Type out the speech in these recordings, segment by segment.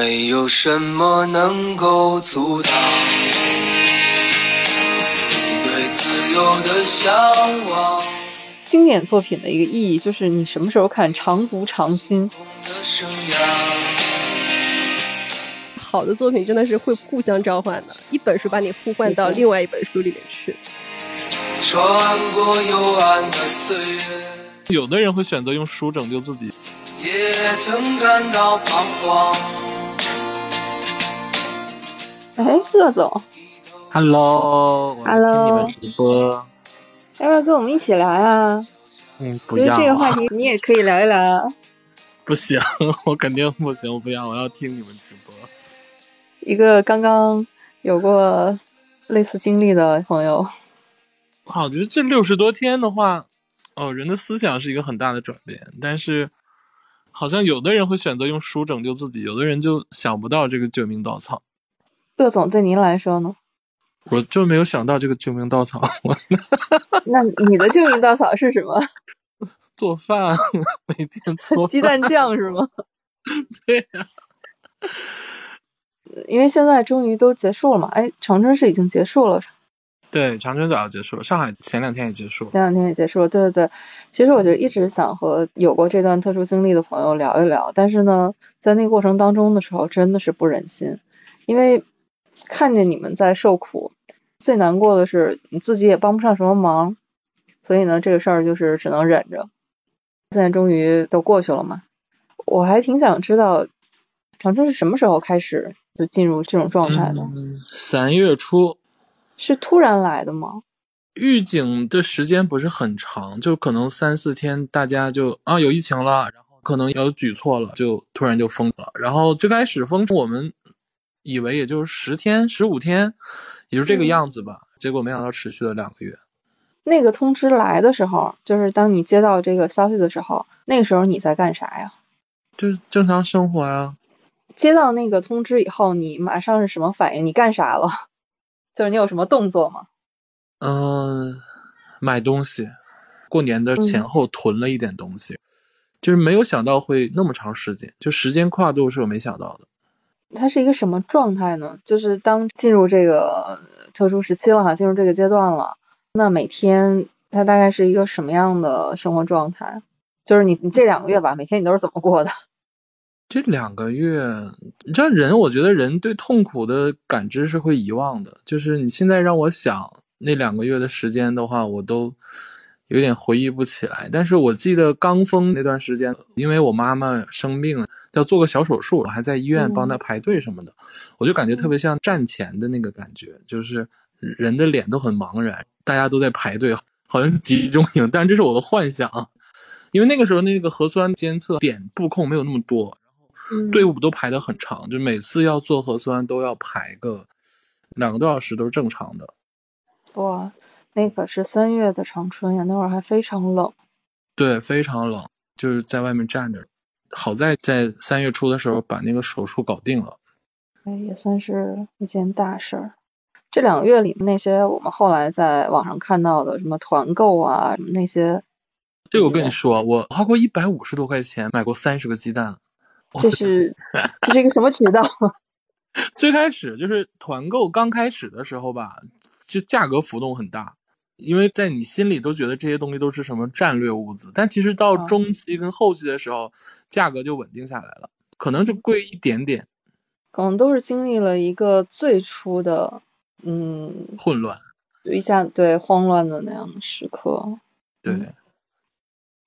没有什么能够阻挡你对自由的向往。经典作品的一个意义就是你什么时候看，常读常新。的生涯，好的作品真的是会互相召唤的，一本书把你呼唤到另外一本书里面去。穿过幽暗的岁月，有的人会选择用书拯救自己，也曾感到彷徨。哎，乐总，Hello，我来听 Hello 你们直播。要不要跟我们一起聊呀？嗯，不要，这个话题 你也可以聊一聊啊。不行，我肯定不行，我不要，我要听你们直播。一个刚刚有过类似经历的朋友，哇，我觉得这六十多天的话，哦，人的思想是一个很大的转变，但是好像有的人会选择用书拯救自己，有的人就想不到这个救命稻草。乐总对您来说呢？我就没有想到这个救命稻草，那你的救命稻草是什么？做饭，每天 做鸡蛋酱是吗？对呀、因为现在终于都结束了嘛，哎，长春市已经结束了，对，长春早就结束了，上海前两天也结束了。前两天也结束了。对对对，其实我就一直想和有过这段特殊经历的朋友聊一聊，但是呢，在那个过程当中的时候，真的是不忍心，因为看见你们在受苦，最难过的是你自己也帮不上什么忙，所以呢，这个事儿就是只能忍着。现在终于都过去了嘛，我还挺想知道长春是什么时候开始就进入这种状态的？嗯，三月初是突然来的吗？预警的时间不是很长，就可能三四天，大家就啊有疫情了，然后可能有举措了，就突然就封了。然后最开始封，我们以为也就是十天、十五天，也就这个样子吧。结果没想到持续了两个月。那个通知来的时候，就是当你接到这个消息的时候，那个时候你在干啥呀？就是正常生活呀、接到那个通知以后，你马上是什么反应？你干啥了？就是你有什么动作吗？嗯，买东西，过年的前嗯后囤了一点东西，就是没有想到会那么长时间，就时间跨度是我没想到的。它是一个什么状态呢？就是当进入这个特殊时期了哈，进入这个阶段了，那每天它大概是一个什么样的生活状态？就是你你这两个月吧，每天你都是怎么过的？这两个月，你知道人，我觉得人对痛苦的感知是会遗忘的。就是你现在让我想那两个月的时间的话，我都有点回忆不起来。但是我记得刚封那段时间，因为我妈妈生病了，要做个小手术，还在医院帮他排队什么的，我就感觉特别像战前的那个感觉，就是人的脸都很茫然，大家都在排队，好像是集中营，但这是我的幻想啊。因为那个时候那个核酸监测点布控没有那么多，然后队伍都排得很长，就每次要做核酸都要排个两个多小时，都是正常的。哇，那可是三月的长春呀，那会儿还非常冷。对，非常冷，就是在外面站着。好在在三月初的时候把那个手术搞定了。哎，也算是一件大事儿。这两个月里，那些我们后来在网上看到的什么团购啊，什么那些，这个我跟你说，我花过一百五十多块钱买过三十个鸡蛋。这是这是一个什么渠道？最开始就是团购刚开始的时候吧，就价格浮动很大，因为在你心里都觉得这些东西都是什么战略物资，但其实到嗯。中期跟后期的时候，价格就稳定下来了，可能就贵一点点，可能都是经历了一个最初的，嗯，混乱。一下对慌乱的那样的时刻。对，嗯。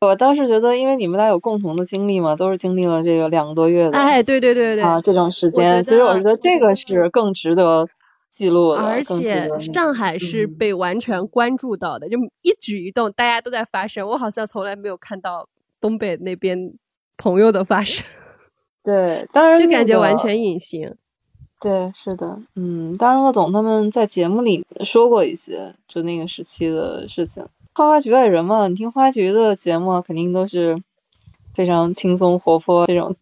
我当时觉得，因为你们俩有共同的经历嘛，都是经历了这个两个多月的哎，对对对对，啊这种时间，所以我是觉得这个是更值得记录的，而且上海是嗯被完全关注到的，就一举一动大家都在发声。我好像从来没有看到东北那边朋友的发声，对，当然就那个感觉完全隐形。对，是的，嗯，当然，乐总他们在节目里说过一些就那个时期的事情。花花局外人嘛，你听花局的节目肯定都是非常轻松活泼这种，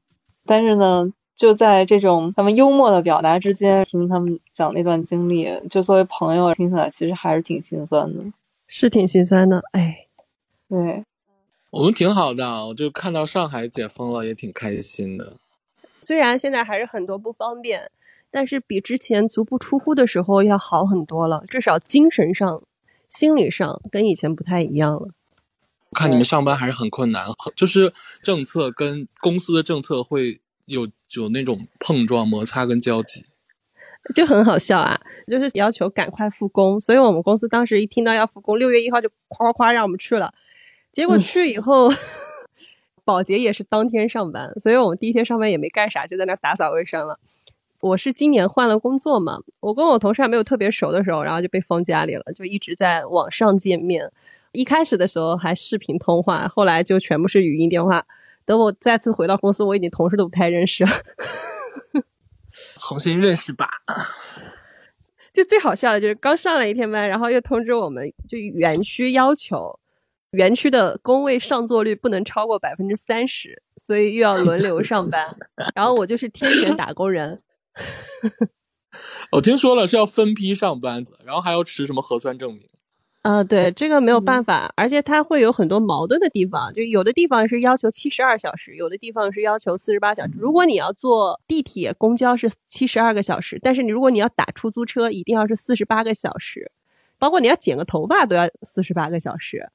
但是呢，就在这种他们幽默的表达之间，听他们讲那段经历，就作为朋友听起来其实还是挺心酸的。是挺心酸的，哎，对，我们挺好的，我就看到上海解封了，也挺开心的。虽然现在还是很多不方便，但是比之前足不出户的时候要好很多了，至少精神上、心理上跟以前不太一样了。我看你们上班还是很困难，就是政策跟公司的政策会有有那种碰撞、摩擦跟交集。就很好笑啊，就是要求赶快复工，所以我们公司当时一听到要复工，六月一号就夸夸夸让我们去了。结果去以后，保洁也是当天上班，所以我们第一天上班也没干啥，就在那打扫卫生了。我是今年换了工作嘛，我跟我同事还没有特别熟的时候，然后就被封家里了，就一直在网上见面。一开始的时候还视频通话，后来就全部是语音电话。等我再次回到公司，我已经同事都不太认识了。重新认识吧。就最好笑的就是刚上了一天班，然后又通知我们，就园区要求园区的工位上座率不能超过百分之三十，所以又要轮流上班。然后我就是天选打工人。我听说了是要分批上班的，然后还要持什么核酸证明。啊，对，这个没有办法，而且它会有很多矛盾的地方，就有的地方是要求七十二小时，有的地方是要求四十八小时。如果你要坐地铁、公交是七十二个小时，但是你如果你要打出租车，一定要是四十八个小时，包括你要剪个头发都要四十八个小时。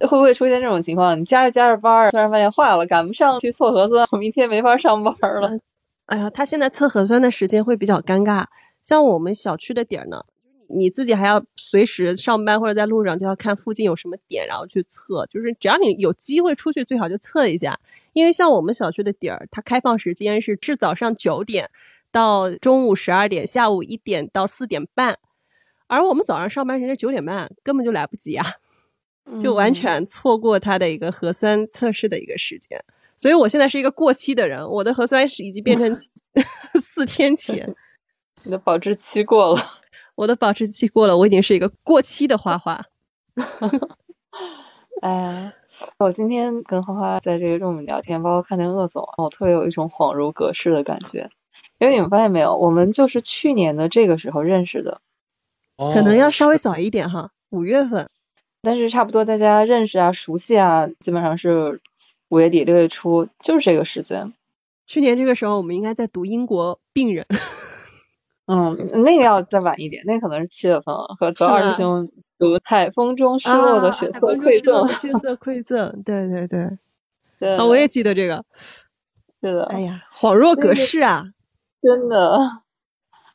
会不会出现这种情况？你加着加着班，突然发现坏了，赶不上去测核酸，我 明天没法上班了。哎呀，他现在测核酸的时间会比较尴尬，像我们小区的点儿呢。你自己还要随时上班或者在路上就要看附近有什么点，然后去测。就是只要你有机会出去，最好就测一下。因为像我们小区的点儿，它开放时间是至早上九点到中午十二点，下午一点到四点半。而我们早上上班时间九点半，根本就来不及啊，就完全错过它的一个核酸测试的一个时间。所以我现在是一个过期的人，我的核酸是已经变成 四天前，你的保质期过了。我的保质期过了，我已经是一个过期的花花。哎呀，我今天跟花花在这个 room 聊天，包括看见鄂总，我特别有一种恍如隔世的感觉。因为你们发现没有，我们就是去年的这个时候认识的，可能要稍微早一点哈，五月份。但是差不多大家认识啊、熟悉啊，基本上是五月底六月初，就是这个时间。去年这个时候，我们应该在读英国病人。嗯，那个要再晚一点，那可能是七月份了。和和二师兄读《海风中失落的血色馈赠》，血色馈赠，对对对，对，啊，我也记得这个，是的。哎呀，恍若隔世啊！真的，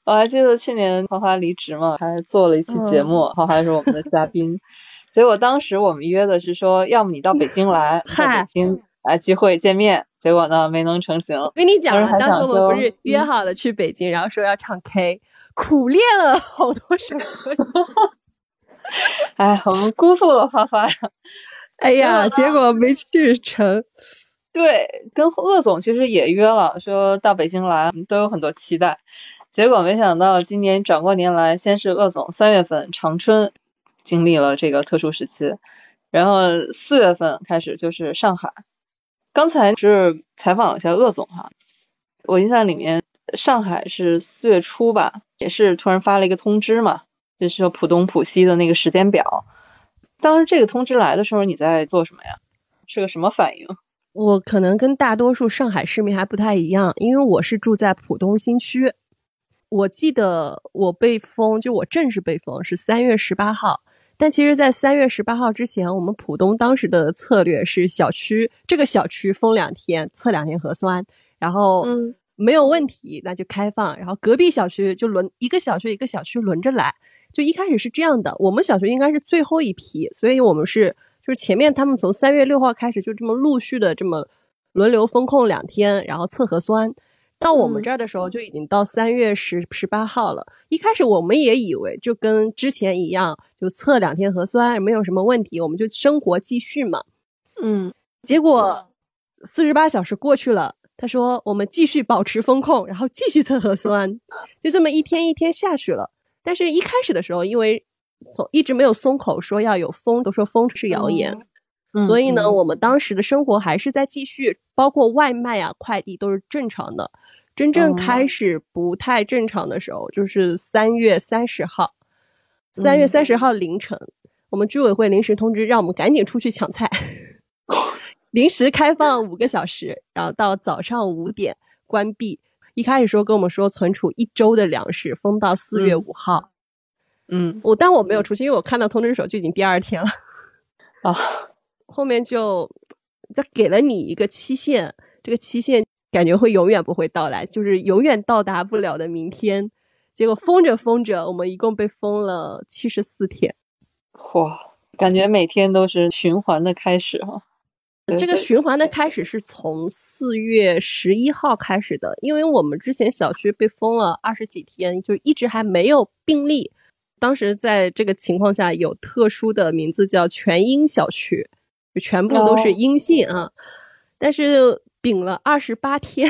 我还记得去年花花离职嘛，还做了一期节目，花花是我们的嘉宾。结果当时我们约的是说，要么你到北京来，在北京来聚会见面。结果呢，没能成行。我跟你讲当时我们不是约好了去北京，然后说要唱 K，苦练了好多首歌。哎，我们辜负了花花。哎呀，结果没去成。对，跟鄂总其实也约了，说到北京来，都有很多期待。结果没想到今年转过年来，先是鄂总三月份长春经历了这个特殊时期，然后四月份开始就是上海。刚才是采访了一下鄂总哈，我印象里面上海是四月初吧，也是突然发了一个通知嘛，就是说浦东浦西的那个时间表。当时这个通知来的时候，你在做什么呀？是个什么反应？我可能跟大多数上海市民还不太一样，因为我是住在浦东新区。我记得我被封，就我正式被封是三月十八号。但其实，在三月十八号之前，我们浦东当时的策略是小区这个小区封两天，测两天核酸，然后没有问题，那就开放。然后隔壁小区就轮一个小区一个小区轮着来，就一开始是这样的。我们小区应该是最后一批，所以我们是就是前面他们从三月六号开始就这么陆续的这么轮流封控两天，然后测核酸。到我们这儿的时候就已经到三月十十八号了。一开始我们也以为就跟之前一样，就测两天核酸没有什么问题，我们就生活继续嘛。嗯，结果四十八小时过去了，他说我们继续保持风控，然后继续测核酸，就这么一天一天下去了。但是一开始的时候，因为从一直没有松口说要有风，都说风是谣言，所以呢，我们当时的生活还是在继续，包括外卖啊、快递都是正常的。真正开始不太正常的时候，就是三月三十号。三月三十号凌晨，我们居委会临时通知，让我们赶紧出去抢菜。临时开放五个小时，然后到早上五点关闭。一开始说跟我们说存储一周的粮食，封到四月嗯五号。嗯我但我没有出去，因为我看到通知的时候就已经第二天了。啊，后面就再给了你一个期限，这个期限感觉会永远不会到来，就是永远到达不了的明天。结果封着封着，我们一共被封了七十四天。哇，感觉每天都是循环的开始哈。对这个循环的开始是从四月十一号开始的，因为我们之前小区被封了二十几天，就一直还没有病例。当时在这个情况下，有特殊的名字叫全阴小区，就全部都是哦阴性啊。但是顶了二十八天，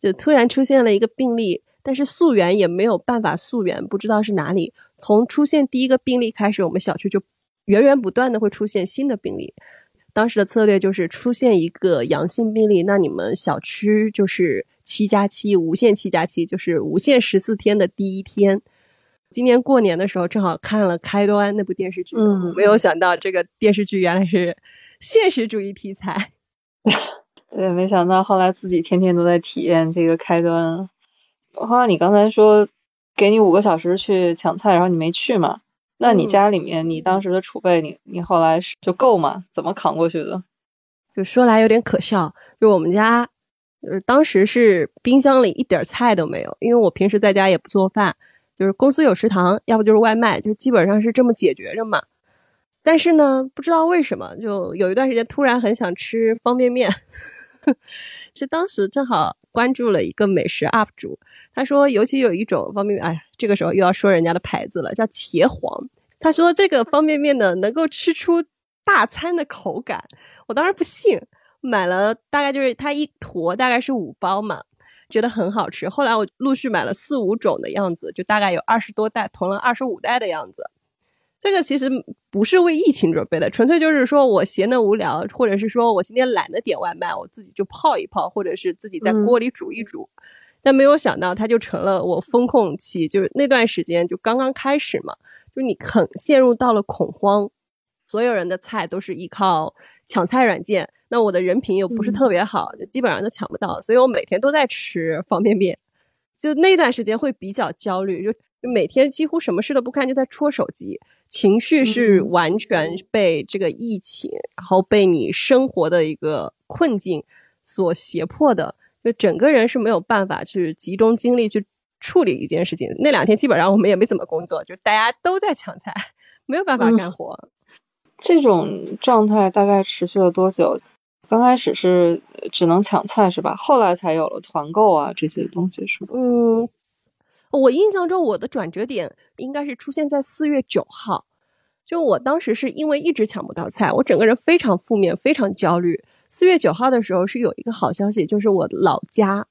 就突然出现了一个病例，但是溯源也没有办法溯源，不知道是哪里。从出现第一个病例开始，我们小区就源源不断的会出现新的病例。当时的策略就是出现一个阳性病例，那你们小区就是七加七，无限七加七，就是无限十四天的第一天。今年过年的时候，正好看了《开端》那部电视剧，嗯没有想到这个电视剧原来是现实主义题材。对，没想到后来自己天天都在体验这个开端。后来你刚才说给你五个小时去抢菜，然后你没去嘛？那你嗯家里面你当时的储备，你你后来是就够吗？怎么扛过去的？就说来有点可笑，就我们家，就是当时是冰箱里一点菜都没有，因为我平时在家也不做饭，就是公司有食堂，要不就是外卖，就基本上是这么解决着嘛。但是呢，不知道为什么，就有一段时间突然很想吃方便面，是当时正好关注了一个美食 UP 主，他说尤其有一种方便面，哎，这个时候又要说人家的牌子了，叫茄皇。他说这个方便面呢，能够吃出大餐的口感。我当时不信，买了大概就是它一坨大概是五包嘛，觉得很好吃。后来我陆续买了四五种的样子，就大概有二十多袋，囤了二十五袋的样子。这个其实不是为疫情准备的，纯粹就是说我闲得无聊，或者是说我今天懒得点外卖，我自己就泡一泡，或者是自己在锅里煮一煮。但没有想到，它就成了我风控期，就是那段时间就刚刚开始嘛，就你很陷入到了恐慌，所有人的菜都是依靠抢菜软件，那我的人品又不是特别好，就基本上都抢不到，所以我每天都在吃方便面，就那段时间会比较焦虑，就就每天几乎什么事都不干，就在戳手机，情绪是嗯完全被这个疫情，然后被你生活的一个困境所胁迫的，就整个人是没有办法去集中精力去处理一件事情。那两天基本上我们也没怎么工作，就大家都在抢菜，没有办法嗯干活。这种状态大概持续了多久？刚开始是只能抢菜是吧？后来才有了团购啊这些东西是吧？嗯，我印象中我的转折点应该是出现在四月九号，就我当时是因为一直抢不到菜，我整个人非常负面，非常焦虑。四月九号的时候是有一个好消息，就是我老家，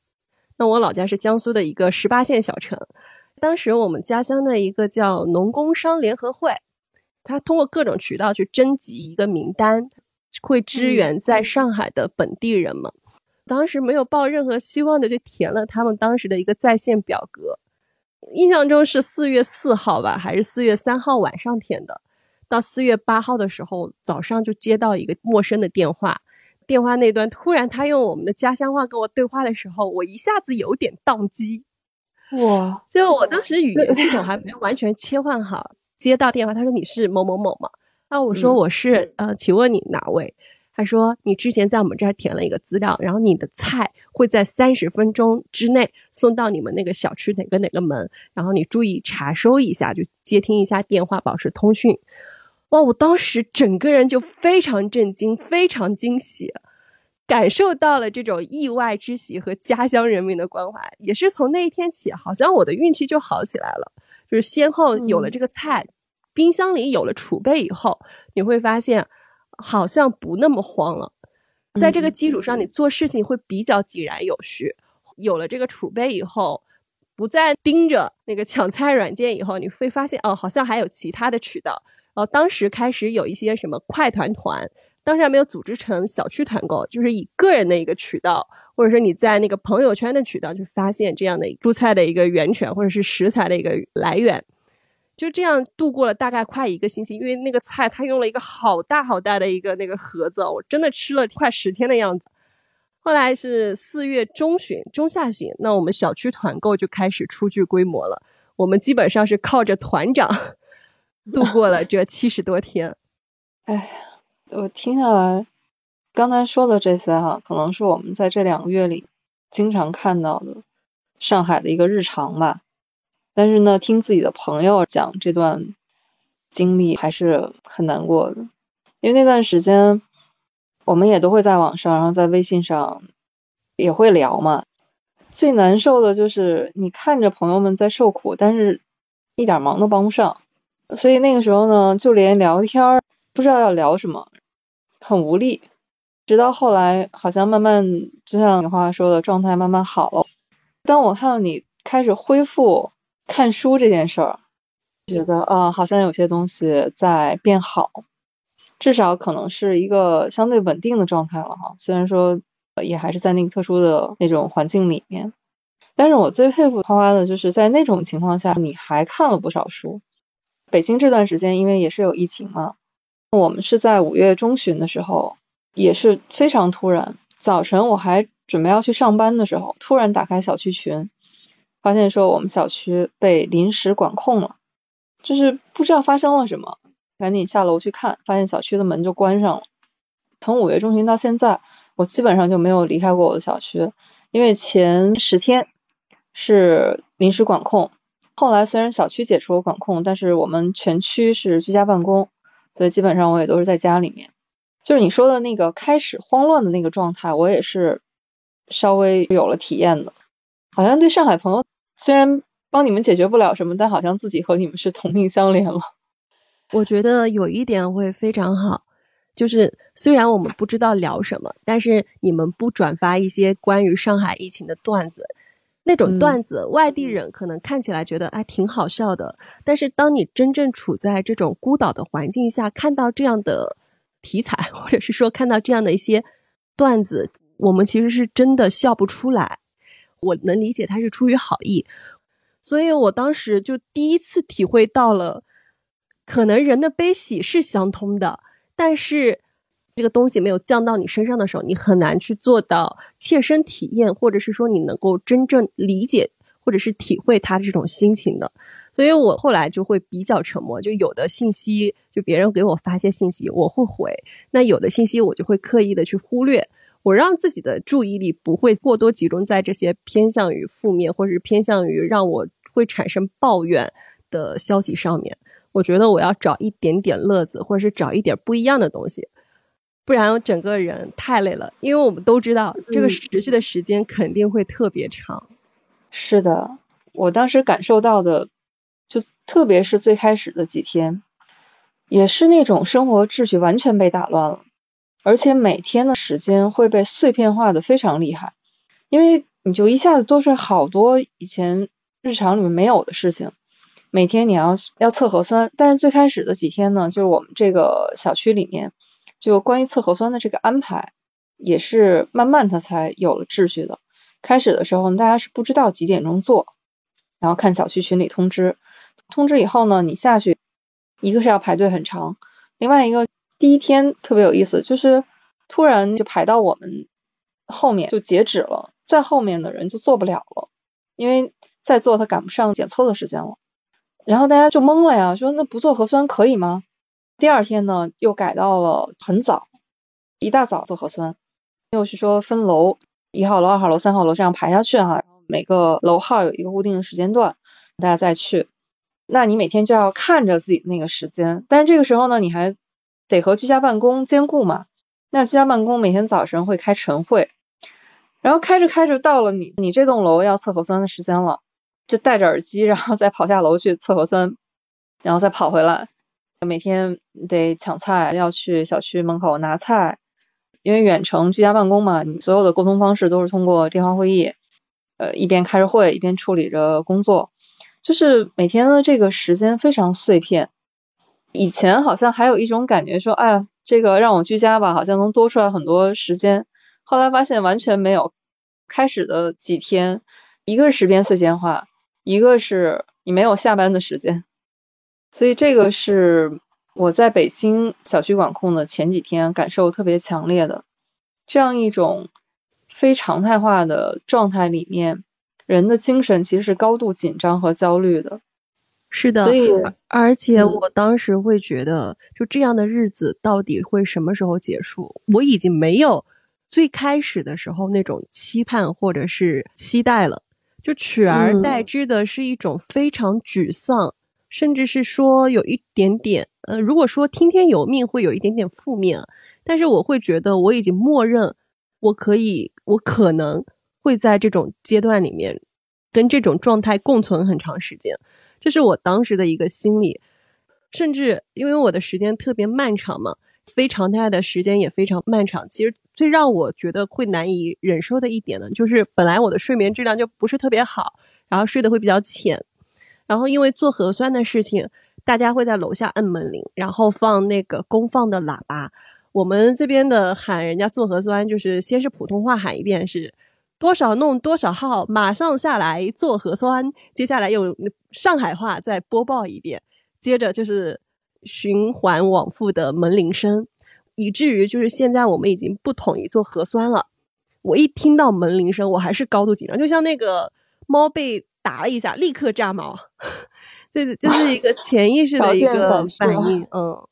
那我老家是江苏的一个十八线小城，当时我们家乡的一个叫农工商联合会，他通过各种渠道去征集一个名单，会支援在上海的本地人们。当时没有抱任何希望的就填了他们当时的一个在线表格，印象中是四月四号吧，还是四月三号晚上填的。到四月八号的时候，早上就接到一个陌生的电话，电话那端突然他用我们的家乡话跟我对话的时候，我一下子有点宕机。哇，就我当时语言系统还没有完全切换好，接到电话，他说你是某某某吗？啊，我说嗯我是，呃，请问你哪位？他说你之前在我们这儿填了一个资料，然后你的菜会在三十分钟之内送到你们那个小区哪个哪个门，然后你注意查收一下，就接听一下电话，保持通讯。哇，我当时整个人就非常震惊，非常惊喜。感受到了这种意外之喜和家乡人民的关怀，也是从那一天起，好像我的运气就好起来了。就是先后有了这个菜，冰箱里有了储备以后，你会发现好像不那么慌了。在这个基础上，你做事情会比较井然有序。有了这个储备以后，不再盯着那个抢菜软件以后，你会发现哦，好像还有其他的渠道。然后当时开始有一些什么快团团。当时还没有组织成小区团购，就是以个人的一个渠道，或者说你在那个朋友圈的渠道去发现这样的蔬菜的一个源泉，或者是食材的一个来源，就这样度过了大概快一个星期。因为那个菜它用了一个好大好大的一个那个盒子，我真的吃了快十天的样子。后来是四月中旬、中下旬，那我们小区团购就开始初具规模了。我们基本上是靠着团长 度过了这七十多天。哎，我听下来，刚才说的这些哈，可能是我们在这两个月里经常看到的上海的一个日常吧。但是呢，听自己的朋友讲这段经历还是很难过的，因为那段时间我们也都会在网上，然后在微信上也会聊嘛。最难受的就是你看着朋友们在受苦，但是一点忙都帮不上，所以那个时候呢，就连聊天不知道要聊什么，很无力。直到后来，好像慢慢就像你话说的，状态慢慢好了。当我看到你开始恢复看书这件事儿，觉得啊，好像有些东西在变好，至少可能是一个相对稳定的状态了哈。虽然说。也还是在那个特殊的那种环境里面，但是我最佩服花花的就是在那种情况下，你还看了不少书。北京这段时间因为也是有疫情嘛，我们是在五月中旬的时候，也是非常突然。早晨我还准备要去上班的时候，突然打开小区群，发现说我们小区被临时管控了，就是不知道发生了什么，赶紧下楼去看，发现小区的门就关上了。从五月中旬到现在。我基本上就没有离开过我的小区，因为前十天是临时管控，后来虽然小区解除了管控，但是我们全区是居家办公，所以基本上我也都是在家里面。就是你说的那个开始慌乱的那个状态，我也是稍微有了体验的。好像对上海朋友，虽然帮你们解决不了什么，但好像自己和你们是同病相怜了。我觉得有一点会非常好。就是虽然我们不知道聊什么，但是你们不转发一些关于上海疫情的段子，那种段子外地人可能看起来觉得哎挺好笑的，但是当你真正处在这种孤岛的环境下，看到这样的题材，或者是说看到这样的一些段子，我们其实是真的笑不出来。我能理解他是出于好意，所以我当时就第一次体会到了，可能人的悲喜是相通的。但是，这个东西没有降到你身上的时候，你很难去做到切身体验，或者是说你能够真正理解或者是体会他这种心情的。所以我后来就会比较沉默，就有的信息，就别人给我发些信息，我会回；那有的信息我就会刻意的去忽略，我让自己的注意力不会过多集中在这些偏向于负面或者是偏向于让我会产生抱怨的消息上面。我觉得我要找一点点乐子，或者是找一点不一样的东西，不然整个人太累了。因为我们都知道，这个持续的时间肯定会特别长。是的，我当时感受到的，就特别是最开始的几天，也是那种生活秩序完全被打乱了，而且每天的时间会被碎片化的非常厉害，因为你就一下子多出来好多以前日常里面没有的事情。每天你要要测核酸，但是最开始的几天呢，就是我们这个小区里面，就关于测核酸的这个安排，也是慢慢它才有了秩序的。开始的时候，大家是不知道几点钟做，然后看小区群里通知，通知以后呢，你下去，一个是要排队很长，另外一个第一天特别有意思，就是突然就排到我们后面就截止了，再后面的人就做不了了，因为再做他赶不上检测的时间了。然后大家就懵了呀，说那不做核酸可以吗？第二天呢，又改到了很早，一大早做核酸，又是说分楼，一号楼、二号楼、三号楼这样排下去哈，每个楼号有一个固定的时间段，大家再去。那你每天就要看着自己那个时间，但是这个时候呢，你还得和居家办公兼顾嘛。那居家办公每天早晨会开晨会，然后开着开着到了你你这栋楼要测核酸的时间了。就戴着耳机，然后再跑下楼去测核酸，然后再跑回来。每天得抢菜，要去小区门口拿菜。因为远程居家办公嘛，你所有的沟通方式都是通过电话会议。呃，一边开着会，一边处理着工作，就是每天的这个时间非常碎片。以前好像还有一种感觉说，哎，这个让我居家吧，好像能多出来很多时间。后来发现完全没有。开始的几天，一个是时间碎片化。一个是你没有下班的时间，所以这个是我在北京小区管控的前几天感受特别强烈的，这样一种非常态化的状态里面，人的精神其实是高度紧张和焦虑的。是的，而且嗯我当时会觉得，就这样的日子到底会什么时候结束？我已经没有最开始的时候那种期盼或者是期待了，就取而嗯代之的是一种非常沮丧，甚至是说有一点点，呃，如果说听天由命会有一点点负面，但是我会觉得我已经默认我可以，我可能会在这种阶段里面跟这种状态共存很长时间。这是我当时的一个心理，甚至因为我的时间特别漫长嘛，非常态的时间也非常漫长。其实最让我觉得会难以忍受的一点呢，就是本来我的睡眠质量就不是特别好，然后睡得会比较浅，然后因为做核酸的事情，大家会在楼下摁门铃，然后放那个公放的喇叭。我们这边的喊人家做核酸，就是先是普通话喊一遍是。多少弄多少号，马上下来做核酸。接下来用上海话再播报一遍，接着就是循环往复的门铃声，以至于就是现在我们已经不统一做核酸了。我一听到门铃声，我还是高度紧张，就像那个猫被打了一下，立刻炸毛。对就是一个潜意识的一个反应，嗯。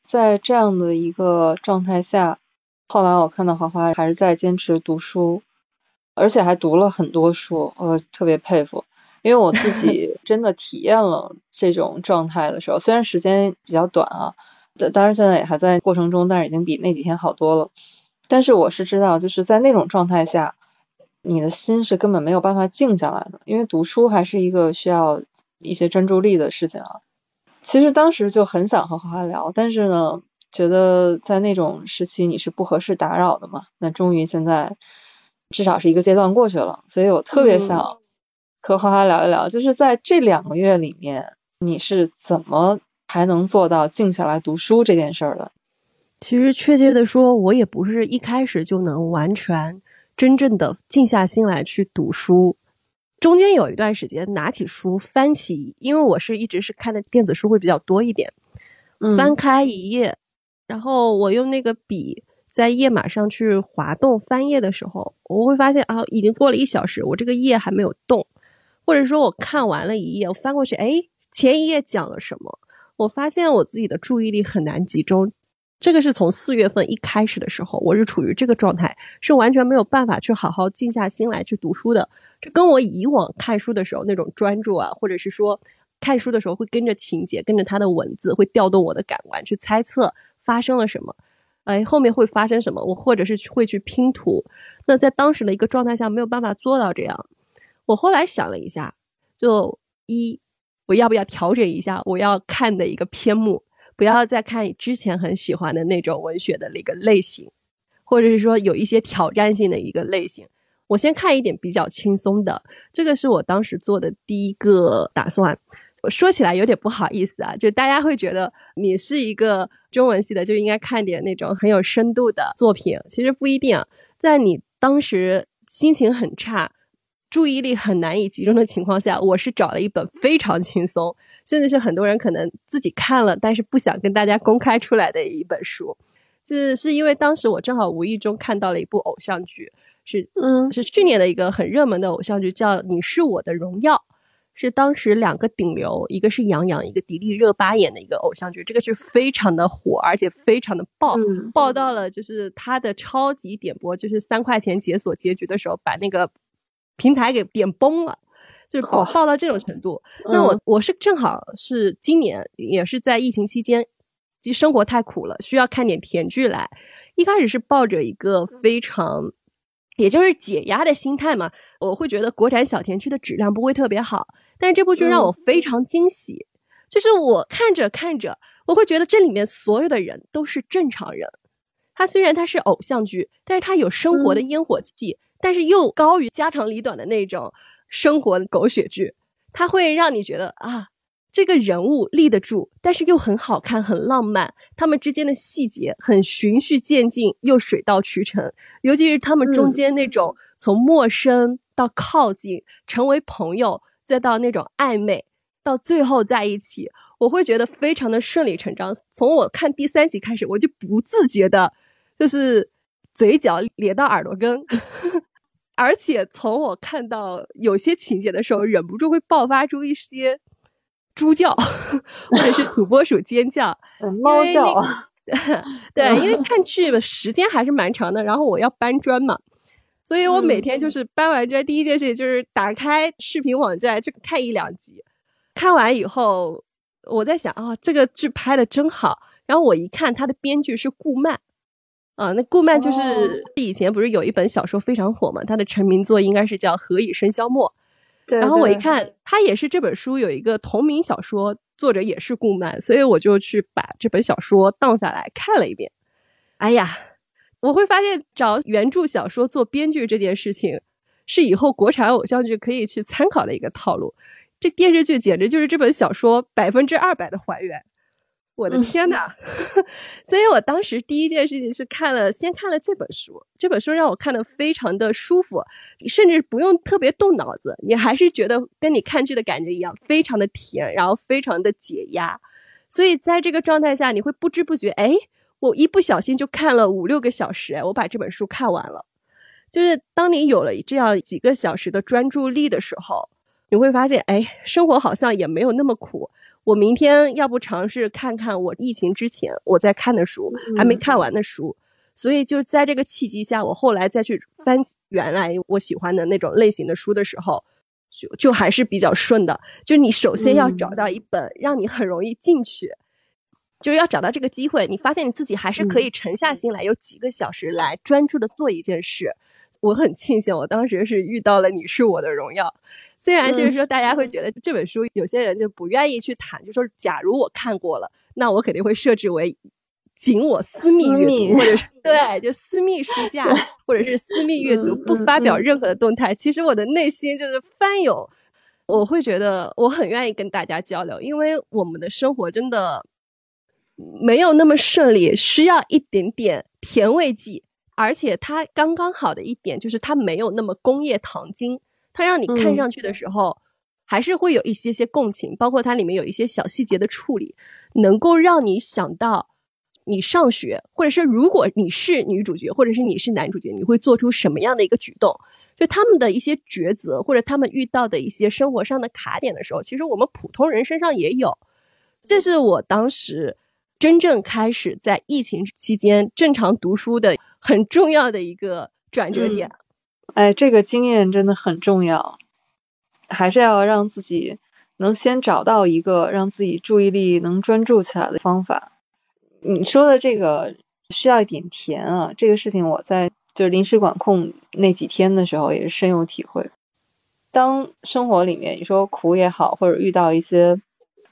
在这样的一个状态下，后来我看到花花还是在坚持读书，而且还读了很多书，我特别佩服。因为我自己 真的体验了这种状态的时候，虽然时间比较短啊，当当然现在也还在过程中，但是已经比那几天好多了。但是我是知道，就是在那种状态下，你的心是根本没有办法静下来的，因为读书还是一个需要一些专注力的事情啊。其实当时就很想和花花聊，但是呢，觉得在那种时期你是不合适打扰的嘛。那终于现在至少是一个阶段过去了，所以我特别想和花花聊一聊，就是在这两个月里面，你是怎么还能做到静下来读书这件事儿的？其实确切的说，我也不是一开始就能完全真正的静下心来去读书。中间有一段时间，拿起书翻起，因为我是一直是看的电子书会比较多一点，嗯翻开一页，然后我用那个笔在页码上去滑动翻页的时候，我会发现啊，已经过了一小时，我这个页还没有动，或者说我看完了一页，我翻过去，哎，前一页讲了什么？我发现我自己的注意力很难集中。这个是从四月份一开始的时候，我是处于这个状态，是完全没有办法去好好静下心来去读书的。这跟我以往看书的时候那种专注啊，或者是说看书的时候会跟着情节、跟着它的文字，会调动我的感官去猜测发生了什么，哎，后面会发生什么，我或者是会去拼图。那在当时的一个状态下，没有办法做到这样。我后来想了一下，就一，我要不要调整一下我要看的一个篇目？不要再看之前很喜欢的那种文学的那个类型，或者是说有一些挑战性的一个类型。我先看一点比较轻松的，这个是我当时做的第一个打算。我说起来有点不好意思啊，就大家会觉得你是一个中文系的，就应该看点那种很有深度的作品。其实不一定，在你当时心情很差、注意力很难以集中的情况下，我是找了一本非常轻松，甚至是很多人可能自己看了，但是不想跟大家公开出来的一本书。这是因为当时我正好无意中看到了一部偶像剧，是嗯是去年的一个很热门的偶像剧，叫《你是我的荣耀》，是当时两个顶流，一个是杨洋，一个迪丽热巴演的一个偶像剧。这个剧非常的火，而且非常的爆，嗯爆到了就是它的超级点播，就是三块钱解锁结局的时候，把那个平台给点崩了。就是爆爆到这种程度，那我嗯我是正好是今年也是在疫情期间，其实生活太苦了，需要看点甜剧来。一开始是抱着一个非常，也就是解压的心态嘛，我会觉得国产小甜剧的质量不会特别好，但是这部剧让我非常惊喜，就是我看着看着，我会觉得这里面所有的人都是正常人。它虽然它是偶像剧，但是它有生活的烟火气，但是又高于家长里短的那种生活狗血剧，它会让你觉得啊，这个人物立得住，但是又很好看、很浪漫。他们之间的细节很循序渐进，又水到渠成。尤其是他们中间那种从陌生到靠近，成为朋友，再到那种暧昧，到最后在一起，我会觉得非常的顺理成章。从我看第三集开始，我就不自觉的，就是嘴角咧到耳朵根，而且从我看到有些情节的时候，忍不住会爆发出一些猪叫，或者是土拨鼠尖叫、猫叫。对，因为看剧时间还是蛮长的，然后我要搬砖嘛，所以我每天就是搬完砖，第一件事情就是打开视频网站去看一两集。看完以后，我在想啊，这个剧拍的真好。然后我一看，他的编剧是顾漫，啊，那顾漫就是以前不是有一本小说非常火嘛？他的成名作应该是叫《何以笙箫默》。对。然后我一看，他也是这本书有一个同名小说，作者也是顾漫，所以我就去把这本小说荡下来看了一遍。哎呀，我会发现找原著小说做编剧这件事情，是以后国产偶像剧可以去参考的一个套路。这电视剧简直就是这本小说百分之二百的还原。我的天呐！所以我当时第一件事情是看了，先看了这本书。这本书让我看的非常的舒服，甚至不用特别动脑子，你还是觉得跟你看剧的感觉一样，非常的甜，然后非常的解压。所以在这个状态下，你会不知不觉，哎，我一不小心就看了五六个小时，我把这本书看完了。就是当你有了这样几个小时的专注力的时候，你会发现，哎，生活好像也没有那么苦。我明天要不尝试看看我疫情之前我在看的书，还没看完的书，所以就在这个契机下，我后来再去翻原来我喜欢的那种类型的书的时候，就就还是比较顺的。就你首先要找到一本让你很容易进去，就是要找到这个机会，你发现你自己还是可以沉下心来，有几个小时来专注的做一件事。我很庆幸我当时是遇到了《你是我的荣耀》。虽然就是说，大家会觉得这本书有些人就不愿意去谈，就说假如我看过了，那我肯定会设置为仅我私密阅读，或者是对，就私密书 架，或者是私密阅读，不发表任何的动态。其实我的内心就是翻涌，我会觉得我很愿意跟大家交流，因为我们的生活真的没有那么顺利，需要一点点甜味剂，而且它刚刚好的一点就是它没有那么工业糖精。它让你看上去的时候，还是会有一些些共情，包括它里面有一些小细节的处理，能够让你想到你上学，或者是如果你是女主角，或者是你是男主角，你会做出什么样的一个举动？就他们的一些抉择，或者他们遇到的一些生活上的卡点的时候，其实我们普通人身上也有。这是我当时真正开始在疫情期间正常读书的很重要的一个转折点。哎，这个经验真的很重要，还是要让自己能先找到一个让自己注意力能专注起来的方法。你说的这个需要一点甜啊，这个事情我在就是临时管控那几天的时候也是深有体会。当生活里面你说苦也好，或者遇到一些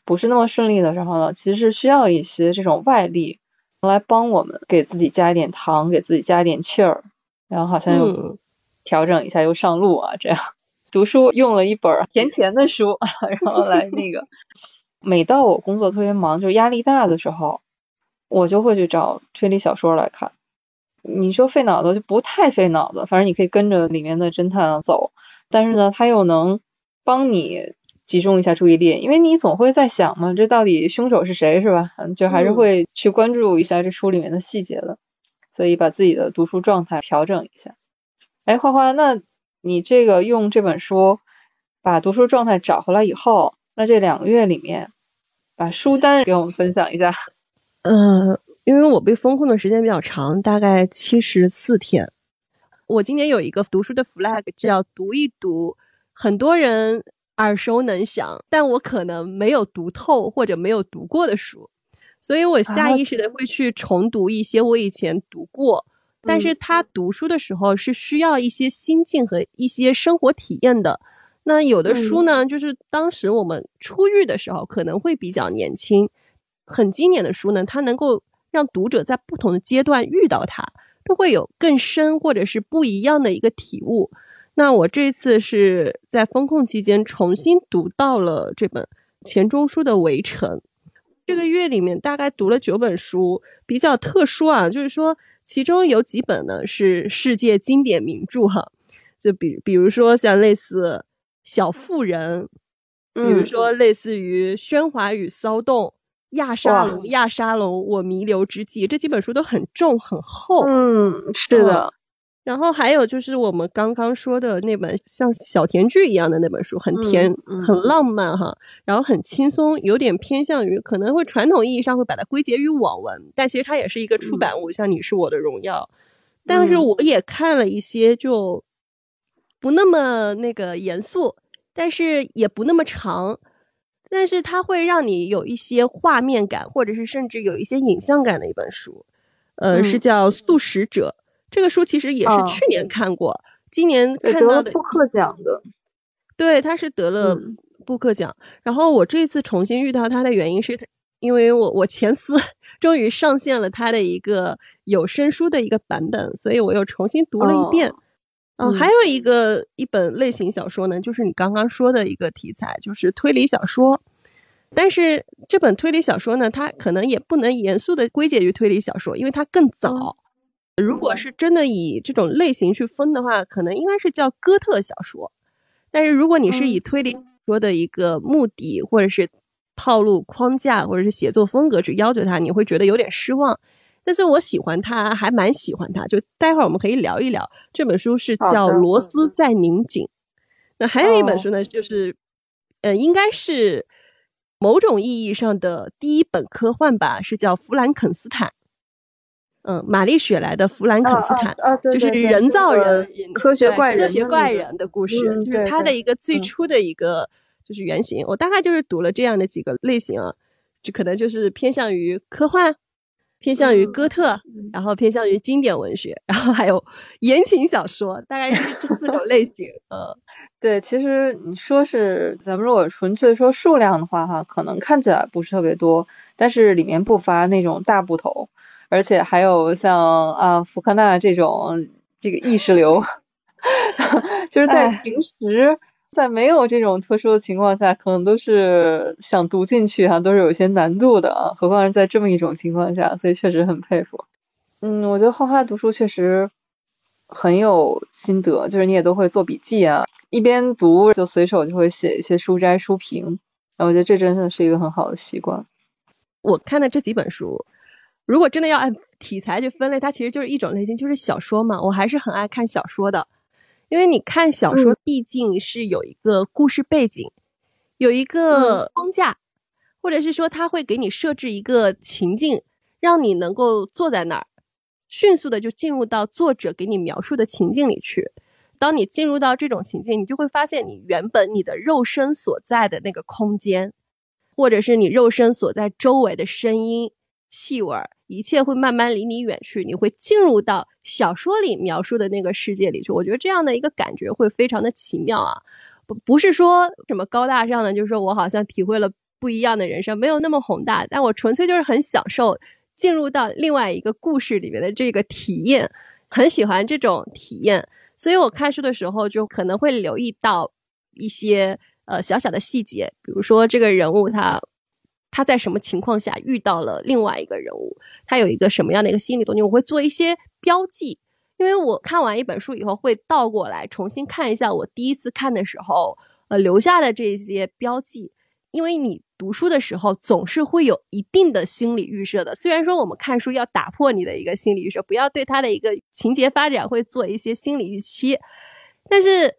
不是那么顺利的时候呢，其实是需要一些这种外力来帮我们给自己加一点糖，给自己加一点气儿，然后好像又。调整一下又上路啊！这样读书用了一本甜甜的书，然后来那个。每到我工作特别忙，就是压力大的时候，我就会去找推理小说来看。你说费脑子就不太费脑子，反正你可以跟着里面的侦探走，但是呢，他又能帮你集中一下注意力，因为你总会在想嘛，这到底凶手是谁，是吧？就还是会去关注一下这书里面的细节的，所以把自己的读书状态调整一下。哎，花花，那你这个用这本书把读书状态找回来以后，那这两个月里面，把书单给我们分享一下。嗯，因为我被封控的时间比较长，大概七十四天。我今年有一个读书的 flag，叫读一读很多人耳熟能详，但我可能没有读透或者没有读过的书，所以我下意识的会去重读一些我以前读过。但是他读书的时候是需要一些心境和一些生活体验的。那有的书呢，就是当时我们初遇的时候可能会比较年轻，很经典的书呢，它能够让读者在不同的阶段遇到它，都会有更深或者是不一样的一个体悟。那我这次是在风控期间重新读到了这本钱钟书的《围城》，这个月里面大概读了九本书，比较特殊啊，就是说。其中有几本呢是世界经典名著哈，就比比如说像类似《小妇人》，比如说类似于《喧哗与骚动》，亚沙龙》《亚沙龙，我弥留之际》这几本书都很重很厚。嗯，是的，然后还有就是我们刚刚说的那本像小甜剧一样的那本书，很甜，嗯嗯很浪漫哈，然后很轻松，有点偏向于可能会传统意义上会把它归结于网文，但其实它也是一个出版物，像《你是我的荣耀》。但是嗯我也看了一些，就不那么那个严肃，但是也不那么长，但是它会让你有一些画面感，或者是甚至有一些影像感的一本书。呃，嗯是叫《素食者》。这个书其实也是哦去年看过，今年，看到的，布克奖的，对，他是得了嗯布克奖。然后我这次重新遇到他的原因是他，因为我我前司终于上线了他的一个有声书的一个版本，所以我又重新读了一遍。嗯还有一个一本类型小说呢，就是你刚刚说的一个题材，就是推理小说。但是这本推理小说呢，它可能也不能严肃的归结于推理小说，因为它更早。如果是真的以这种类型去分的话，可能应该是叫哥特小说。但是如果你是以嗯推理小说的一个目的，或者是套路框架，或者是写作风格去要求它，你会觉得有点失望。但是我喜欢它，还蛮喜欢它。就待会儿我们可以聊一聊这本书是叫《螺丝在拧紧》。那还有一本哦书呢，就是呃，应该是某种意义上的第一本科幻吧，是叫《弗兰肯斯坦》。嗯，玛丽雪莱的《弗兰肯斯坦》啊啊，对就是人造人科学怪人科学怪人的故事，嗯就是对对它的一个最嗯初的一个就是原型。我大概就是读了这样的几个类型啊，就可能就是偏向于科幻，偏向于嗯哥特，然后偏向于经典文学，然后还有言情小说，大概是这四种类型。呃，对，其实你说是咱们如果纯粹说数量的话，哈，可能看起来不是特别多，但是里面不乏那种大部头，而且还有像啊福克纳这种这个意识流，就是在哎平时在没有这种特殊的情况下，可能都是想读进去哈，都是有一些难度的啊，何况是在这么一种情况下，所以确实很佩服。嗯，我觉得画画读书确实很有心得，就是你也都会做笔记啊，一边读就随手就会写一些书摘、书评，然后我觉得这真的是一个很好的习惯。我看的这几本书，如果真的要按题材去分类，它其实就是一种类型，就是小说嘛。我还是很爱看小说的，因为你看小说毕竟是有一个故事背景，有一个框架，或者是说它会给你设置一个情境，让你能够坐在那儿，迅速的就进入到作者给你描述的情境里去。当你进入到这种情境，你就会发现你原本你的肉身所在的那个空间，或者是你肉身所在周围的声音、气味儿，一切会慢慢离你远去，你会进入到小说里描述的那个世界里去。我觉得这样的一个感觉会非常的奇妙啊，不不是说什么高大上的，就是说我好像体会了不一样的人生，没有那么宏大，但我纯粹就是很享受进入到另外一个故事里面的这个体验，很喜欢这种体验。所以我看书的时候就可能会留意到一些呃小小的细节，比如说这个人物他他在什么情况下遇到了另外一个人物，他有一个什么样的一个心理动机，我会做一些标记。因为我看完一本书以后，会倒过来重新看一下我第一次看的时候，呃留下的这些标记。因为你读书的时候总是会有一定的心理预设的，虽然说我们看书要打破你的一个心理预设，不要对它的一个情节发展会做一些心理预期，但是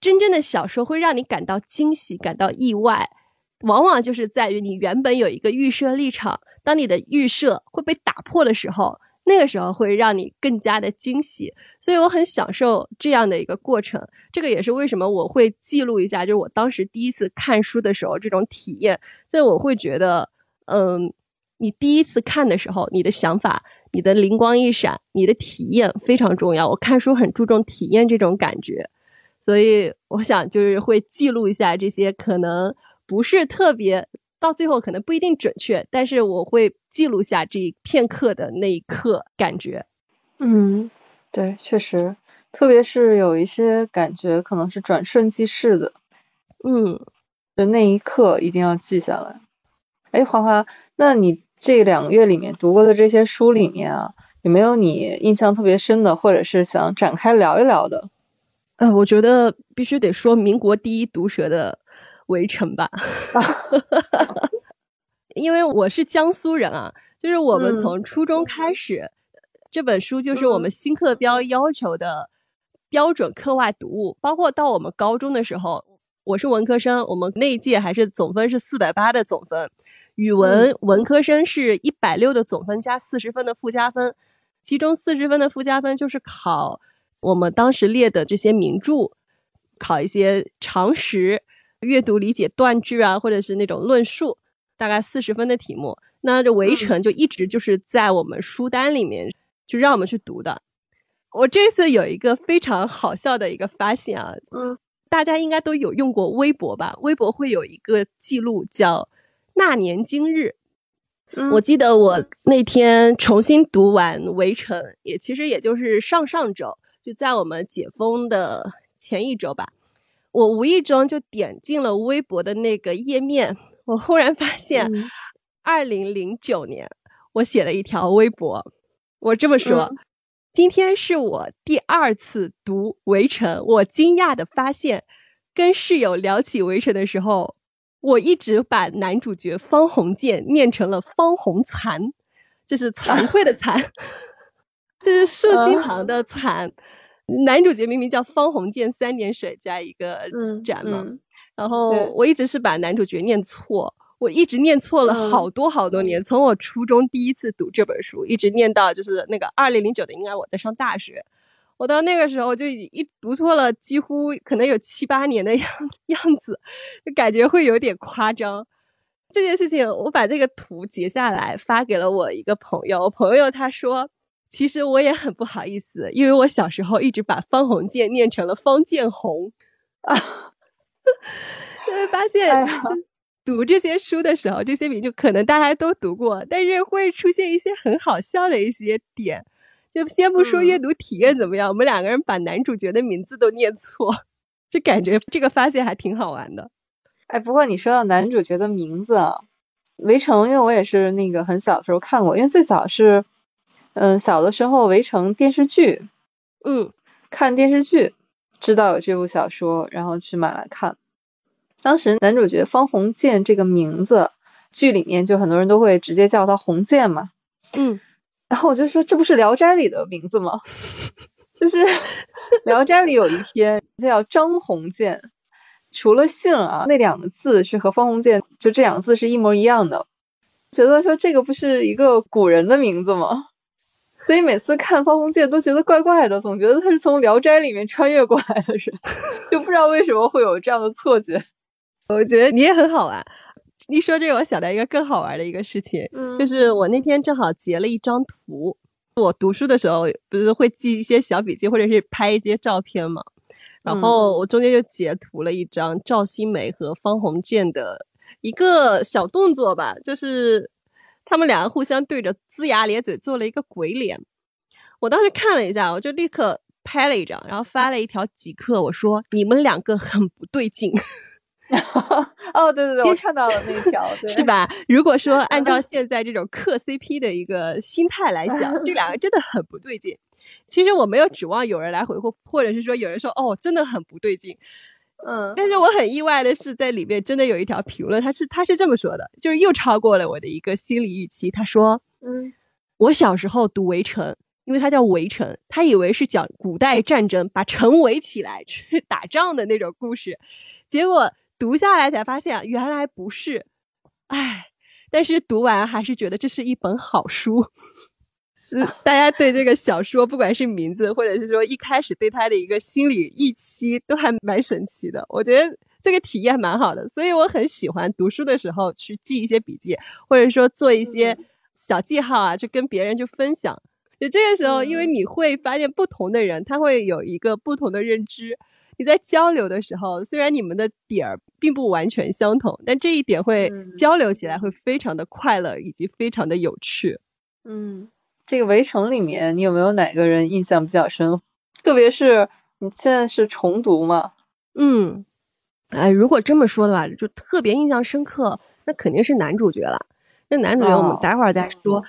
真正的小说会让你感到惊喜、感到意外，往往就是在于你原本有一个预设立场，当你的预设会被打破的时候，那个时候会让你更加的惊喜。所以我很享受这样的一个过程，这个也是为什么我会记录一下，就是我当时第一次看书的时候这种体验。所以我会觉得，嗯，你第一次看的时候，你的想法、你的灵光一闪、你的体验非常重要。我看书很注重体验这种感觉，所以我想就是会记录一下这些可能不是特别。到最后可能不一定准确，但是我会记录下这一片刻的那一刻感觉。嗯，对，确实，特别是有一些感觉可能是转瞬即逝的，嗯，就那一刻一定要记下来。哎，花花，那你这两个月里面读过的这些书里面啊，有没有你印象特别深的，或者是想展开聊一聊的？呃，我觉得必须得说民国第一毒舌的。围城吧，因为我是江苏人啊，就是我们嗯从初中开始，这本书就是我们新课标要求的标准课外读物，包括到我们高中的时候，我是文科生，我们那一届还是总分是四百八的总分，语文、文科生是一百六的总分加四十分的附加分，其中四十分的附加分就是考我们当时列的这些名著，考一些常识、阅读理解断句啊，或者是那种论述，大概四十分的题目。那这围城就一直就是在我们书单里面，就让我们去读的。我这次有一个非常好笑的一个发现啊，嗯，大家应该都有用过微博吧？微博会有一个记录叫“那年今日”，嗯我记得我那天重新读完《围城》，也其实也就是上上周，就在我们解封的前一周吧，我无意中就点进了微博的那个页面，我忽然发现，嗯二零零九年我写了一条微博，我这么说。嗯今天是我第二次读《围城》，我惊讶的发现，跟室友聊起《围城》的时候，我一直把男主角方鸿渐念成了方鸿残，就是惭愧的惭，就是竖心旁的残。男主角明明叫方鸿渐，三点水加一个嗯展嘛，嗯然后我一直是把男主角念错，我一直念错了嗯好多好多年，从我初中第一次读这本书，一直念到就是那个二零零九的，应该我在上大学，我到那个时候就已一读错了，几乎可能有七八年的 样样子，就感觉会有点夸张。这件事情，我把这个图截下来发给了我一个朋友，我朋友他说，其实我也很不好意思，因为我小时候一直把方鸿渐念成了方建红。就会发现哎读这些书的时候，这些名就可能大家都读过，但是会出现一些很好笑的一些点。就先不说嗯阅读体验怎么样，我们两个人把男主角的名字都念错，就感觉这个发现还挺好玩的。哎，不过你说到男主角的名字啊，《围城》，因为我也是那个很小的时候看过，因为最早是，嗯，小的时候《围城》电视剧，嗯看电视剧知道有这部小说，然后去买来看。当时男主角方鸿渐这个名字，剧里面就很多人都会直接叫他鸿渐嘛，嗯，然后我就说这不是《聊斋》里的名字吗？就是《聊斋》里有一篇他叫张鸿渐，除了姓啊，那两个字是和方鸿渐就这两个字是一模一样的，觉得说这个不是一个古人的名字吗？所以每次看方鸿渐都觉得怪怪的，总觉得他是从《聊斋》里面穿越过来的人，就不知道为什么会有这样的错觉。我觉得你也很好玩。一说这个，我想到一个更好玩的一个事情，嗯就是我那天正好截了一张图。我读书的时候不是会记一些小笔记，或者是拍一些照片嘛。然后我中间就截图了一张赵新梅和方鸿渐的一个小动作吧，就是他们两个互相对着龇牙咧嘴做了一个鬼脸。我当时看了一下，我就立刻拍了一张，然后发了一条即刻，我说你们两个很不对劲。哦，对对对，我看到了那一条，对 是？吧？如果说 按照现在这种磕 CP 的一个心态来讲，这两个真的很不对劲。其实我没有指望有人来回复，或者是说有人说哦，真的很不对劲。嗯但是我很意外的是，在里面真的有一条评论，他是他是这么说的，就是又超过了我的一个心理预期。他说，嗯我小时候读《围城》，因为它叫《围城》，他以为是讲古代战争，把城围起来去打仗的那种故事，结果读下来才发现原来不是，唉，但是读完还是觉得这是一本好书。是 大家对这个小说，不管是名字，或者是说一开始对它的一个心理预期，都还蛮神奇的。我觉得这个体验蛮好的，所以我很喜欢读书的时候去记一些笔记，或者说做一些小记号啊，去跟别人去分享。就这个时候，因为你会发现不同的人，他会有一个不同的认知。你在交流的时候，虽然你们的点儿并不完全相同，但这一点会嗯交流起来会非常的快乐，以及非常的有趣。嗯，这个《围城》里面，你有没有哪个人印象比较深？特别是你现在是重读嘛？嗯，哎，如果这么说的话，就特别印象深刻，那肯定是男主角了。那男主角我们哦待会儿再说。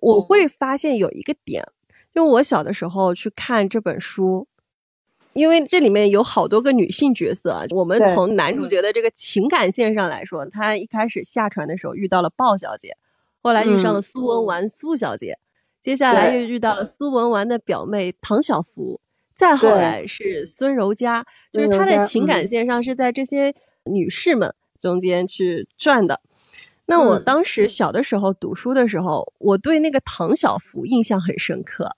我会发现有一个点，就我小的时候去看这本书，因为这里面有好多个女性角色，我们从男主角的这个情感线上来说，他一开始下船的时候遇到了鲍小姐，后来遇上了嗯苏文纨苏小姐，接下来又遇到了苏文纨的表妹唐晓芙，再后来是孙柔嘉，就是孙柔嘉他的情感嗯线上是在这些女士们中间去转的。那我嗯当时小的时候读书的时候，我对那个唐晓芙印象很深刻。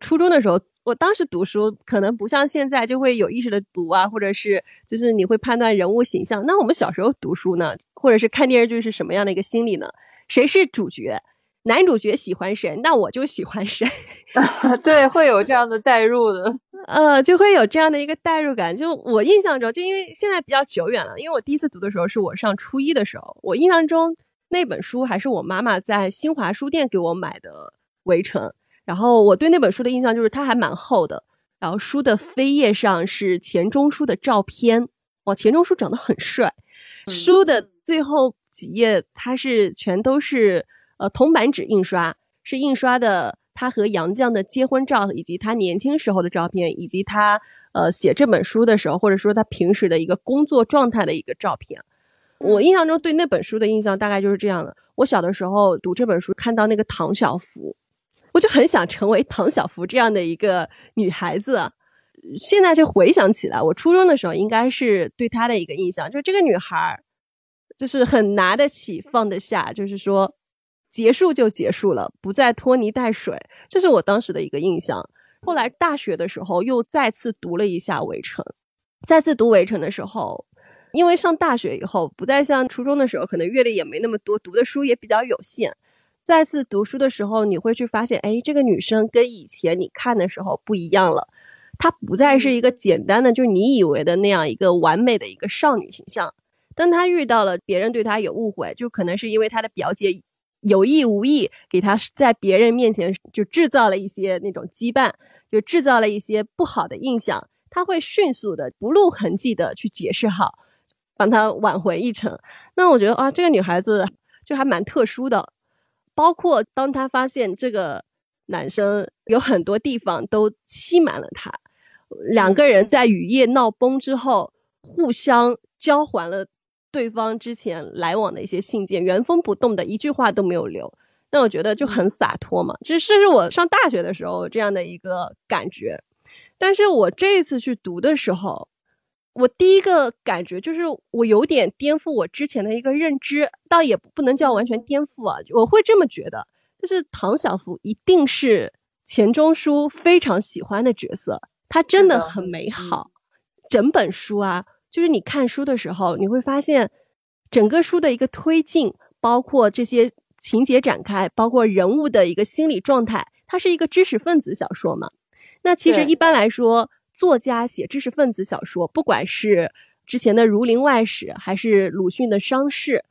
初中的时候，我当时读书可能不像现在就会有意识的读啊，或者是就是你会判断人物形象。那我们小时候读书呢，或者是看电视剧是什么样的一个心理呢？谁是主角？男主角喜欢谁，那我就喜欢谁。对，会有这样的代入的。呃，就会有这样的一个代入感。就我印象中，就因为现在比较久远了，因为我第一次读的时候是我上初一的时候，我印象中那本书还是我妈妈在新华书店给我买的《围城》，然后我对那本书的印象就是它还蛮厚的，然后书的扉页上是钱钟书的照片，哇，钱钟书长得很帅。书的最后几页，它是全都是呃铜版纸印刷，是印刷的他和杨绛的结婚照，以及他年轻时候的照片，以及他呃写这本书的时候，或者说他平时的一个工作状态的一个照片。我印象中对那本书的印象大概就是这样的。我小的时候读这本书，看到那个唐小芙，我就很想成为唐小芙这样的一个女孩子啊。现在就回想起来，我初中的时候应该是对她的一个印象，就是这个女孩儿，就是很拿得起放得下，就是说结束就结束了，不再拖泥带水，这是我当时的一个印象。后来大学的时候又再次读了一下《围城》，再次读《围城》的时候，因为上大学以后不再像初中的时候，可能阅历也没那么多，读的书也比较有限。再次读书的时候，你会去发现，哎，这个女生跟以前你看的时候不一样了。她不再是一个简单的，就你以为的那样一个完美的一个少女形象。当她遇到了别人对她有误会，就可能是因为她的表姐有意无意给他在别人面前就制造了一些那种羁绊，就制造了一些不好的印象。他会迅速的不露痕迹的去解释好，帮他挽回一程。那我觉得啊，这个女孩子就还蛮特殊的。包括当她发现这个男生有很多地方都欺瞒了她，两个人在雨夜闹崩之后，互相交还了对方之前来往的一些信件，原封不动的一句话都没有留。那我觉得就很洒脱嘛，这是我上大学的时候这样的一个感觉。但是我这一次去读的时候，我第一个感觉就是我有点颠覆我之前的一个认知，倒也不能叫完全颠覆啊，我会这么觉得，就是唐小芙一定是钱钟书非常喜欢的角色，她真的很美好。整本书啊，就是你看书的时候，你会发现整个书的一个推进，包括这些情节展开，包括人物的一个心理状态，它是一个知识分子小说嘛。那其实一般来说，作家写知识分子小说，不管是之前的《儒林外史》，还是鲁迅的《伤逝》，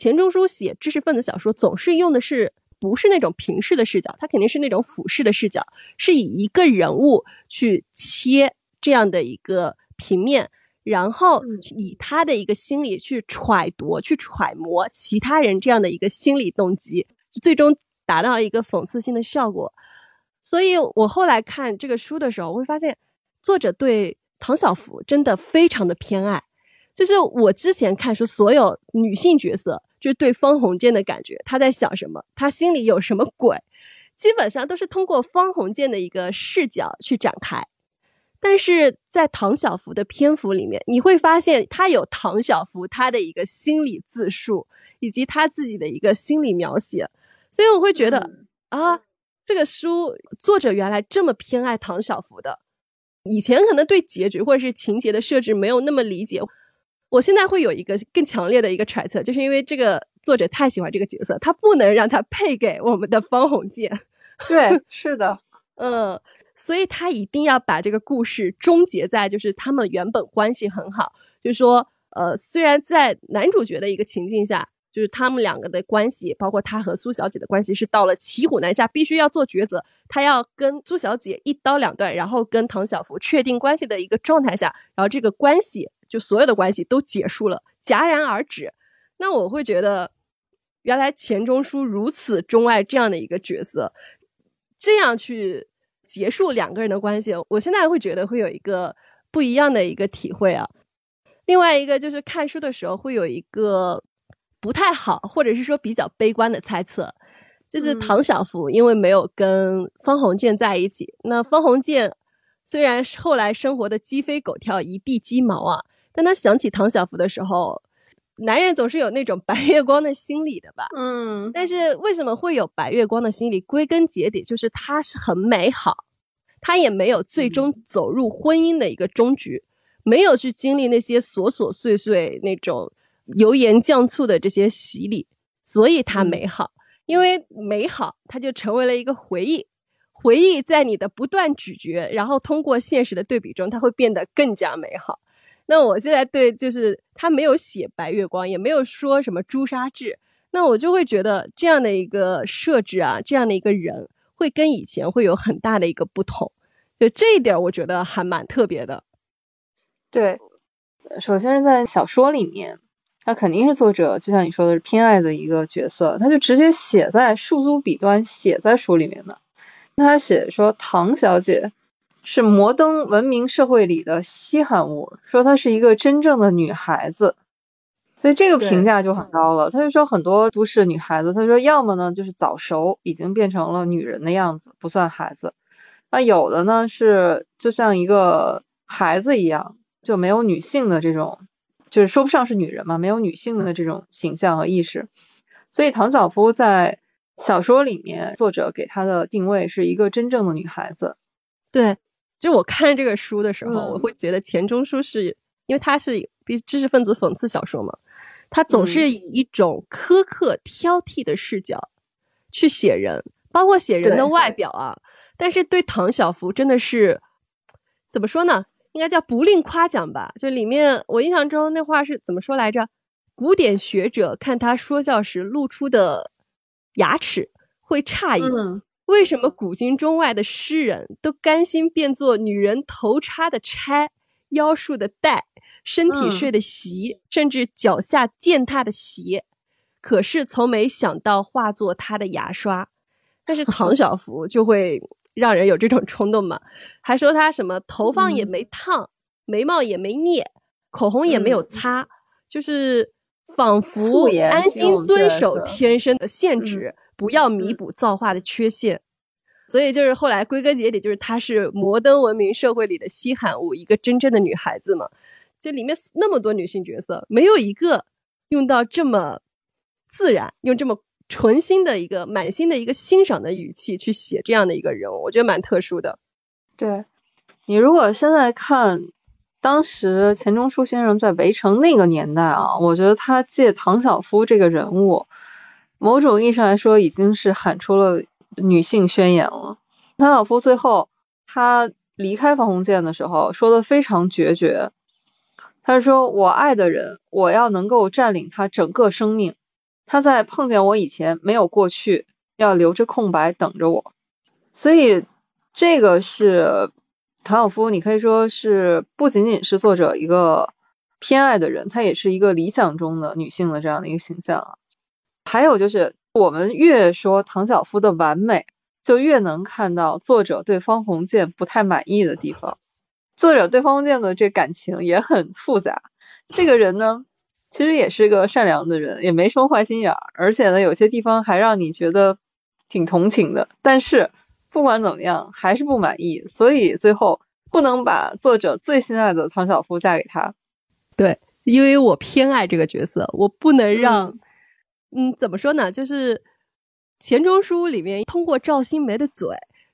钱钟书写知识分子小说总是用的是不是那种平视的视角，他肯定是那种俯视的视角，是以一个人物去切这样的一个平面，然后嗯以他的一个心理去揣度、去揣摩其他人这样的一个心理动机，最终达到一个讽刺性的效果。所以我后来看这个书的时候，我会发现作者对唐小芙真的非常的偏爱。就是我之前看书，所有女性角色，就是对方鸿渐的感觉，她在想什么，她心里有什么鬼，基本上都是通过方鸿渐的一个视角去展开。但是在唐小福的篇幅里面，你会发现他有唐小福他的一个心理自述，以及他自己的一个心理描写，所以我会觉得、啊，这个书作者原来这么偏爱唐小福的，以前可能对结局或者是情节的设置没有那么理解，我现在会有一个更强烈的一个揣测，就是因为这个作者太喜欢这个角色，他不能让他配给我们的方鸿渐，对，是的，嗯，所以他一定要把这个故事终结在就是他们原本关系很好，就是说，呃，虽然在男主角的一个情境下。就是他们两个的关系，包括他和苏小姐的关系，是到了骑虎难下，必须要做抉择。他要跟苏小姐一刀两断，然后跟唐小福确定关系的一个状态下，然后这个关系就所有的关系都结束了，戛然而止。那我会觉得，原来钱钟书如此钟爱这样的一个角色，这样去结束两个人的关系，我现在会觉得会有一个不一样的一个体会啊。另外一个就是看书的时候会有一个不太好，或者是说比较悲观的猜测，就是唐小福因为没有跟方鸿渐在一起，那方鸿渐虽然后来生活的鸡飞狗跳、一地鸡毛啊，但他想起唐小福的时候，男人总是有那种白月光的心理的吧？嗯但是为什么会有白月光的心理？归根结底就是他是很美好，他也没有最终走入婚姻的一个终局，没有去经历那些琐琐碎碎那种油盐酱醋的这些洗礼，所以他美好。因为美好，它就成为了一个回忆。回忆在你的不断咀嚼，然后通过现实的对比中，它会变得更加美好。那我现在对就是他没有写白月光，也没有说什么朱砂痣，那我就会觉得这样的一个设置啊，这样的一个人会跟以前会有很大的一个不同。就这一点，我觉得还蛮特别的。对，首先是在小说里面，他肯定是作者，就像你说的是偏爱的一个角色，他就直接写在竖租笔端写在书里面的。他写说唐小姐是摩登文明社会里的稀罕物，说她是一个真正的女孩子，所以这个评价就很高了。他就说很多都市女孩子，他说要么呢就是早熟，已经变成了女人的样子，不算孩子；那有的呢是就像一个孩子一样，就没有女性的这种，就是说不上是女人嘛，没有女性的这种形象和意识。所以唐晓芙在小说里面，作者给她的定位是一个真正的女孩子。对，就是我看这个书的时候，嗯我会觉得钱钟书是因为他是比知识分子讽刺小说嘛，他总是以一种苛刻挑剔的视角去写人，包括写人的外表啊。但是对唐晓芙真的是怎么说呢？应该叫不吝夸奖吧。就里面我印象中那话是怎么说来着？古典学者看他说笑时露出的牙齿会诧异，嗯为什么古今中外的诗人都甘心变作女人头插的钗、腰束的带、身体嗯。睡的席，甚至脚下践踏的鞋，可是从没想到化作他的牙刷。但是 唐晓芙就会让人有这种冲动嘛，还说她什么头发也没烫，眉毛也没捏，口红也没有擦，就是仿佛安心遵守天生的限制，不要弥补造化的缺陷。所以就是后来归根结底，就是她是摩登文明社会里的稀罕物，一个真正的女孩子嘛。就里面那么多女性角色，没有一个用到这么自然，用这么纯心的一个满心的一个欣赏的语气去写这样的一个人物，我觉得蛮特殊的。对你如果现在看当时钱钟书先生在围城那个年代啊，我觉得他借唐晓芙这个人物，某种意义上来说已经是喊出了女性宣言了。唐晓芙最后他离开方鸿渐的时候说的非常决绝，他说：“我爱的人，我要能够占领他整个生命。他在碰见我以前没有过去，要留着空白等着我。”所以这个是唐晓芙，你可以说是不仅仅是作者一个偏爱的人，他也是一个理想中的女性的这样的一个形象啊。还有就是，我们越说唐晓芙的完美，就越能看到作者对方鸿渐不太满意的地方。作者对方鸿渐的这感情也很复杂。这个人呢，其实也是个善良的人，也没什么坏心眼儿，而且呢，有些地方还让你觉得挺同情的。但是不管怎么样，还是不满意，所以最后不能把作者最心爱的唐晓芙嫁给他。对，因为我偏爱这个角色，我不能让，嗯怎么说呢？就是钱钟书里面通过赵新梅的嘴，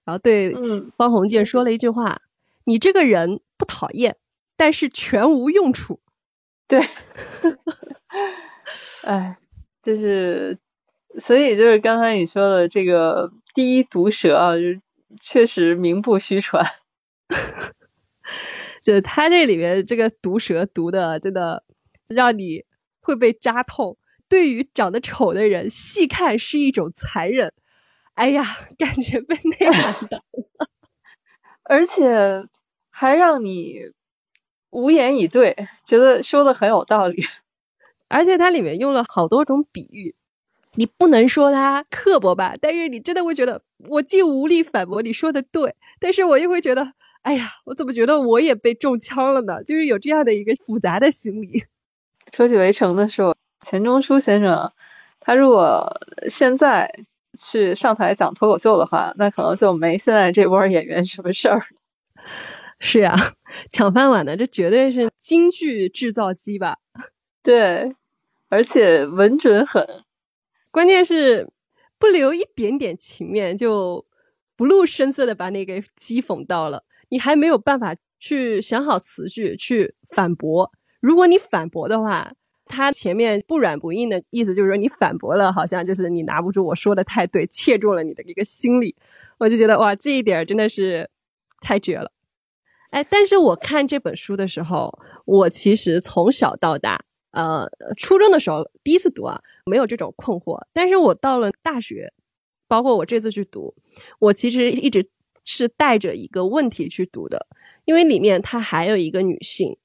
然后对嗯方鸿渐说了一句话：“你这个人不讨厌，但是全无用处。对，哎，就是，所以就是刚才你说的这个第一毒舌啊，就是确实名不虚传。”就是他这里面这个毒舌毒的，真的让你会被扎痛。对于长得丑的人，细看是一种残忍。哎呀，感觉被内 涵到了。而且还让你无言以对，觉得说的很有道理。而且它里面用了好多种比喻，你不能说他刻薄吧，但是你真的会觉得，我既无力反驳你说的对，但是我又会觉得，哎呀，我怎么觉得我也被中枪了呢？就是有这样的一个复杂的心理。说起围城的时候，钱钟书先生，他如果现在去上台讲脱口秀的话，那可能就没现在这波演员什么事儿。是呀，抢饭碗的，这绝对是京剧制造机吧？对，而且稳准狠，关键是不留一点点情面，就不露声色的把你给讥讽到了，你还没有办法去想好词句去反驳。如果你反驳的话，他前面不软不硬的意思就是说你反驳了，好像就是你拿不住我说的太对，切中了你的一个心理。我就觉得哇，这一点真的是太绝了。哎，但是我看这本书的时候，我其实从小到大，呃，初中的时候第一次读啊，没有这种困惑。但是我到了大学，包括我这次去读，我其实一直是带着一个问题去读的，因为里面它还有一个女性，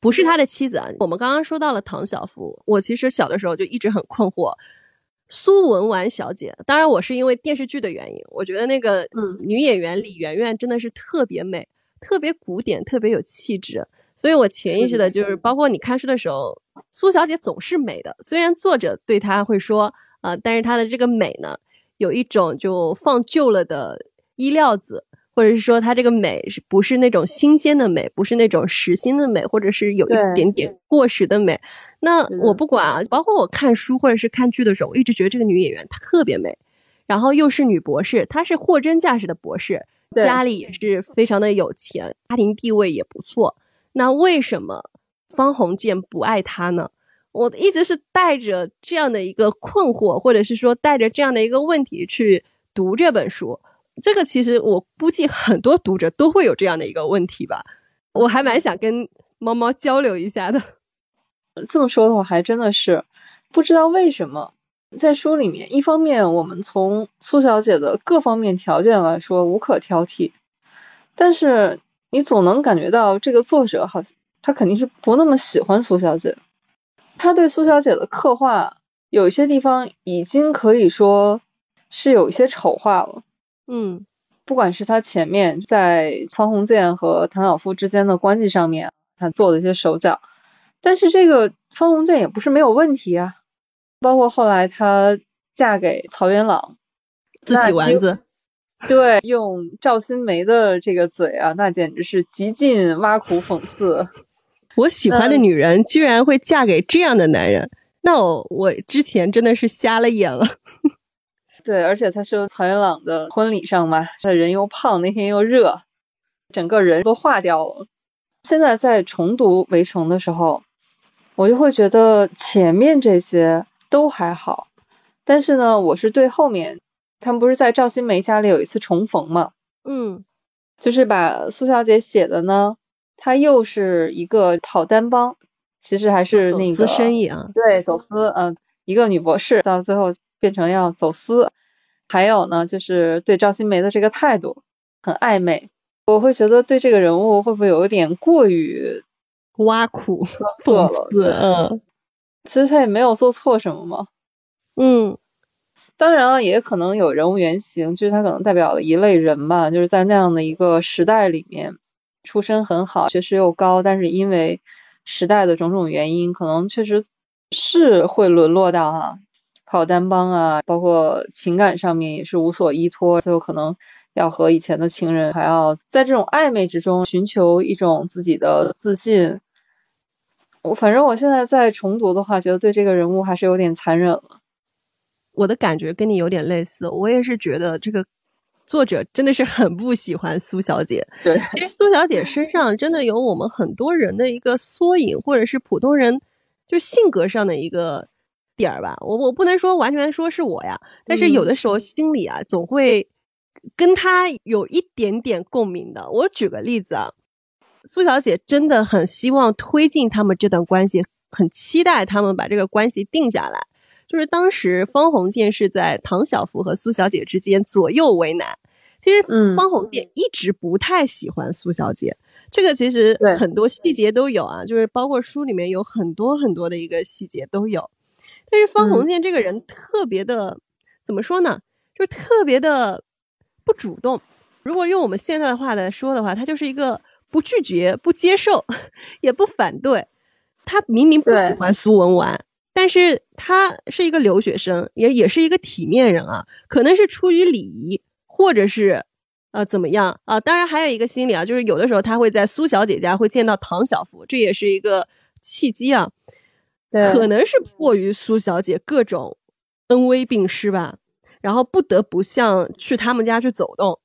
不是他的妻子啊。我们刚刚说到了唐晓芙，我其实小的时候就一直很困惑，苏文纨小姐。当然，我是因为电视剧的原因，我觉得那个嗯女演员李媛媛真的是特别美。特别古典，特别有气质，所以我潜意识的就是，包括你看书的时候，苏小姐总是美的。虽然作者对她会说，呃，但是她的这个美呢，有一种就放旧了的衣料子，或者是说她这个美是不是那种新鲜的美，不是那种时新的美，或者是有一点点过时的美。那我不管啊，包括我看书或者是看剧的时候，我一直觉得这个女演员她特别美，然后又是女博士，她是货真价实的博士。家里也是非常的有钱，家庭地位也不错。那为什么方鸿渐不爱她呢？我一直是带着这样的一个困惑，或者是说带着这样的一个问题去读这本书。这个其实我估计很多读者都会有这样的一个问题吧。我还蛮想跟猫猫交流一下的。这么说的话，还真的是不知道为什么。在书里面，一方面我们从苏小姐的各方面条件来说无可挑剔，但是你总能感觉到这个作者好像他肯定是不那么喜欢苏小姐，他对苏小姐的刻画有一些地方已经可以说是有一些丑化了。嗯，不管是他前面在方鸿渐和唐晓芙之间的关系上面，他做的一些手脚，但是这个方鸿渐也不是没有问题啊。包括后来她嫁给曹元朗，自己丸子，对，用赵新梅的这个嘴啊，那简直是极尽挖苦讽刺。我喜欢的女人居然会嫁给这样的男人，那我我之前真的是瞎了眼了。对，而且他是曹元朗的婚礼上嘛，他人又胖，那天又热，整个人都化掉了。现在在重读《围城》的时候，我就会觉得前面这些。都还好，但是呢，我是对后面他们不是在赵新梅家里有一次重逢嘛？嗯，就是把苏小姐写的呢，她又是一个跑单帮，其实还是那个生意啊，对，走私，嗯，一个女博士到最后变成要走私，还有呢，就是对赵新梅的这个态度很暧昧，我会觉得对这个人物会不会有一点过于挖苦讽刺，嗯。其实他也没有做错什么嘛，嗯，当然了，也可能有人物原型，就是他可能代表了一类人吧，就是在那样的一个时代里面，出身很好，学识又高，但是因为时代的种种原因，可能确实是会沦落到哈跑单帮啊，包括情感上面也是无所依托，最后可能要和以前的情人还要在这种暧昧之中寻求一种自己的自信。我反正我现在在重读的话，觉得对这个人物还是有点残忍了。我的感觉跟你有点类似，我也是觉得这个作者真的是很不喜欢苏小姐。对，其实苏小姐身上真的有我们很多人的一个缩影，或者是普通人就是性格上的一个点儿吧。我我不能说完全说是我呀，但是有的时候心里啊总会跟他有一点点共鸣的。我举个例子啊。苏小姐真的很希望推进他们这段关系，很期待他们把这个关系定下来。就是当时方鸿渐是在唐小芙和苏小姐之间左右为难。其实方鸿渐一直不太喜欢苏小姐，这个其实很多细节都有啊，就是包括书里面有很多很多的一个细节都有。但是方鸿渐这个人特别的，怎么说呢？就特别的不主动。如果用我们现在的话来说的话，他就是一个不拒绝、不接受，也不反对。他明明不喜欢苏文纨，但是他是一个留学生，也也是一个体面人啊。可能是出于礼仪，或者是呃怎么样啊？当然还有一个心理啊，就是有的时候他会在苏小姐家会见到唐小芙，这也是一个契机啊。对，可能是迫于苏小姐各种恩威并施吧，然后不得不向去他们家去走动。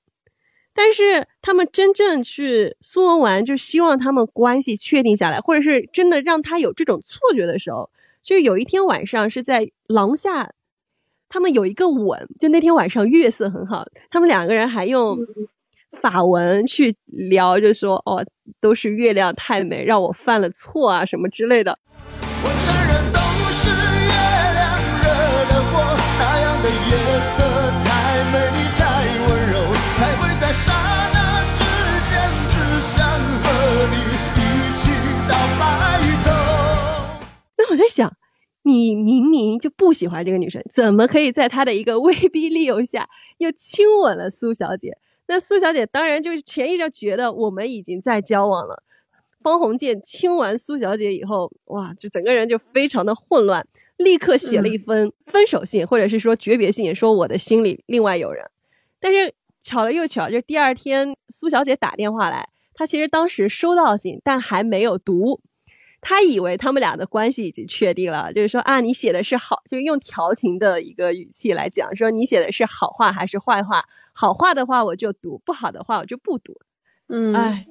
但是他们真正去苏文纨，就希望他们关系确定下来，或者是真的让他有这种错觉的时候，就有一天晚上是在廊下，他们有一个吻，就那天晚上月色很好，他们两个人还用法文去聊，就说哦，都是月亮太美，让我犯了错啊什么之类的。想，你明明就不喜欢这个女生，怎么可以在她的一个威逼利诱下又亲吻了苏小姐？那苏小姐当然就是潜意识觉得我们已经在交往了。方鸿渐亲完苏小姐以后，哇，就整个人就非常的混乱，立刻写了一封分手信，或者是说诀别信，说我的心里另外有人。但是巧了又巧，就是第二天苏小姐打电话来，她其实当时收到信，但还没有读，她以为他们俩的关系已经确定了，就是说啊，你写的是好，就用调情的一个语气来讲，说你写的是好话还是坏话？好话的话我就读，不好的话我就不读。嗯，哎。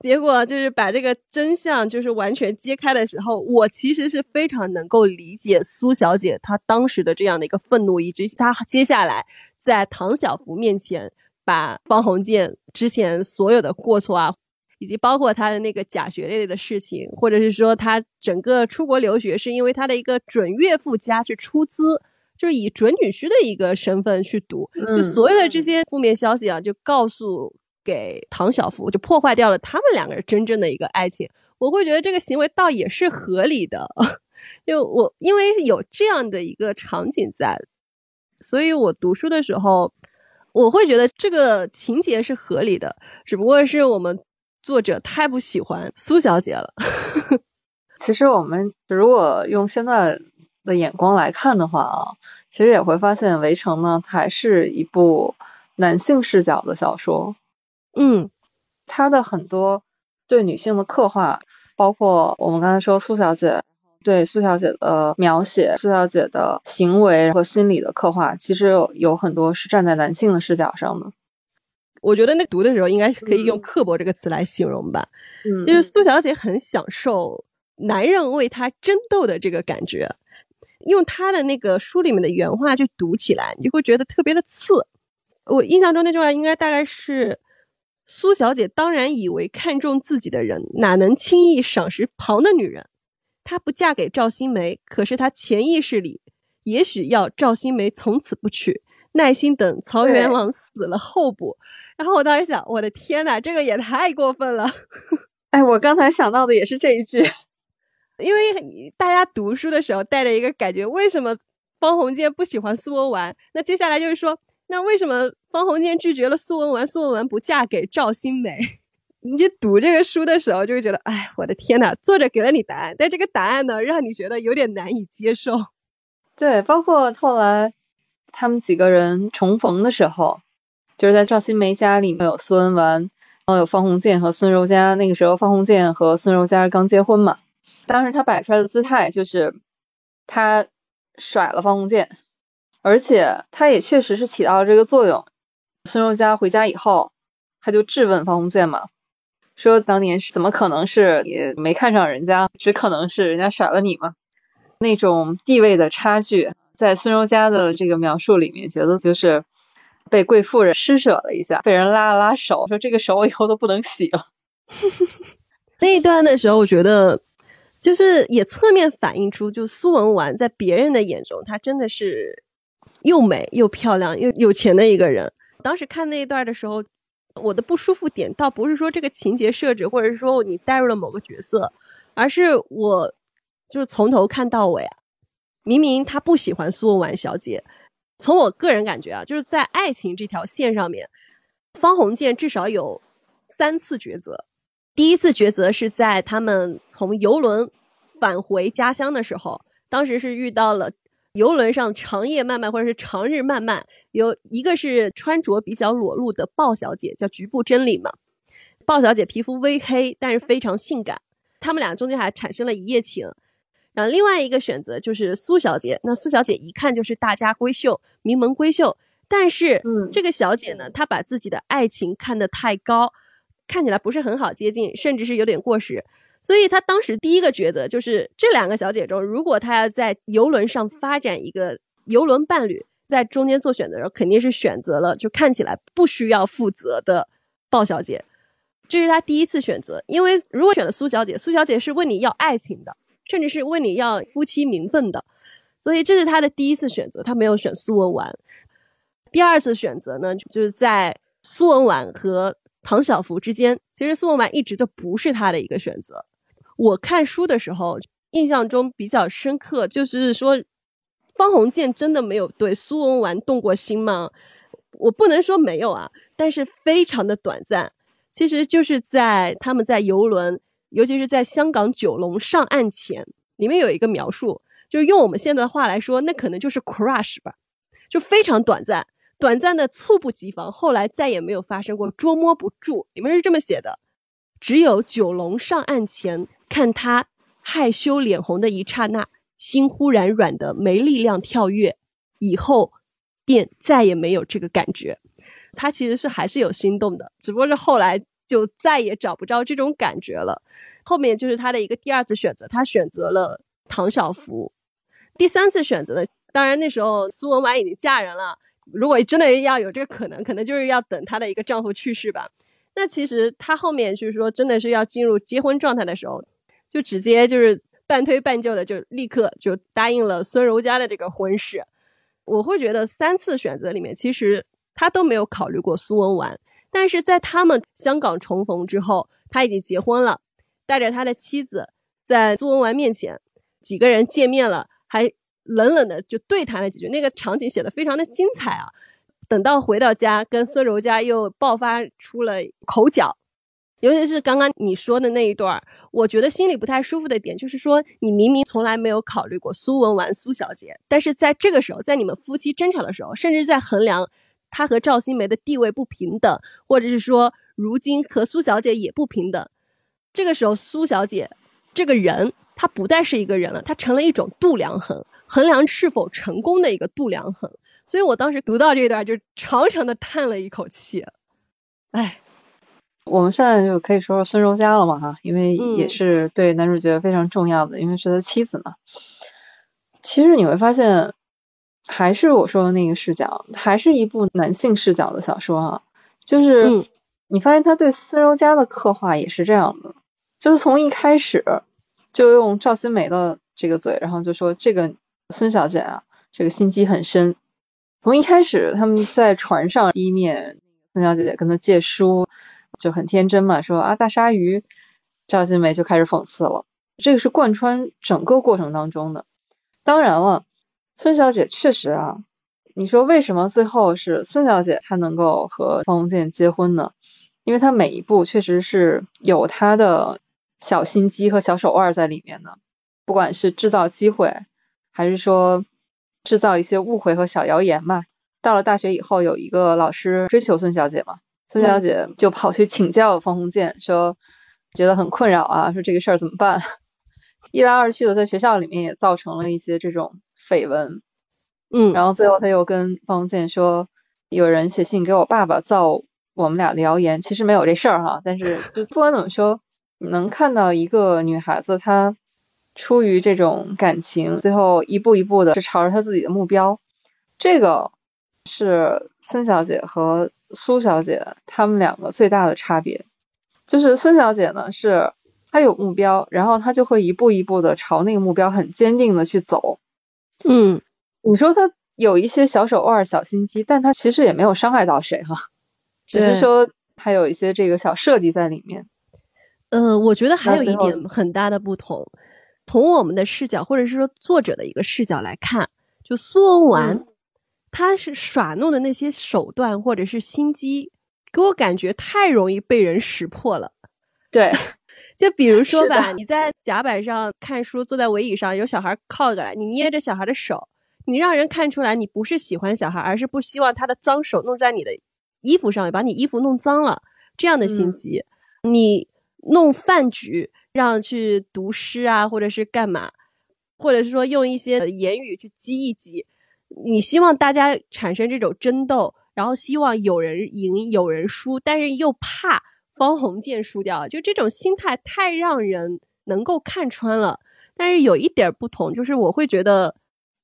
结果就是把这个真相就是完全揭开的时候，我其实是非常能够理解苏小姐她当时的这样的一个愤怒，以及她接下来在唐小福面前把方鸿渐之前所有的过错啊，以及包括他的那个假学历的事情，或者是说他整个出国留学是因为他的一个准岳父家去出资，就是以准女婿的一个身份去读，就所有的这些负面消息啊，就告诉。给唐小福就破坏掉了他们两个人真正的一个爱情，我会觉得这个行为倒也是合理的。就我因为有这样的一个场景在，所以我读书的时候，我会觉得这个情节是合理的。只不过是我们作者太不喜欢苏小姐了。其实我们如果用现在的眼光来看的话啊，其实也会发现《围城》呢还是一部男性视角的小说。嗯，它的很多对女性的刻画，包括我们刚才说苏小姐对苏小姐的描写，苏小姐的行为和心理的刻画，其实有有很多是站在男性的视角上的。我觉得那读的时候应该是可以用刻薄这个词来形容吧。嗯，就是苏小姐很享受男人为她争斗的这个感觉，用她的那个书里面的原话去读起来，你就会觉得特别的刺。我印象中那句话应该大概是。苏小姐当然以为看中自己的人哪能轻易赏识旁的女人？她不嫁给赵新梅，可是她潜意识里也许要赵新梅从此不娶，耐心等曹元王死了后补。然后我当时想，我的天呐，这个也太过分了！哎，我刚才想到的也是这一句，因为大家读书的时候带着一个感觉，为什么方鸿渐不喜欢苏文纨？那接下来就是说。那为什么方鸿渐拒绝了苏文纨？苏文纨不嫁给赵新梅？你读这个书的时候就会觉得，哎，我的天呐，作者给了你答案，但这个答案呢，让你觉得有点难以接受。对，包括后来他们几个人重逢的时候，就是在赵新梅家里面有苏文，然后有方鸿渐和孙柔嘉。那个时候方鸿渐和孙柔嘉刚结婚嘛，当时他摆出来的姿态就是他甩了方鸿渐。而且他也确实是起到了这个作用。孙柔嘉回家以后，他就质问方鸿渐嘛，说当年是怎么可能是你没看上人家，只可能是人家甩了你嘛？那种地位的差距，在孙柔嘉的这个描述里面，觉得就是被贵妇人施舍了一下，被人拉了拉手，说这个手我以后都不能洗了。那一段的时候，我觉得就是也侧面反映出，就苏文纨在别人的眼中，她真的是。又美又漂亮又有钱的一个人。当时看那一段的时候，我的不舒服点倒不是说这个情节设置，或者是说你带入了某个角色，而是我就是从头看到尾啊，明明他不喜欢苏文纨小姐。从我个人感觉啊，就是在爱情这条线上面，方鸿渐至少有三次抉择。第一次抉择是在他们从游轮返回家乡的时候，当时是遇到了游轮上长夜漫漫或者是长日漫漫，有一个是穿着比较裸露的鲍小姐，叫局部真理嘛。鲍小姐皮肤微黑，但是非常性感，他们俩中间还产生了一夜情。然后另外一个选择就是苏小姐，那苏小姐一看就是大家闺秀、名门闺秀，但是嗯这个小姐呢，她把自己的爱情看得太高，看起来不是很好接近，甚至是有点过时。所以她当时第一个抉择就是这两个小姐中，如果她要在游轮上发展一个游轮伴侣，在中间做选择的时候，肯定是选择了就看起来不需要负责的鲍小姐，这是她第一次选择。因为如果选了苏小姐，苏小姐是问你要爱情的。甚至是问你要夫妻名分的，所以这是他的第一次选择，他没有选苏文纨。第二次选择呢，就是在苏文纨和唐晓芙之间，其实苏文纨一直都不是他的一个选择。我看书的时候，印象中比较深刻，就是说方鸿渐真的没有对苏文纨动过心吗？我不能说没有啊，但是非常的短暂。其实就是在他们在游轮。尤其是在香港九龙上岸前，里面有一个描述，就是用我们现在的话来说，那可能就是 crush 吧，就非常短暂，短暂的猝不及防，后来再也没有发生过，捉摸不住。里面是这么写的：只有九龙上岸前，看他害羞脸红的一刹那，心忽然软的没力量跳跃，以后便再也没有这个感觉。他其实是还是有心动的，只不过是后来。就再也找不着这种感觉了。后面就是他的一个第二次选择，他选择了唐小芙。第三次选择，当然那时候苏文纨已经嫁人了。如果真的要有这个可能，可能就是要等她的一个丈夫去世吧。那其实她后面就是说，真的是要进入结婚状态的时候，就直接就是半推半就的，就立刻就答应了孙柔嘉的这个婚事。我会觉得三次选择里面，其实他都没有考虑过苏文纨。但是在他们香港重逢之后，他已经结婚了，带着他的妻子在苏文纨面前，几个人见面了，还冷冷的就对谈了几句，那个场景写的非常的精彩啊。等到回到家，跟孙柔嘉又爆发出了口角，尤其是刚刚你说的那一段，我觉得心里不太舒服的点就是说，你明明从来没有考虑过苏文纨苏小姐，但是在这个时候，在你们夫妻争吵的时候，甚至在衡量。他和赵新梅的地位不平等，或者是说如今和苏小姐也不平等。这个时候，苏小姐这个人，她不再是一个人了，她成了一种度量衡，衡量是否成功的一个度量衡。所以我当时读到这段，就长长的叹了一口气。哎，我们现在就可以说说孙柔嘉了嘛，哈，因为也是对男主角非常重要的，因为是他妻子嘛。其实你会发现。还是我说的那个视角，还是一部男性视角的小说啊。就是你发现他对孙柔嘉的刻画也是这样的，就是从一开始就用赵新梅的这个嘴，然后就说这个孙小姐啊，这个心机很深。从一开始他们在船上第一面，孙小姐跟他借书，就很天真嘛，说啊大鲨鱼，赵新梅就开始讽刺了。这个是贯穿整个过程当中的。当然了。孙小姐确实啊，你说为什么最后是孙小姐她能够和方鸿渐结婚呢？因为她每一步确实是有她的小心机和小手腕在里面的，不管是制造机会，还是说制造一些误会和小谣言嘛。到了大学以后，有一个老师追求孙小姐嘛，孙小姐就跑去请教方鸿渐，说觉得很困扰啊，说这个事儿怎么办？一来二去的，在学校里面也造成了一些这种。绯闻，嗯，然后最后他又跟方鸿渐说，有人写信给我爸爸造我们俩的谣言，其实没有这事儿哈，但是就不管怎么说，你能看到一个女孩子她出于这种感情，最后一步一步的是朝着她自己的目标，这个是孙小姐和苏小姐她们两个最大的差别，就是孙小姐呢是她有目标，然后她就会一步一步的朝那个目标很坚定的去走。嗯，你说他有一些小手腕、小心机，但他其实也没有伤害到谁哈，只是说他有一些这个小设计在里面。呃，我觉得还有一点很大的不同，从我们的视角，或者是说作者的一个视角来看，就苏文纨，嗯他是耍弄的那些手段或者是心机，给我感觉太容易被人识破了。对，就比如 说吧，你在甲板上看书，坐在尾椅上，有小孩靠过来，你捏着小孩的手，你让人看出来你不是喜欢小孩，而是不希望他的脏手弄在你的衣服上面，把你衣服弄脏了，这样的心嗯机。你弄饭局，让去读诗啊，或者是干嘛，或者是说用一些言语去激一激，你希望大家产生这种争斗，然后希望有人赢有人输，但是又怕方鸿渐输掉，就这种心态太让人能够看穿了。但是有一点不同，就是我会觉得，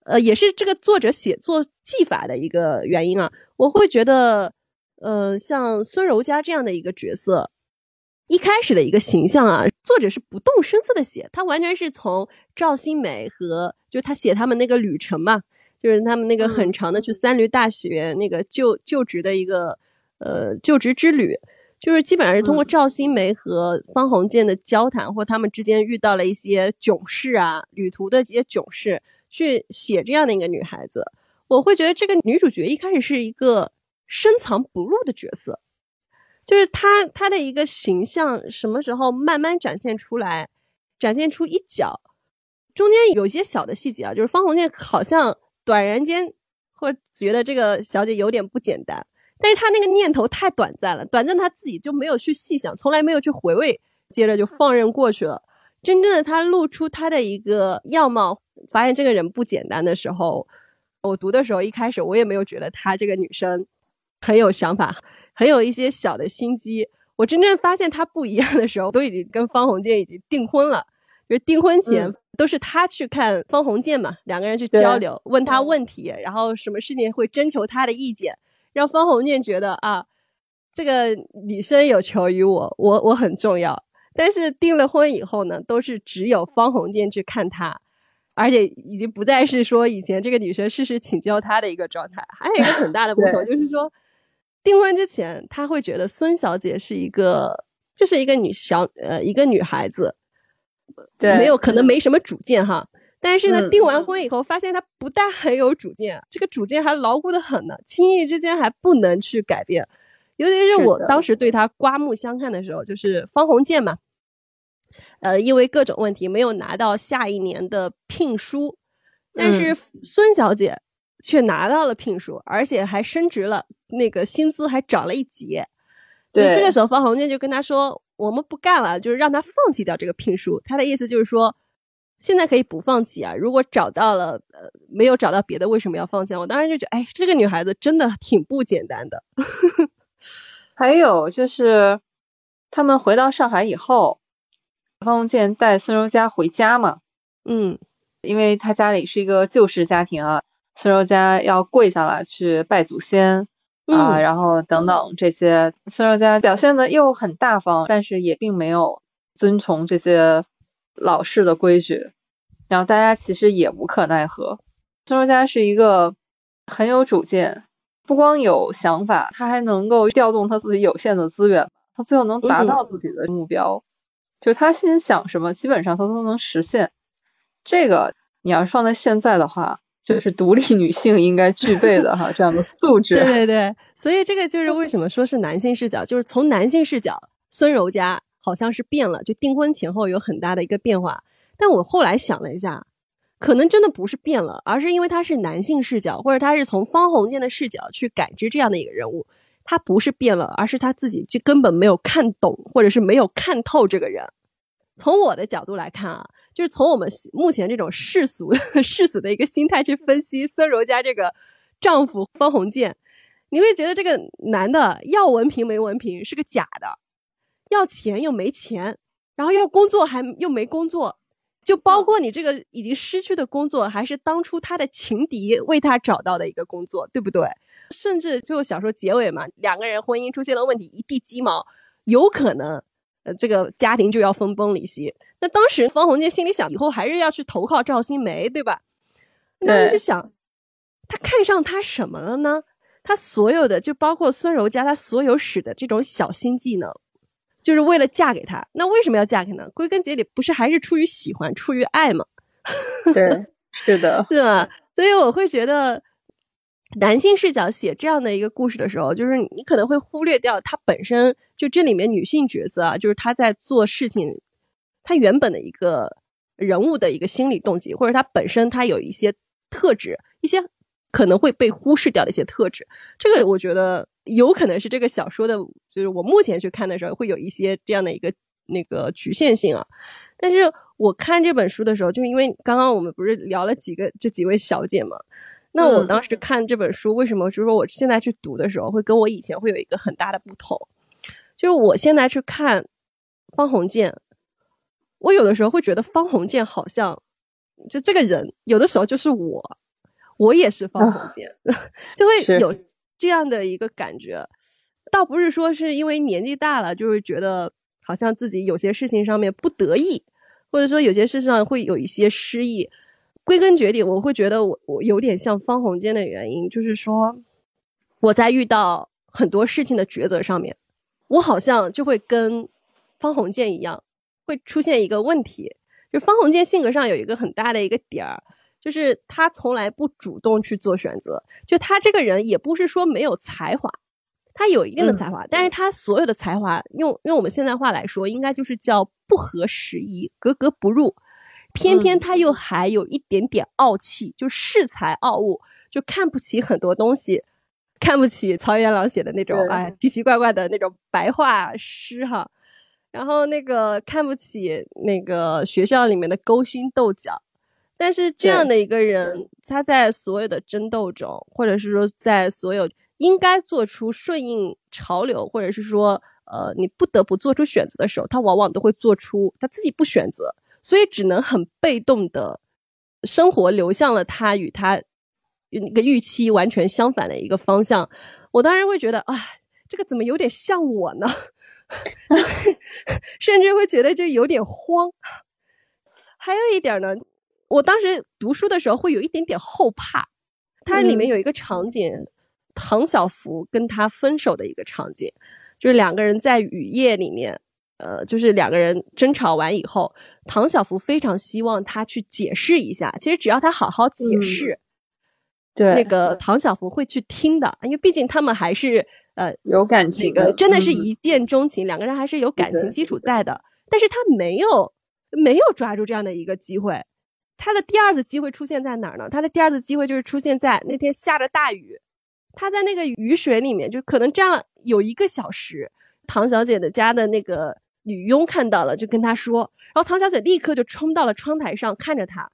呃，也是这个作者写作技法的一个原因啊。我会觉得，呃，像孙柔嘉这样的一个角色，一开始的一个形象啊，作者是不动声色的写，他完全是从赵新梅和就是他写他们那个旅程嘛，就是他们那个很长的去三闾大学那个就就职的一个呃就职之旅，就是基本上是通过嗯赵新梅和方鸿渐的交谈，或他们之间遇到了一些囧事啊，旅途的这些囧事，去写这样的一个女孩子。我会觉得这个女主角一开始是一个深藏不露的角色，就是她她的一个形象什么时候慢慢展现出来，展现出一角，中间有一些小的细节啊，就是方鸿渐好像短然间或觉得这个小姐有点不简单，但是他那个念头太短暂了，短暂他自己就没有去细想，从来没有去回味，接着就放任过去了。真正的他露出他的一个样貌，发现这个人不简单的时候，我读的时候一开始我也没有觉得她这个女生很有想法，很有一些小的心机。我真正发现她不一样的时候，都已经跟方鸿渐已经订婚了。就是订婚前、嗯都是他去看方鸿渐嘛，两个人去交流，问他问题，然后什么事情会征求他的意见，让方鸿渐觉得啊，这个女生有求于我，我我很重要。但是订了婚以后呢，都是只有方鸿渐去看她，而且已经不再是说以前这个女生事事请教他的一个状态。还有一个很大的不同就是说，订婚之前他会觉得孙小姐是一个就是一个女小呃一个女孩子，对，没有可能没什么主见哈。但是呢，嗯订完婚以后，发现他不但很有主见，这个主见还牢固的很呢，轻易之间还不能去改变。尤其是我当时对他刮目相看的时候，就是方鸿渐嘛，呃，因为各种问题没有拿到下一年的聘书，但是嗯孙小姐却拿到了聘书，而且还升职了，那个薪资还涨了一截。所以这个时候，方鸿渐就跟他说：“我们不干了，就是让他放弃掉这个聘书。”他的意思就是说，现在可以不放弃啊。如果找到了，呃，没有找到别的，为什么要放弃啊？我当时就觉得，哎，这个女孩子真的挺不简单的。还有就是，他们回到上海以后，方鸿渐带孙柔嘉回家嘛，嗯因为他家里是一个旧式家庭啊，孙柔嘉要跪下来去拜祖先啊，嗯然后等等这些，孙柔嘉表现的又很大方，但是也并没有遵从这些老式的规矩，然后大家其实也无可奈何。孙柔嘉是一个很有主见，不光有想法，他还能够调动他自己有限的资源，他最后能达嗯到自己的目标。就他心想什么，基本上他都能实现。这个你要是放在现在的话，就是独立女性应该具备的哈这样的素质。对对对，所以这个就是为什么说是男性视角，就是从男性视角，孙柔嘉好像是变了，就订婚前后有很大的一个变化。但我后来想了一下，可能真的不是变了，而是因为他是男性视角，或者他是从方鸿渐的视角去感知这样的一个人物，他不是变了，而是他自己就根本没有看懂，或者是没有看透这个人。从我的角度来看啊，就是从我们目前这种世俗 世俗的一个心态去分析孙柔嘉这个丈夫方鸿渐，你会觉得这个男的要文凭没文凭是个假的，要钱又没钱，然后要工作还又没工作，就包括你这个已经失去的工作，还是当初他的情敌为他找到的一个工作，对不对？甚至就小说结尾嘛，两个人婚姻出现了问题，一地鸡毛，有可能。呃，这个家庭就要分崩离析。那当时方鸿渐心里想，以后还是要去投靠赵新梅，对吧？那就想，他看上他什么了呢？他所有的，就包括孙柔嘉，他所有使的这种小心计呢，就是为了嫁给他。那为什么要嫁给呢？归根结底不是还是出于喜欢，出于爱吗？对，是的，对吧？所以我会觉得，男性视角写这样的一个故事的时候，就是你可能会忽略掉他本身就这里面女性角色啊，就是她在做事情，她原本的一个人物的一个心理动机，或者她本身她有一些特质，一些可能会被忽视掉的一些特质。这个我觉得有可能是这个小说的，就是我目前去看的时候会有一些这样的一个那个局限性啊。但是我看这本书的时候，就是因为刚刚我们不是聊了几个这几位小姐嘛，那我当时看这本书，为什么就是说我现在去读的时候，会跟我以前会有一个很大的不同，就是我现在去看方鸿渐，我有的时候会觉得方鸿渐好像就这个人，有的时候就是我，我也是方鸿渐，就会有这样的一个感觉，倒不是说是因为年纪大了，就是觉得好像自己有些事情上面不得意，或者说有些事情上会有一些失意。归根结底，我会觉得我我有点像方鸿渐的原因，就是说我在遇到很多事情的抉择上面，我好像就会跟方鸿渐一样，会出现一个问题。就方鸿渐性格上有一个很大的一个点儿，就是他从来不主动去做选择。就他这个人也不是说没有才华，他有一定的才华，但是他所有的才华，用用我们现在话来说，应该就是叫不合时宜、格格不入。偏偏他又还有一点点傲气，就恃才傲物，就看不起很多东西，看不起曹元朗写的那种对哎奇奇怪怪的那种白话诗哈，然后那个看不起那个学校里面的勾心斗角，但是这样的一个人，他在所有的争斗中，或者是说在所有应该做出顺应潮流，或者是说呃你不得不做出选择的时候，他往往都会做出他自己不选择。所以只能很被动的生活流向了他与他那个预期完全相反的一个方向。我当然会觉得啊，这个怎么有点像我呢？甚至会觉得就有点慌。还有一点呢，我当时读书的时候会有一点点后怕。它里面有一个场景，唐小福跟他分手的一个场景，就是两个人在雨夜里面。呃，就是两个人争吵完以后，唐小福非常希望他去解释一下。其实只要他好好解释，对，那个唐小福会去听的，因为毕竟他们还是呃有感那情个真的是嗯一见钟情，两个人还是有感情基础在的。但是他没有没有抓住这样的一个机会。他的第二次机会出现在哪儿呢？他的第二次机会就是出现在那天下着大雨，他在那个雨水里面，就可能站了有一个小时。唐小姐的家的那个女佣看到了，就跟她说，然后唐小姐立刻就冲到了窗台上，看着他，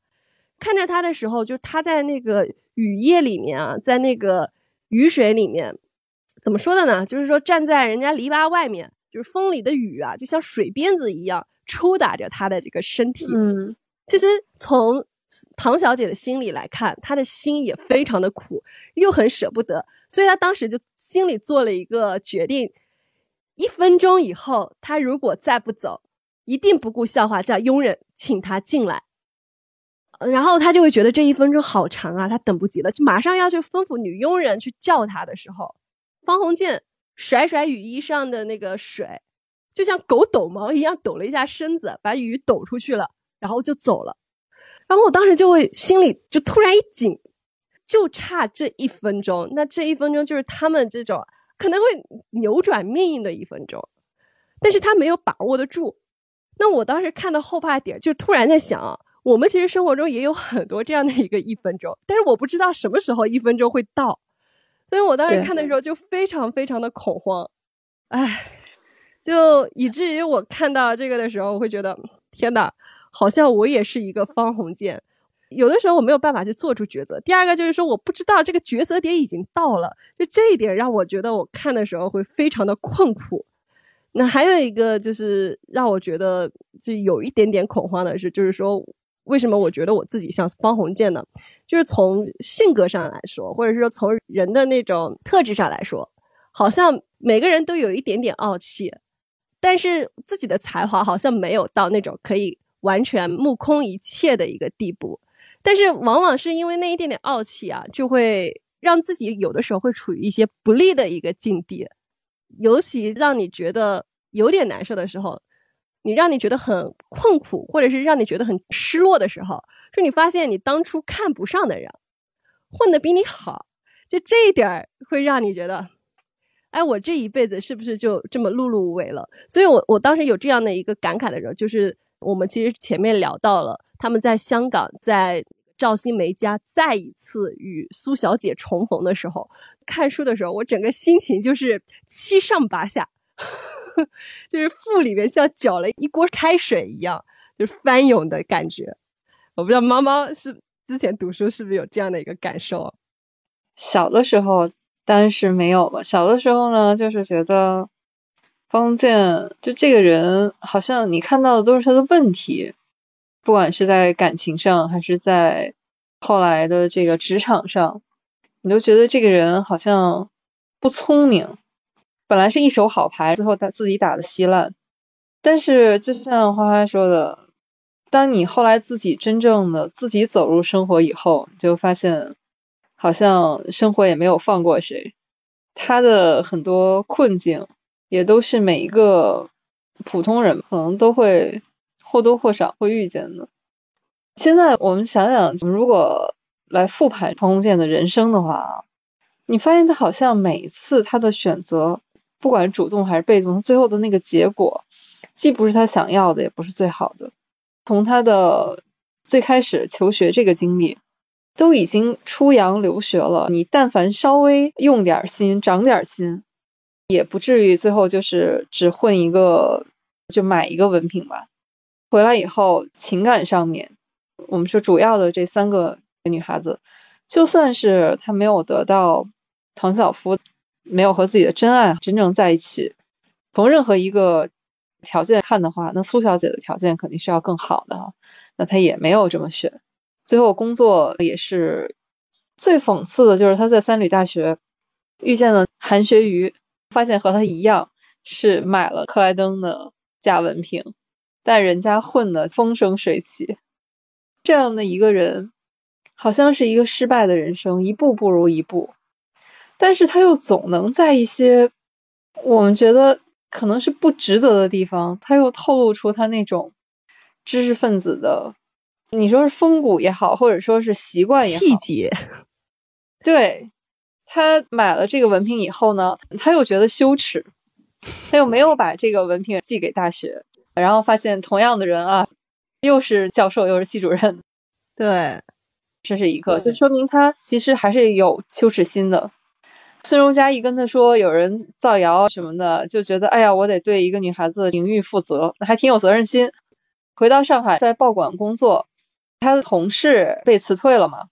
看着他的时候，就他在那个雨夜里面啊，在那个雨水里面，怎么说的呢？就是说站在人家篱笆外面，就是风里的雨啊，就像水鞭子一样抽打着他的这个身体。嗯，其实从唐小姐的心里来看，她的心也非常的苦，又很舍不得，所以她当时就心里做了一个决定：一分钟以后，她如果再不走，一定不顾笑话叫佣人请她进来。然后她就会觉得这一分钟好长啊，她等不及了，就马上要去吩咐女佣人去叫她的时候，方鸿渐甩甩雨衣上的那个水，就像狗抖毛一样抖了一下身子，把雨抖出去了，然后就走了。然后我当时就会心里就突然一紧，就差这一分钟，那这一分钟就是他们这种可能会扭转命运的一分钟，但是他没有把握得住。那我当时看到后怕点，就突然在想啊，我们其实生活中也有很多这样的一个一分钟，但是我不知道什么时候一分钟会到，所以我当时看的时候就非常非常的恐慌，唉，就以至于我看到这个的时候，我会觉得天哪，好像我也是一个方鸿渐。有的时候我没有办法去做出抉择。第二个就是说，我不知道这个抉择点已经到了，就这一点让我觉得我看的时候会非常的困苦。那还有一个就是让我觉得就有一点点恐慌的是，就是说为什么我觉得我自己像方鸿渐呢？就是从性格上来说，或者是说从人的那种特质上来说，好像每个人都有一点点傲气，但是自己的才华好像没有到那种可以完全目空一切的一个地步。但是往往是因为那一点点傲气啊，就会让自己有的时候会处于一些不利的一个境地，尤其让你觉得有点难受的时候，你让你觉得很困苦，或者是让你觉得很失落的时候，就你发现你当初看不上的人，混得比你好，就这一点儿会让你觉得，哎，我这一辈子是不是就这么碌碌无为了？所以我我当时有这样的一个感慨的时候，就是我们其实前面聊到了他们在香港在。赵新梅家再一次与苏小姐重逢的时候，看书的时候，我整个心情就是七上八下，就是腹里面像搅了一锅开水一样，就是翻涌的感觉。我不知道猫猫是之前读书是不是有这样的一个感受？小的时候当然是没有了。小的时候呢，就是觉得方建就这个人，好像你看到的都是他的问题。不管是在感情上，还是在后来的这个职场上，你都觉得这个人好像不聪明。本来是一手好牌，最后他自己打的稀烂。但是就像花花说的，当你后来自己真正的自己走入生活以后，就发现好像生活也没有放过谁。他的很多困境，也都是每一个普通人可能都会。或多或少会遇见的。现在我们想想，如果来复盘彭红建的人生的话，你发现他好像每次他的选择，不管主动还是被动，最后的那个结果，既不是他想要的，也不是最好的。从他的最开始求学这个经历，都已经出洋留学了，你但凡稍微用点心，长点心，也不至于最后就是只混一个，就买一个文凭吧。回来以后，情感上面，我们说主要的这三个女孩子，就算是她没有得到唐晓芙，没有和自己的真爱真正在一起，从任何一个条件看的话，那苏小姐的条件肯定是要更好的，那她也没有这么选。最后工作也是最讽刺的，就是她在三旅大学遇见了韩学瑜，发现和他一样是买了克莱登的假文凭。但人家混的风生水起，这样的一个人，好像是一个失败的人生，一步不如一步。但是他又总能在一些我们觉得可能是不值得的地方，他又透露出他那种知识分子的，你说是风骨也好，或者说是习惯也好，气节。对他买了这个文凭以后呢，他又觉得羞耻，他又没有把这个文凭寄给大学。然后发现同样的人啊，又是教授又是系主任，对，这是一个，就说明他其实还是有羞耻心的。孙荣嘉一跟他说有人造谣什么的，就觉得哎呀，我得对一个女孩子的名誉负责，还挺有责任心。回到上海，在报馆工作，他的同事被辞退了嘛，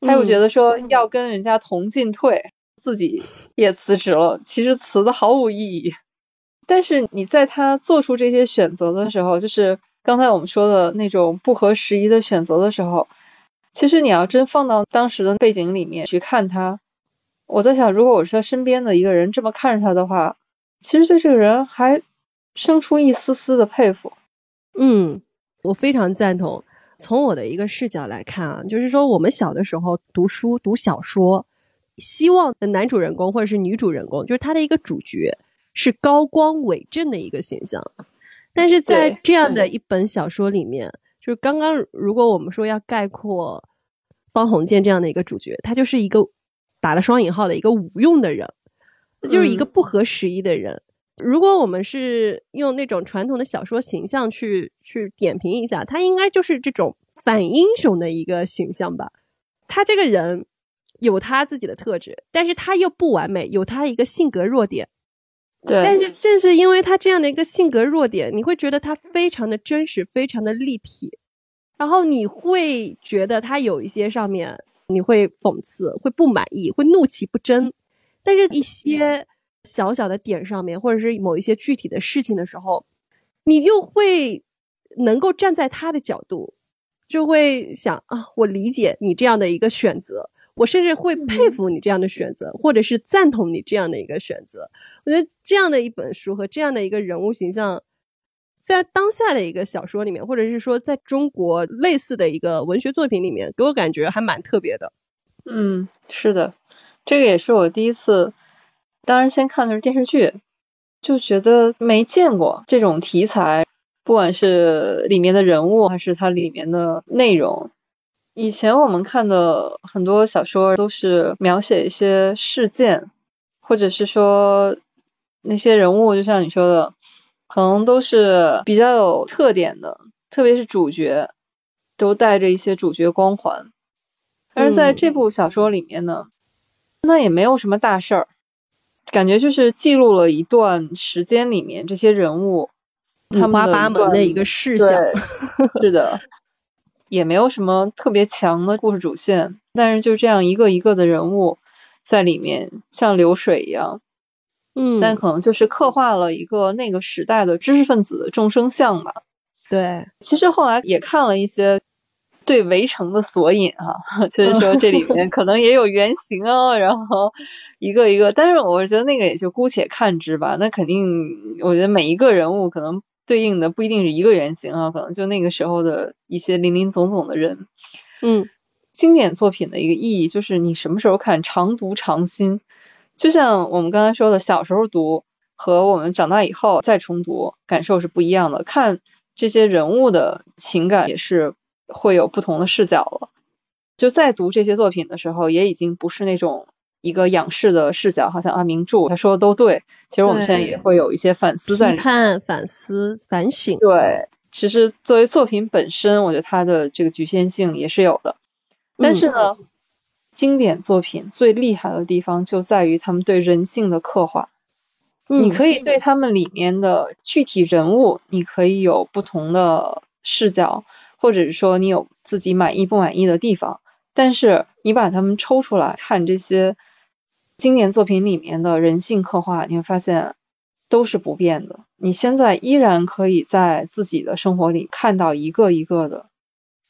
他又觉得说要跟人家同进退，自己也辞职了，其实辞的毫无意义。但是你在他做出这些选择的时候，就是刚才我们说的那种不合时宜的选择的时候，其实你要真放到当时的背景里面去看他，我在想，如果我是他身边的一个人这么看着他的话，其实对这个人还生出一丝丝的佩服。嗯，我非常赞同。从我的一个视角来看啊，就是说我们小的时候读书读小说，希望的男主人公或者是女主人公，就是他的一个主角。是高光伟正的一个形象，但是在这样的一本小说里面，就是刚刚如果我们说要概括方鸿渐这样的一个主角，他就是一个打了双引号的一个无用的人，就是一个不合时宜的人。如果我们是用那种传统的小说形象去去点评一下，他应该就是这种反英雄的一个形象吧。他这个人有他自己的特质，但是他又不完美，有他一个性格弱点。对但是正是因为他这样的一个性格弱点，你会觉得他非常的真实，非常的立体，然后你会觉得他有一些上面你会讽刺，会不满意，会怒其不争，但是一些小小的点上面，或者是某一些具体的事情的时候，你又会能够站在他的角度，就会想啊，我理解你这样的一个选择。我甚至会佩服你这样的选择，或者是赞同你这样的一个选择。我觉得这样的一本书和这样的一个人物形象，在当下的一个小说里面，或者是说在中国类似的一个文学作品里面，给我感觉还蛮特别的。嗯，是的，这个也是我第一次，当然先看的是电视剧，就觉得没见过这种题材，不管是里面的人物还是它里面的内容。以前我们看的很多小说都是描写一些事件，或者是说那些人物，就像你说的，可能都是比较有特点的，特别是主角都带着一些主角光环。但是在这部小说里面呢，那也没有什么大事儿，感觉就是记录了一段时间里面这些人物他们八门的一个事项。是的，也没有什么特别强的故事主线，但是就这样一个一个的人物在里面像流水一样，嗯，但可能就是刻画了一个那个时代的知识分子的众生相吧。对，其实后来也看了一些对围城的索引哈、就是说这里面可能也有原型啊，然后一个一个，但是我觉得那个也就姑且看之吧。那肯定，我觉得每一个人物可能对应的不一定是一个原型啊，可能就那个时候的一些林林总总的人。嗯经典作品的一个意义就是你什么时候看，常读常新。就像我们刚才说的，小时候读和我们长大以后再重读，感受是不一样的。看这些人物的情感也是会有不同的视角了。就在读这些作品的时候，也已经不是那种一个仰视的视角，好像啊名著他说的都对。其实我们现在也会有一些反思在里面。批判、反思、反省。对，其实作为作品本身，我觉得它的这个局限性也是有的。但是呢，经典作品最厉害的地方就在于他们对人性的刻画。你嗯可以对他们里面的具体人物，你可以有不同的视角，或者是说你有自己满意不满意的地方。但是你把他们抽出来看这些经典作品里面的人性刻画，你会发现都是不变的。你现在依然可以在自己的生活里看到一个一个的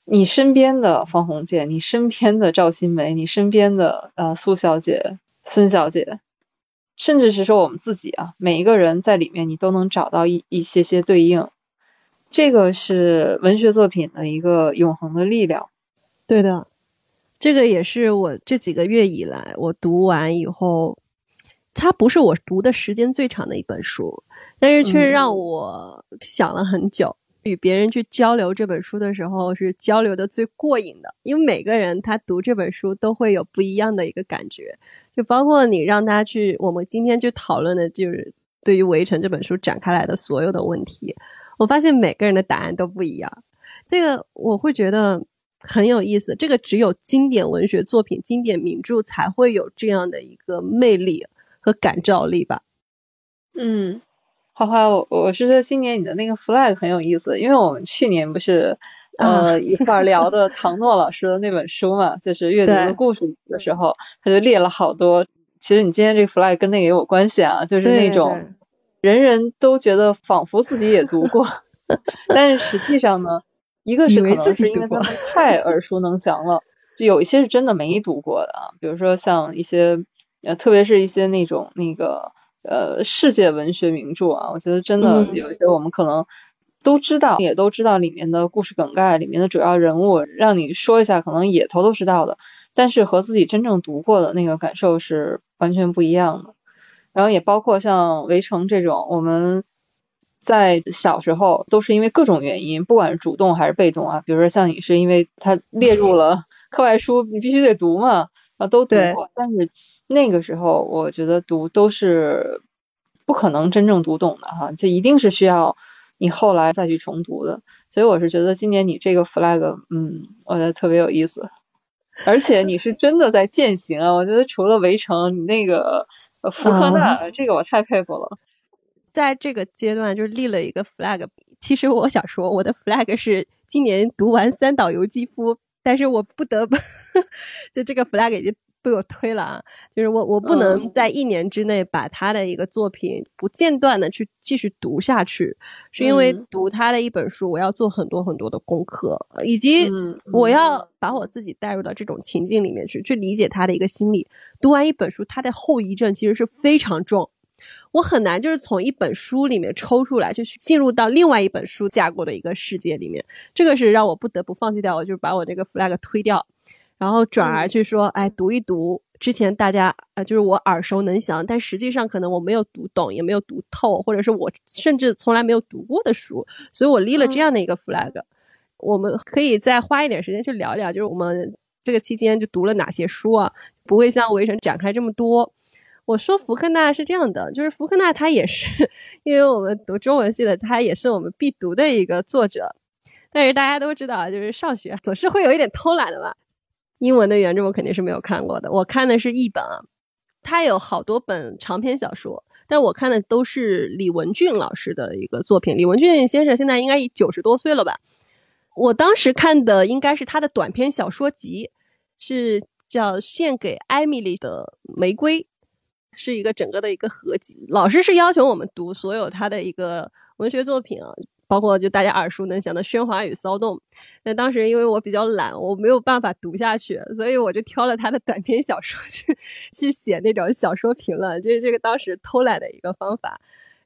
你身边的方鸿渐，你身边的赵新梅，你身边的呃苏小姐、孙小姐，甚至是说我们自己啊，每一个人在里面你都能找到一一些些对应。这个是文学作品的一个永恒的力量。对的，这个也是我这几个月以来我读完以后，它不是我读的时间最长的一本书，但是却嗯让我想了很久。与别人去交流这本书的时候，是交流的最过瘾的，因为每个人他读这本书都会有不一样的一个感觉，就包括你让他去，我们今天去讨论的就是对于《围城》这本书展开来的所有的问题，我发现每个人的答案都不一样。这个我会觉得很有意思。这个只有经典文学作品、经典名著才会有这样的一个魅力和感召力吧。嗯，花花，我我是觉得今年你的那个 flag 很有意思，因为我们去年不是呃、一块儿聊的唐诺老师的那本书嘛，就是阅读的故事的时候，他就列了好多。其实你今天这个 flag 跟那个也有关系啊，就是那种人人都觉得仿佛自己也读过，但是实际上呢，一个是可能是因为他们太耳熟能详了，就有一些是真的没读过的啊，比如说像一些呃，特别是一些那种那个呃世界文学名著啊，我觉得真的嗯有一些我们可能都知道，也都知道里面的故事梗概、里面的主要人物，让你说一下，可能也头头是道的，但是和自己真正读过的那个感受是完全不一样的。然后也包括像《围城》这种，我们在小时候都是因为各种原因，不管是主动还是被动啊，比如说像你是因为它列入了 课外书，你必须得读嘛，啊都读过，但是那个时候我觉得读都是不可能真正读懂的哈，这一定是需要你后来再去重读的，所以我是觉得今年你这个 flag，嗯，我觉得特别有意思。而且你是真的在践行啊！我觉得除了围城，你那个呃福克纳、这个我太佩服了。在这个阶段，就是立了一个 flag。其实我想说，我的 flag 是今年读完三岛由纪夫，但是我不得不，就这个 flag 已经被我推了啊！就是我我不能嗯在一年之内把他的一个作品不间断的去继续读下去，是因为嗯读他的一本书，我要做很多很多的功课，以及嗯，我要把我自己带入到这种情境里面去，去理解他的一个心理。读完一本书，它的后遗症其实是非常重。我很难就是从一本书里面抽出来，就进入到另外一本书架构的一个世界里面。这个是让我不得不放弃掉，我就是把我这个 flag 推掉，然后转而去说，哎，读一读之前大家呃，就是我耳熟能详，但实际上可能我没有读懂，也没有读透，或者是我甚至从来没有读过的书，所以我立了这样的一个 flag。我们可以再花一点时间去聊聊，就是我们这个期间就读了哪些书啊？不会像围城展开这么多。我说福克纳是这样的，就是福克纳他也是，因为我们读中文系的，他也是我们必读的一个作者。但是大家都知道，就是上学总是会有一点偷懒的嘛。英文的原著我肯定是没有看过的，我看的是译本啊。他有好多本长篇小说，但我看的都是李文俊老师的一个作品。李文俊先生现在应该九十多岁了吧？我当时看的应该是他的短篇小说集，是叫《献给艾米丽的玫瑰》，是一个整个的一个合集。老师是要求我们读所有他的一个文学作品啊。包括就大家耳熟能详的《喧哗与骚动》，那当时因为我比较懒，我没有办法读下去，所以我就挑了他的短篇小说去去写那种小说评论，这是这个当时偷懒的一个方法。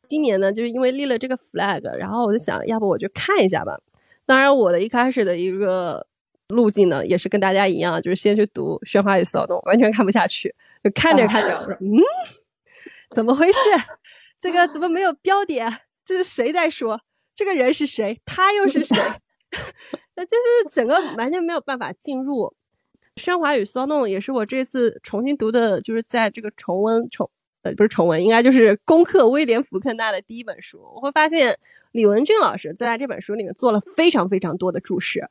今年呢，就是因为立了这个 flag，然后我就想要不我就看一下吧。当然，我的一开始的一个路径呢，也是跟大家一样，就是先去读《喧哗与骚动》，完全看不下去，就看着看着，我说嗯，怎么回事？这个怎么没有标点？这是谁在说？这个人是谁？他又是谁？那就是整个完全没有办法进入《喧哗与骚动》，也是我这次重新读的，就是在这个重温重呃不是重温，应该就是攻克威廉福克纳的第一本书。我会发现李文俊老师在这本书里面做了非常非常多的注释，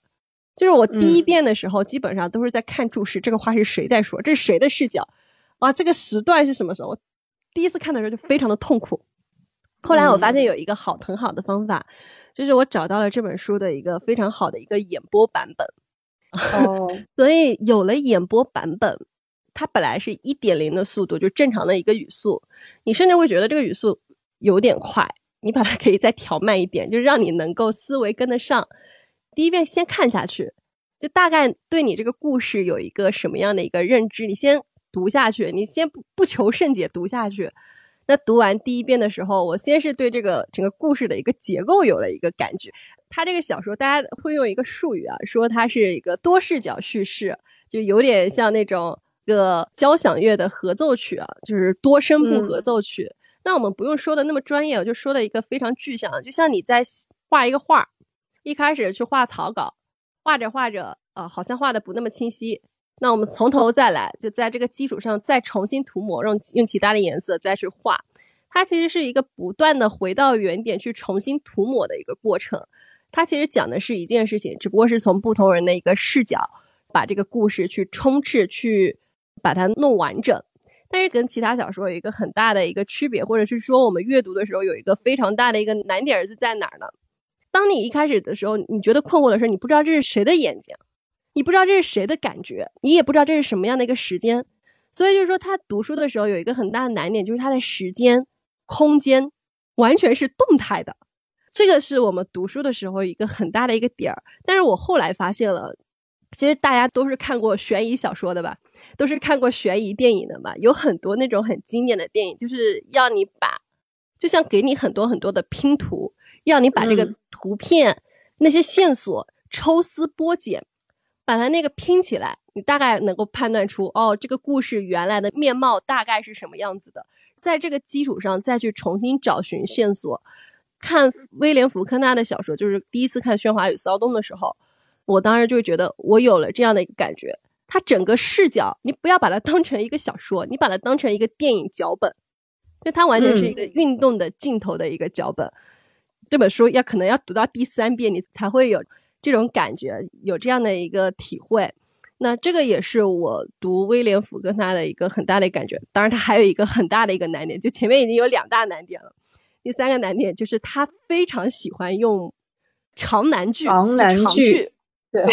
就是我第一遍的时候基本上都是在看注释，这个话是谁在说？这是谁的视角？啊，这个时段是什么时候？第一次看的时候就非常的痛苦。后来我发现有一个好很好的方法，就是我找到了这本书的一个非常好的一个演播版本。哦，所以有了演播版本，它本来是一点零的速度，就正常的一个语速，你甚至会觉得这个语速有点快，你把它可以再调慢一点，就是让你能够思维跟得上。第一遍先看下去，就大概对你这个故事有一个什么样的一个认知，你先读下去，你先不不求甚解读下去。那读完第一遍的时候，我先是对这个整个故事的一个结构有了一个感觉。他这个小说，大家会用一个术语啊，说它是一个多视角叙事，就有点像那种个交响乐的合奏曲啊，就是多声部合奏曲。那我们不用说的那么专业，我就说的一个非常具象，就像你在画一个画，一开始去画草稿，画着画着，呃，好像画的不那么清晰。那我们从头再来，就在这个基础上再重新涂抹，用用其他的颜色再去画。它其实是一个不断的回到原点去重新涂抹的一个过程。它其实讲的是一件事情，只不过是从不同人的一个视角，把这个故事去充斥，去把它弄完整。但是跟其他小说有一个很大的一个区别，或者是说我们阅读的时候有一个非常大的一个难点是在哪儿呢？当你一开始的时候，你觉得困惑的时候，你不知道这是谁的眼睛。你不知道这是谁的感觉，你也不知道这是什么样的一个时间，所以就是说，他读书的时候有一个很大的难点，就是他的时间、空间完全是动态的，这个是我们读书的时候一个很大的一个点儿。但是我后来发现了，其实大家都是看过悬疑小说的吧，都是看过悬疑电影的吧，有很多那种很经典的电影，就是要你把，就像给你很多很多的拼图，让你把这个图片那些线索抽丝剥茧。把它那个拼起来，你大概能够判断出哦，这个故事原来的面貌大概是什么样子的。在这个基础上再去重新找寻线索。看威廉福克纳的小说，就是第一次看《喧哗与骚动》的时候，我当时就觉得我有了这样的一个感觉。它整个视角，你不要把它当成一个小说，你把它当成一个电影脚本，就它完全是一个运动的镜头的一个脚本。这本书要可能要读到第三遍，你才会有。这种感觉有这样的一个体会，那这个也是我读威廉福克纳的一个很大的感觉。当然，他还有一个很大的一个难点，就前面已经有两大难点了。第三个难点就是他非常喜欢用长难句，长难句，对，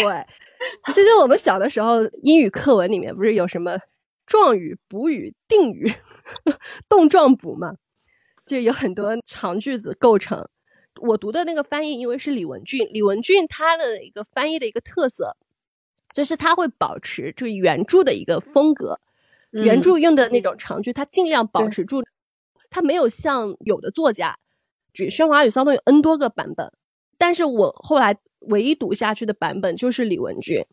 这就我们小的时候英语课文里面不是有什么状语、补语、定语、动状补嘛，就有很多长句子构成。我读的那个翻译，因为是李文俊，李文俊他的一个翻译的一个特色，就是他会保持就是原著的一个风格，原著用的那种长句，他尽量保持住，他没有像有的作家，举《喧哗与骚动》有 N 多个版本，但是我后来唯一读下去的版本就是李文俊，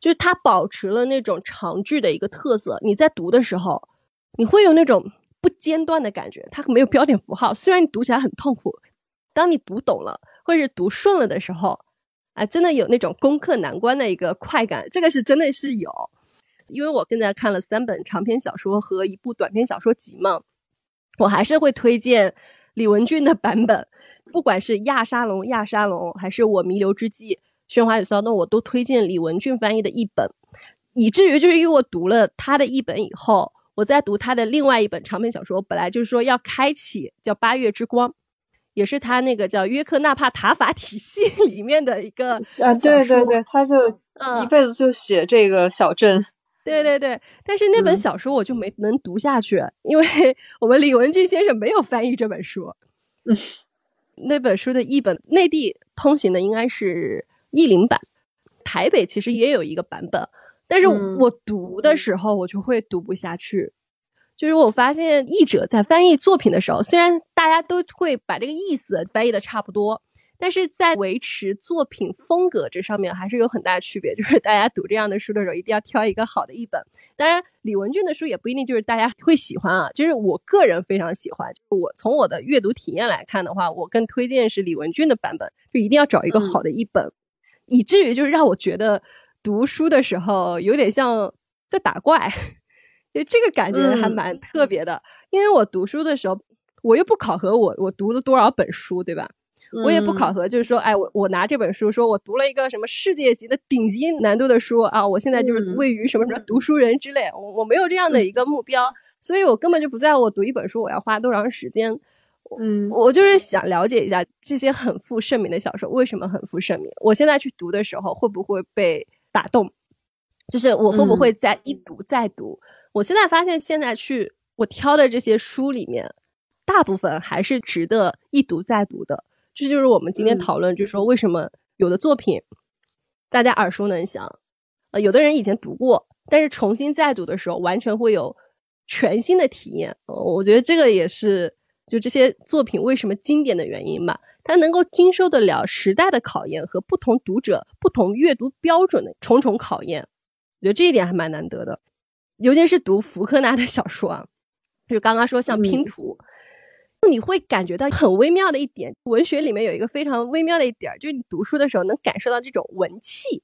就是他保持了那种长句的一个特色。你在读的时候，你会有那种不间断的感觉，它没有标点符号。虽然你读起来很痛苦，当你读懂了或者是读顺了的时候，啊，真的有那种攻克难关的一个快感。这个是真的是有，因为我现在看了三本长篇小说和一部短篇小说集嘛，我还是会推荐李文俊的版本。不管是亚沙龙、亚沙龙，还是我弥留之际、喧哗与骚动，我都推荐李文俊翻译的译本。以至于就是因为我读了他的译本以后，我在读他的另外一本长篇小说，本来就是说要开启叫《八月之光》，也是他那个叫约克纳帕塔法体系里面的一个啊，对对对，他就嗯一辈子就写这个小镇。对对对，但是那本嗯小说我就没能读下去，因为我们李文俊先生没有翻译这本书。嗯，那本书的译本内地通行的应该是译林版，台北其实也有一个版本，但是嗯我读的时候我就会读不下去。就是我发现译者在翻译作品的时候，虽然大家都会把这个意思翻译的差不多，但是在维持作品风格这上面还是有很大区别。就是大家读这样的书的时候，一定要挑一个好的译本。当然，李文俊的书也不一定就是大家会喜欢啊。就是我个人非常喜欢，就是我从我的阅读体验来看的话，我更推荐是李文俊的版本，就一定要找一个好的译本，以至于就是让我觉得读书的时候有点像在打怪。就这个感觉还嗯蛮特别的，因为我读书的时候，我又不考核我我读了多少本书，对吧？我也不考嗯。核，就是说，哎，我我拿这本书，说我读了一个什么世界级的顶级难度的书啊，我现在就是嗯位于什么什么读书人之类，我我没有这样的一个目标，所以我根本就不在乎我读一本书我要花多长时间，嗯。我就是想了解一下这些很负盛名的小说为什么很负盛名，我现在去读的时候会不会被打动，就是我会不会再一读再读。我现在发现，现在去我挑的这些书里面，大部分还是值得一读再读的。这就是我们今天嗯讨论，就是说为什么有的作品大家耳熟能详，呃，有的人以前读过，但是重新再读的时候，完全会有全新的体验。呃我觉得这个也是就这些作品为什么经典的原因吧。它能够经受得了时代的考验和不同读者、不同阅读标准的重重考验。我觉得这一点还蛮难得的。尤其是读福克纳的小说啊，就刚刚说像拼嗯图，你会感觉到很微妙的一点，文学里面有一个非常微妙的一点儿，就是你读书的时候能感受到这种文气，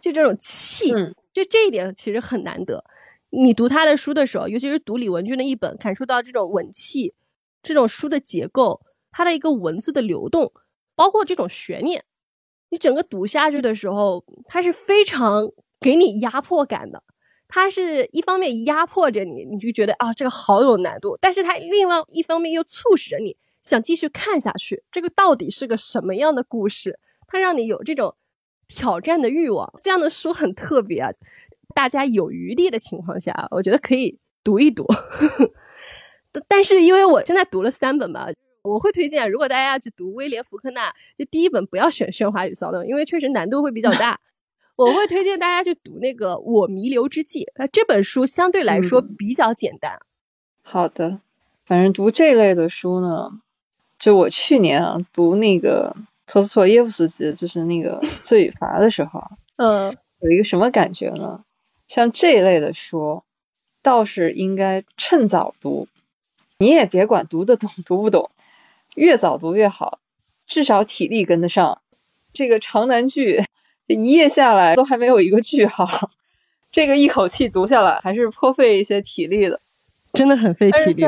就这种气，嗯就这一点其实很难得。你读他的书的时候，尤其是读李文俊的一本，感受到这种文气，这种书的结构，它的一个文字的流动，包括这种悬念，你整个读下去的时候，它是非常给你压迫感的。它是一方面压迫着你，你就觉得啊这个好有难度，但是它另外一方面又促使着你想继续看下去。这个到底是个什么样的故事？它让你有这种挑战的欲望。这样的书很特别啊，大家有余力的情况下，我觉得可以读一读。但是因为我现在读了三本吧，我会推荐，如果大家要去读威廉·福克纳，就第一本不要选《喧哗与骚动》，因为确实难度会比较大。我会推荐大家去读那个《我弥留之际》，那，这本书相对来说嗯比较简单。好的，反正读这类的书呢，就我去年啊读那个托斯托耶夫斯基，就是那个 《罪与罚》的时候啊，嗯有一个什么感觉呢？像这一类的书，倒是应该趁早读。你也别管读得懂读不懂，越早读越好，至少体力跟得上。这个长难句，这一夜下来都还没有一个句号，这个一口气读下来还是颇费一些体力的。真的很费体力。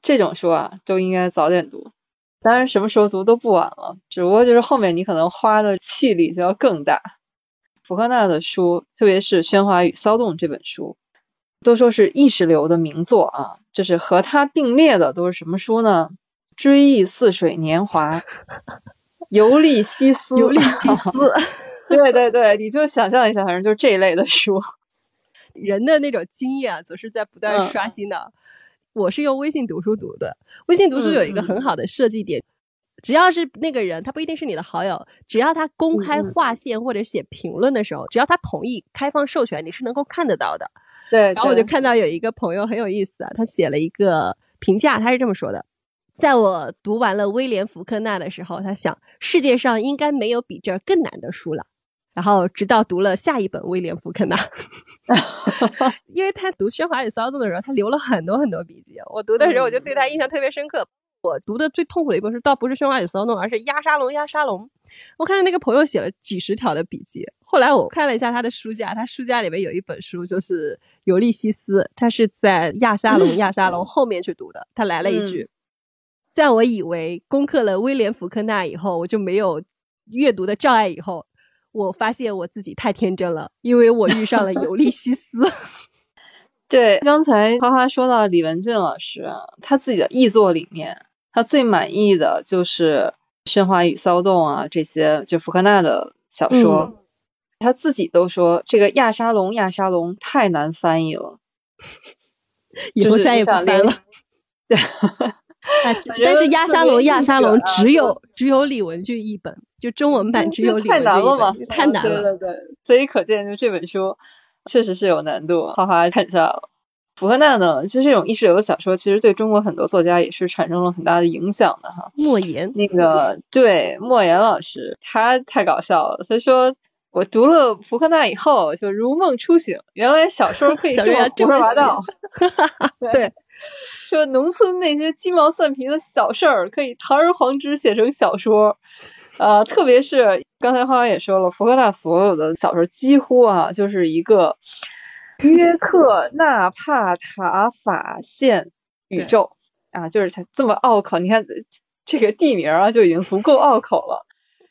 这种书啊，都应该早点读。当然，什么时候读都不晚了，只不过就是后面你可能花的气力就要更大。福克纳的书，特别是《喧哗与骚动》这本书，都说是意识流的名作啊。就是和它并列的都是什么书呢？《追忆似水年华》《尤利西斯》。尤利西斯，对对对，你就想象一下，反正就是这一类的书。人的那种经验啊，总是在不断嗯刷新的。我是用微信读书读的，微信读书有一个很好的设计点，只要是那个人，他不一定是你的好友，只要他公开划线或者写评论的时候，只要他同意开放授权，你是能够看得到的。对，然后我就看到有一个朋友很有意思啊，他写了一个评价，他是这么说的：在我读完了威廉·福克纳的时候，他想世界上应该没有比这更难的书了。然后直到读了下一本威廉福克纳，因为他读《喧哗与骚动》的时候，他留了很多很多笔记。我读的时候，我就对他印象特别深刻。我读的最痛苦的一本书，倒不是《喧哗与骚动》，而是《压沙龙》。压沙龙，我看到那个朋友写了几十条的笔记。后来我看了一下他的书架，他书架里面有一本书，就是《尤利西斯》，他是在亚沙龙亚沙龙 后面去读的。他来了一句，在我以为攻克了威廉福克纳以后，我就没有阅读的障碍以后。我发现我自己太天真了，因为我遇上了尤利西斯。对，刚才花花说到李文俊老师，他自己的译作里面，他最满意的就是《喧哗与骚动》啊，这些就福克纳的小说。嗯、他自己都说这个亚沙龙，亚沙龙太难翻译了，以后再也不翻了。对。啊，但是亚沙龙亚沙龙只有只有李文俊一本，就中文版只有李文俊太难了吧，太难了。对对对，所以可见就这本书确实是有难度。哈哈看下了。福克纳呢，其实这种意识流的小说，其实对中国很多作家也是产生了很大的影响的哈。莫言，那个对莫言老师，他太搞笑了。他说我读了福克纳以后，就如梦初醒，原来小说可以 这么胡说八道。对。说农村那些鸡毛蒜皮的小事儿，可以堂而皇之写成小说，呃，特别是刚才花花也说了，福克纳所有的小说几乎啊，就是一个约克纳帕塔法线宇宙啊，就是他这么拗口，你看这个地名啊就已经足够拗口了。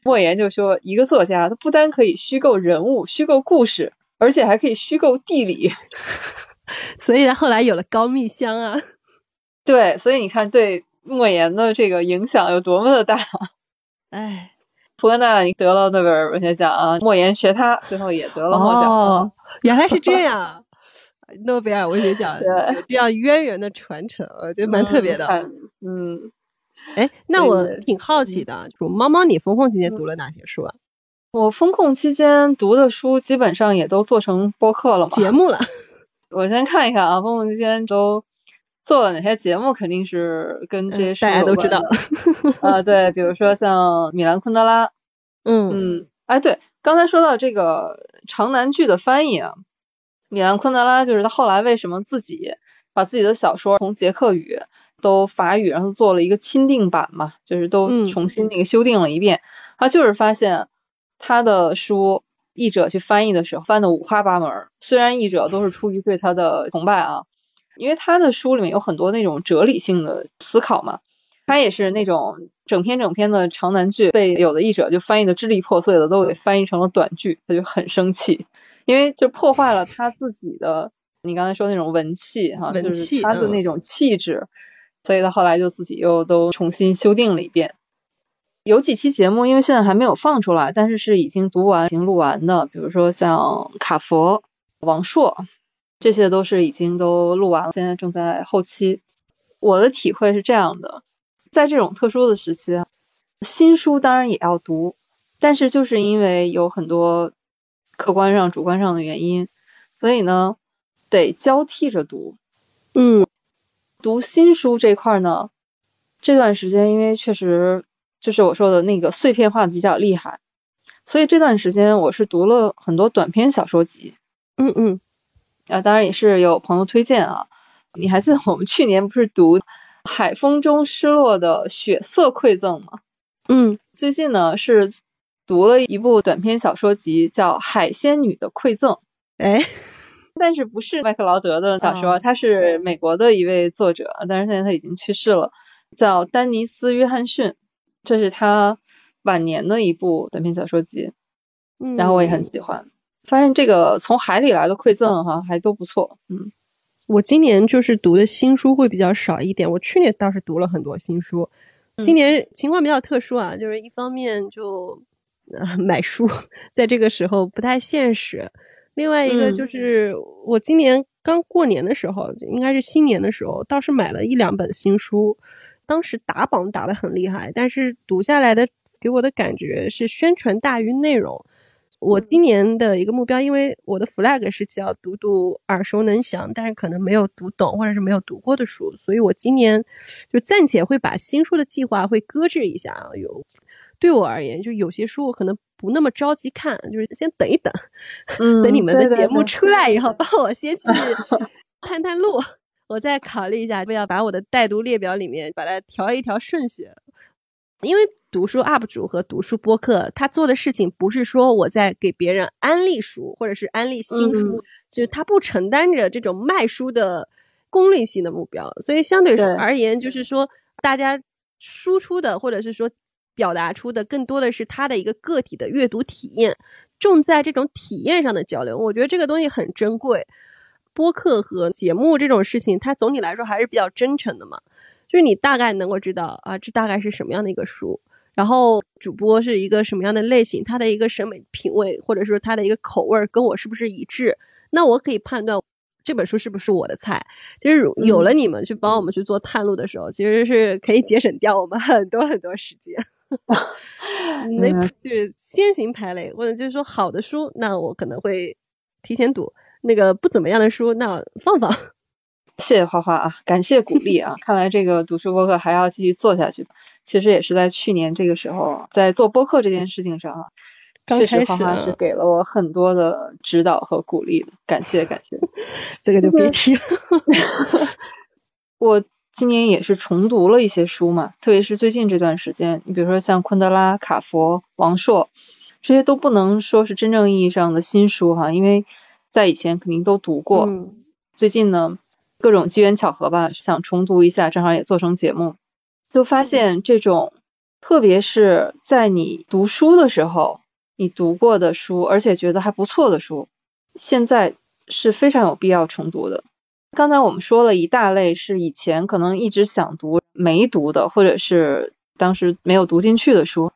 莫言就说，一个作家他不单可以虚构人物、虚构故事，而且还可以虚构地理。所以他后来有了高密箱啊，对，所以你看对莫言的这个影响有多么的大。哎，福克纳得了诺贝尔文学奖啊，莫言学他，最后也得了诺奖。哦，原来是这样，诺贝尔文学奖 有这样渊源的传承，我觉得蛮特别的。嗯，哎，那我挺好奇的，就猫猫，你封控期间读了哪些书啊？我封控期间读的书基本上也都做成播客了嘛，节目了。我先看一看啊，封控期间都做了哪些节目，肯定是跟这些书大家都知道。啊，对，比如说像米兰昆德拉，嗯嗯，哎，对，刚才说到这个长难句的翻译啊，米兰昆德拉就是他后来为什么自己把自己的小说从捷克语都法语，然后做了一个钦定版嘛，就是都重新那个修订了一遍，他就是发现他的书。译者去翻译的时候，翻的五花八门。虽然译者都是出于对他的崇拜啊，因为他的书里面有很多那种哲理性的思考嘛。他也是那种整篇整篇的长难句，被有的译者就翻译的支离破碎的，都给翻译成了短句，他就很生气，因为就破坏了他自己的你刚才说那种文气哈，就是他的那种气质，所以他后来就自己又都重新修订了一遍。有几期节目，因为现在还没有放出来，但是是已经读完、已经录完的，比如说像卡佛、王朔，这些都是已经都录完了，现在正在后期。我的体会是这样的，在这种特殊的时期，新书当然也要读，但是就是因为有很多客观上、主观上的原因，所以呢，得交替着读。嗯，读新书这块呢，这段时间因为确实。就是我说的那个碎片化的比较厉害，所以这段时间我是读了很多短篇小说集。嗯嗯，啊，当然也是有朋友推荐啊。你还记得我们去年不是读《海风中失落的血色馈赠》吗？嗯，最近呢是读了一部短篇小说集，叫《海仙女的馈赠》。哎，但是不是麦克劳德的小说，他是美国的一位作者，但是现在他已经去世了，叫丹尼斯·约翰逊。这是他晚年的一部短篇小说集，嗯，然后我也很喜欢。发现这个从海里来的馈赠哈，还都不错。嗯，我今年就是读的新书会比较少一点，我去年倒是读了很多新书。今年情况比较特殊啊，就是一方面就呃买书在这个时候不太现实，另外一个就是我今年刚过年的时候，应该是新年的时候，倒是买了一两本新书。当时打榜打得很厉害，但是读下来的给我的感觉是宣传大于内容。我今年的一个目标，因为我的 flag 是叫读读耳熟能详，但是可能没有读懂或者是没有读过的书，所以我今年就暂且会把新书的计划会搁置一下啊，有对我而言，就有些书我可能不那么着急看，就是先等一等，嗯等你们的节目出来以后，帮我先去 探探路，我再考虑一下，要不要把我的带读列表里面把它调一调顺序。因为读书 UP 主和读书播客，他做的事情不是说我在给别人安利书，或者是安利新书，就是他不承担着这种卖书的功利性的目标，所以相对对而言，就是说大家输出的或者是说表达出的更多的是他的一个个体的阅读体验，重在这种体验上的交流。我觉得这个东西很珍贵。播客和节目这种事情，它总体来说还是比较真诚的嘛。就是你大概能够知道啊，这大概是什么样的一个书，然后主播是一个什么样的类型，他的一个审美品味或者说他的一个口味儿跟我是不是一致，那我可以判断这本书是不是我的菜。就是有了你们去帮我们去做探路的时候，其实是可以节省掉我们很多很多时间。那嗯就是先行排雷，或者就是说好的书，那我可能会提前读；那个不怎么样的书，那放放。谢谢花花啊，感谢鼓励啊！看来这个读书播客还要继续做下去。其实也是在去年这个时候，在做播客这件事情上啊，刚确实花花是给了我很多的指导和鼓励的，感谢感谢。这个就别提了。我今年也是重读了一些书嘛，特别是最近这段时间，你比如说像昆德拉、卡佛、王朔，这些都不能说是真正意义上的新书哈，因为在以前肯定都读过。嗯最近呢，各种机缘巧合吧，想重读一下，正好也做成节目，就发现这种，特别是在你读书的时候，你读过的书，而且觉得还不错的书，现在是非常有必要重读的。刚才我们说了一大类是以前可能一直想读没读的，或者是当时没有读进去的书，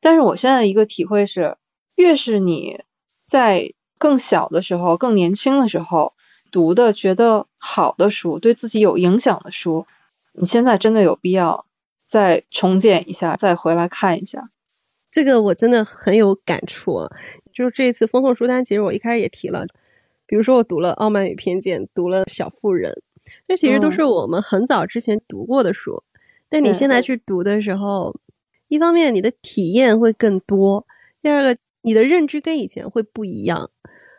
但是我现在一个体会是，越是你在更小的时候、更年轻的时候读的觉得好的书，对自己有影响的书，你现在真的有必要再重建一下，再回来看一下。这个我真的很有感触啊！就是这一次风控书单，其实我一开始也提了，比如说我读了《傲慢与偏见》，读了《小妇人》，这其实都是我们很早之前读过的书。但你现在去读的时候，一方面你的体验会更多，第二个你的认知跟以前会不一样。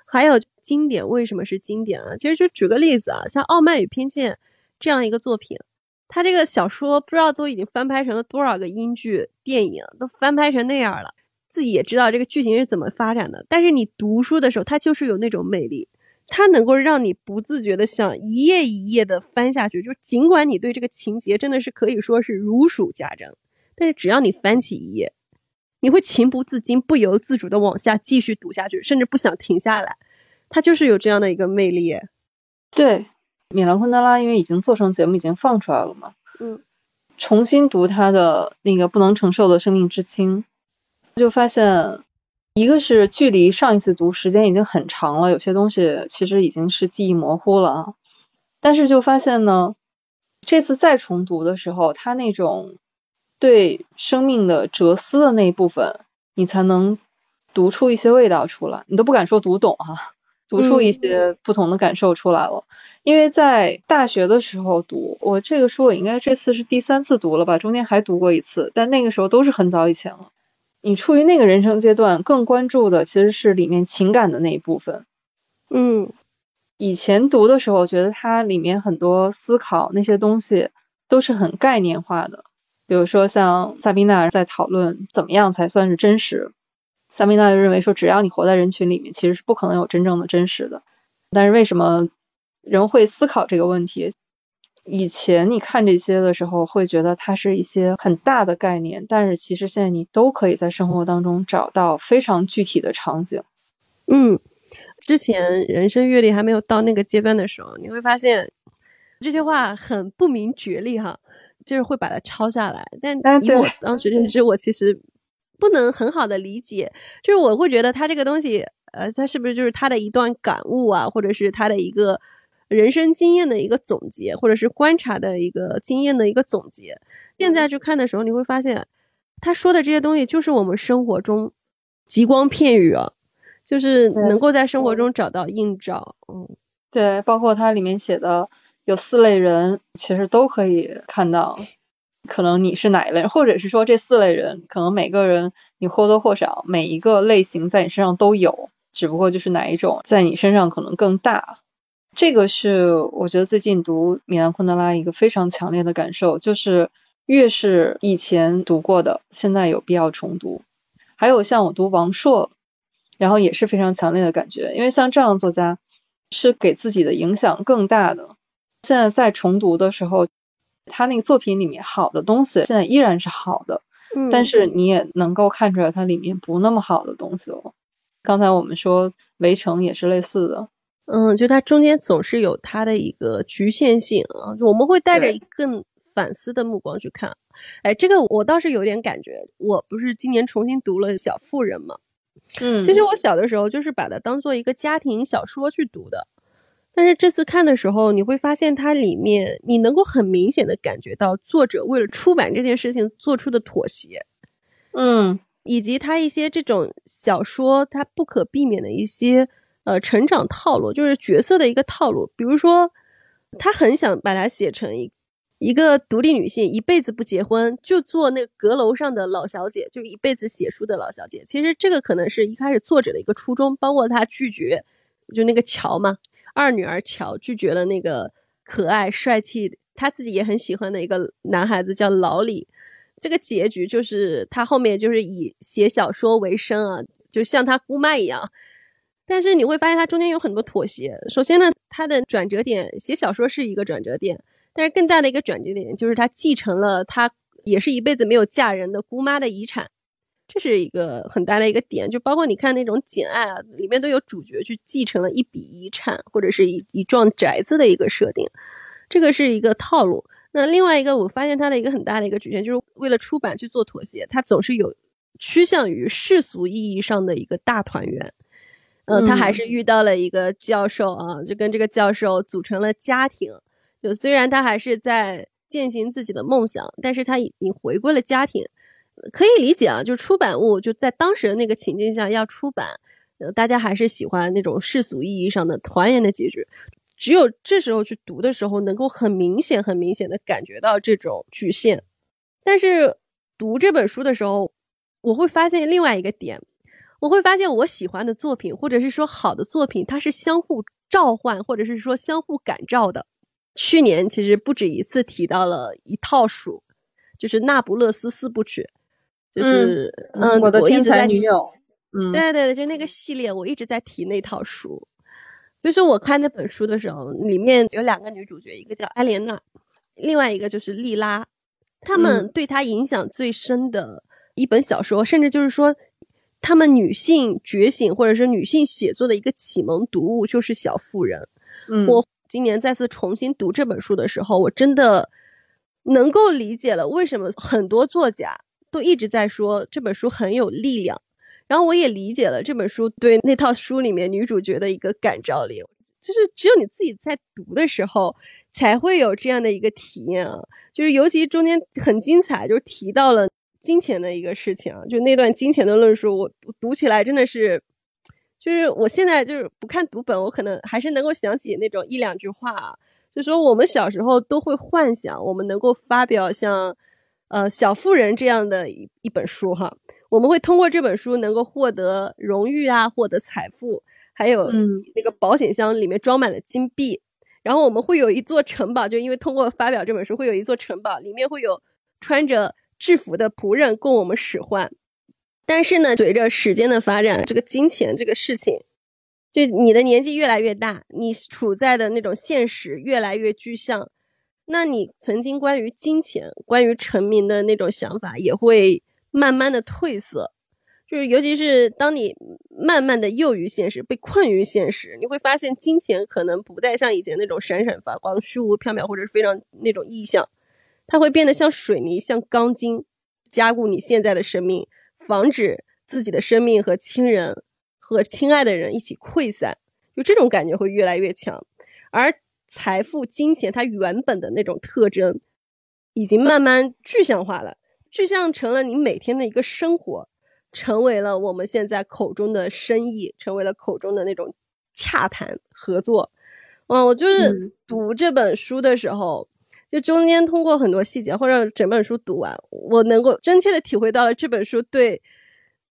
还有经典为什么是经典啊？其实就举个例子啊，像《傲慢与偏见》这样一个作品，它这个小说不知道都已经翻拍成了多少个英剧、电影，都翻拍成那样了。自己也知道这个剧情是怎么发展的，但是你读书的时候，它就是有那种魅力，它能够让你不自觉的想一页一页的翻下去。就尽管你对这个情节真的是可以说是如数家珍，但是只要你翻起一页，你会情不自禁、不由自主的往下继续读下去，甚至不想停下来。它就是有这样的一个魅力。对，米兰昆德拉因为已经做成节目，已经放出来了嘛，嗯，重新读他的那个不能承受的生命之轻，就发现，一个是距离上一次读时间已经很长了，有些东西其实已经是记忆模糊了啊。但是就发现呢，这次再重读的时候，他那种对生命的哲思的那一部分，你才能读出一些味道出来。你都不敢说读懂哈、读出一些不同的感受出来了。因为在大学的时候读，我这个书我应该这次是第三次读了吧，中间还读过一次，但那个时候都是很早以前了。你处于那个人生阶段，更关注的其实是里面情感的那一部分。嗯以前读的时候，觉得它里面很多思考那些东西都是很概念化的，比如说像萨宾娜在讨论怎么样才算是真实。萨宾娜就认为说，只要你活在人群里面，其实是不可能有真正的真实的。但是为什么人会思考这个问题？以前你看这些的时候，会觉得它是一些很大的概念，但是其实现在你都可以在生活当中找到非常具体的场景。嗯，之前人生阅历还没有到那个阶段的时候，你会发现这些话很不明觉厉哈，就是会把它抄下来。但以我当时认知，我其实不能很好的理解，就是我会觉得他这个东西，呃，他是不是就是他的一段感悟啊，或者是他的一个人生经验的一个总结，或者是观察的一个经验的一个总结。现在去看的时候，你会发现他说的这些东西就是我们生活中极光片语啊。就是能够在生活中找到映照，嗯，对，包括它里面写的有四类人，其实都可以看到。可能你是哪一类，或者是说这四类人，可能每个人你或多或少每一个类型在你身上都有，只不过就是哪一种在你身上可能更大。这个是我觉得最近读米兰昆德拉一个非常强烈的感受，就是越是以前读过的，现在有必要重读。还有像我读王朔，然后也是非常强烈的感觉，因为像这样作家是给自己的影响更大的。现在在重读的时候，他那个作品里面好的东西现在依然是好的，嗯，但是你也能够看出来它里面不那么好的东西了。刚才我们说《围城》也是类似的。嗯，就它中间总是有它的一个局限性啊，就我们会带着对更反思的目光去看。哎，这个我倒是有点感觉，我不是今年重新读了《小妇人》嘛，嗯其实我小的时候就是把它当做一个家庭小说去读的，但是这次看的时候，你会发现它里面你能够很明显的感觉到作者为了出版这件事情做出的妥协，嗯以及他一些这种小说它不可避免的一些呃成长套路，就是角色的一个套路。比如说，他很想把它写成一一个独立女性，一辈子不结婚，就做那个阁楼上的老小姐，就一辈子写书的老小姐。其实这个可能是一开始作者的一个初衷，包括他拒绝，就那个桥嘛，二女儿乔拒绝了那个可爱帅气，他自己也很喜欢的一个男孩子叫老李。这个结局就是他后面就是以写小说为生啊，就像他姑妈一样。但是你会发现他中间有很多妥协。首先呢，他的转折点写小说是一个转折点，但是更大的一个转折点就是他继承了他也是一辈子没有嫁人的姑妈的遗产，这是一个很大的一个点。就包括你看那种《简爱》啊，里面都有主角去继承了一笔遗产或者是一一幢宅子的一个设定，这个是一个套路。那另外一个，我发现它的一个很大的一个局限，就是为了出版去做妥协，它总是有趋向于世俗意义上的一个大团圆。呃，他还是遇到了一个教授啊，就跟这个教授组成了家庭。就虽然他还是在践行自己的梦想，但是他已经回归了家庭，呃可以理解啊。就是出版物就在当时的那个情境下要出版，呃，大家还是喜欢那种世俗意义上的团圆的结局。只有这时候去读的时候，能够很明显、很明显的感觉到这种局限。但是读这本书的时候，我会发现另外一个点，我会发现我喜欢的作品，或者是说好的作品，它是相互召唤，或者是说相互感召的。去年其实不止一次提到了一套书，就是《那不勒斯四部曲》，就是嗯，我的天才女友，嗯，对对对，就那个系列，我一直在提那套书。所以说，我看那本书的时候，里面有两个女主角，一个叫艾莲娜，另外一个就是莉拉。她们对她影响最深的一本小说，甚至就是说，她们女性觉醒或者是女性写作的一个启蒙读物，就是《小妇人》。嗯我今年再次重新读这本书的时候，我真的能够理解了为什么很多作家都一直在说这本书很有力量。然后我也理解了这本书对那套书里面女主角的一个感召力，就是只有你自己在读的时候才会有这样的一个体验啊。就是尤其中间很精彩，就是提到了金钱的一个事情啊，就那段金钱的论述，我读起来真的是，就是我现在就是不看读本，我可能还是能够想起那种一两句话，就说我们小时候都会幻想我们能够发表像呃《小妇人》这样的一一本书哈。我们会通过这本书能够获得荣誉啊，获得财富，还有嗯那个保险箱里面装满了金币。然后我们会有一座城堡，就因为通过发表这本书，会有一座城堡，里面会有穿着制服的仆人供我们使唤。但是呢，随着时间的发展，这个金钱这个事情，就你的年纪越来越大，你处在的那种现实越来越具象，那你曾经关于金钱、关于成名的那种想法也会。慢慢的褪色，就是尤其是当你慢慢的囿于现实，被困于现实，你会发现金钱可能不再像以前那种闪闪发光、虚无缥缈或者是非常那种意象，它会变得像水泥、像钢筋，加固你现在的生命，防止自己的生命和亲人和亲爱的人一起溃散，就这种感觉会越来越强。而财富、金钱它原本的那种特征，已经慢慢具象化了。具象成了你每天的一个生活，成为了我们现在口中的生意，成为了口中的那种洽谈合作。嗯，我就是读这本书的时候，就中间通过很多细节或者整本书读完，我能够真切的体会到了这本书对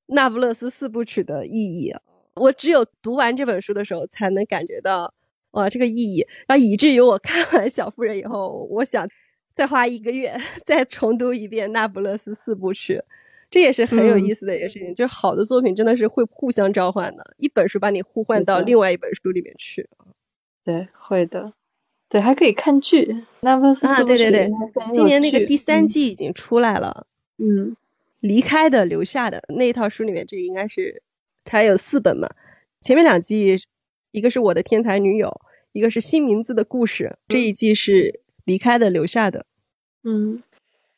那不勒斯四部曲的意义。我只有读完这本书的时候，才能感觉到哇这个意义，然后以至于我看完《小妇人》以后，我想再花一个月再重读一遍那不勒斯四部曲。这也是很有意思的一个事情，就是好的作品真的是会互相召唤的，一本书把你互换到另外一本书里面去。对，会的。对，还可以看剧。那不是啊，对对对，今年那个第三季已经出来了。嗯，离开的、留下的那一套书里面，这应该是它有四本嘛。前面两季，一个是我的天才女友，一个是新名字的故事，这一季是离开的、留下的。嗯，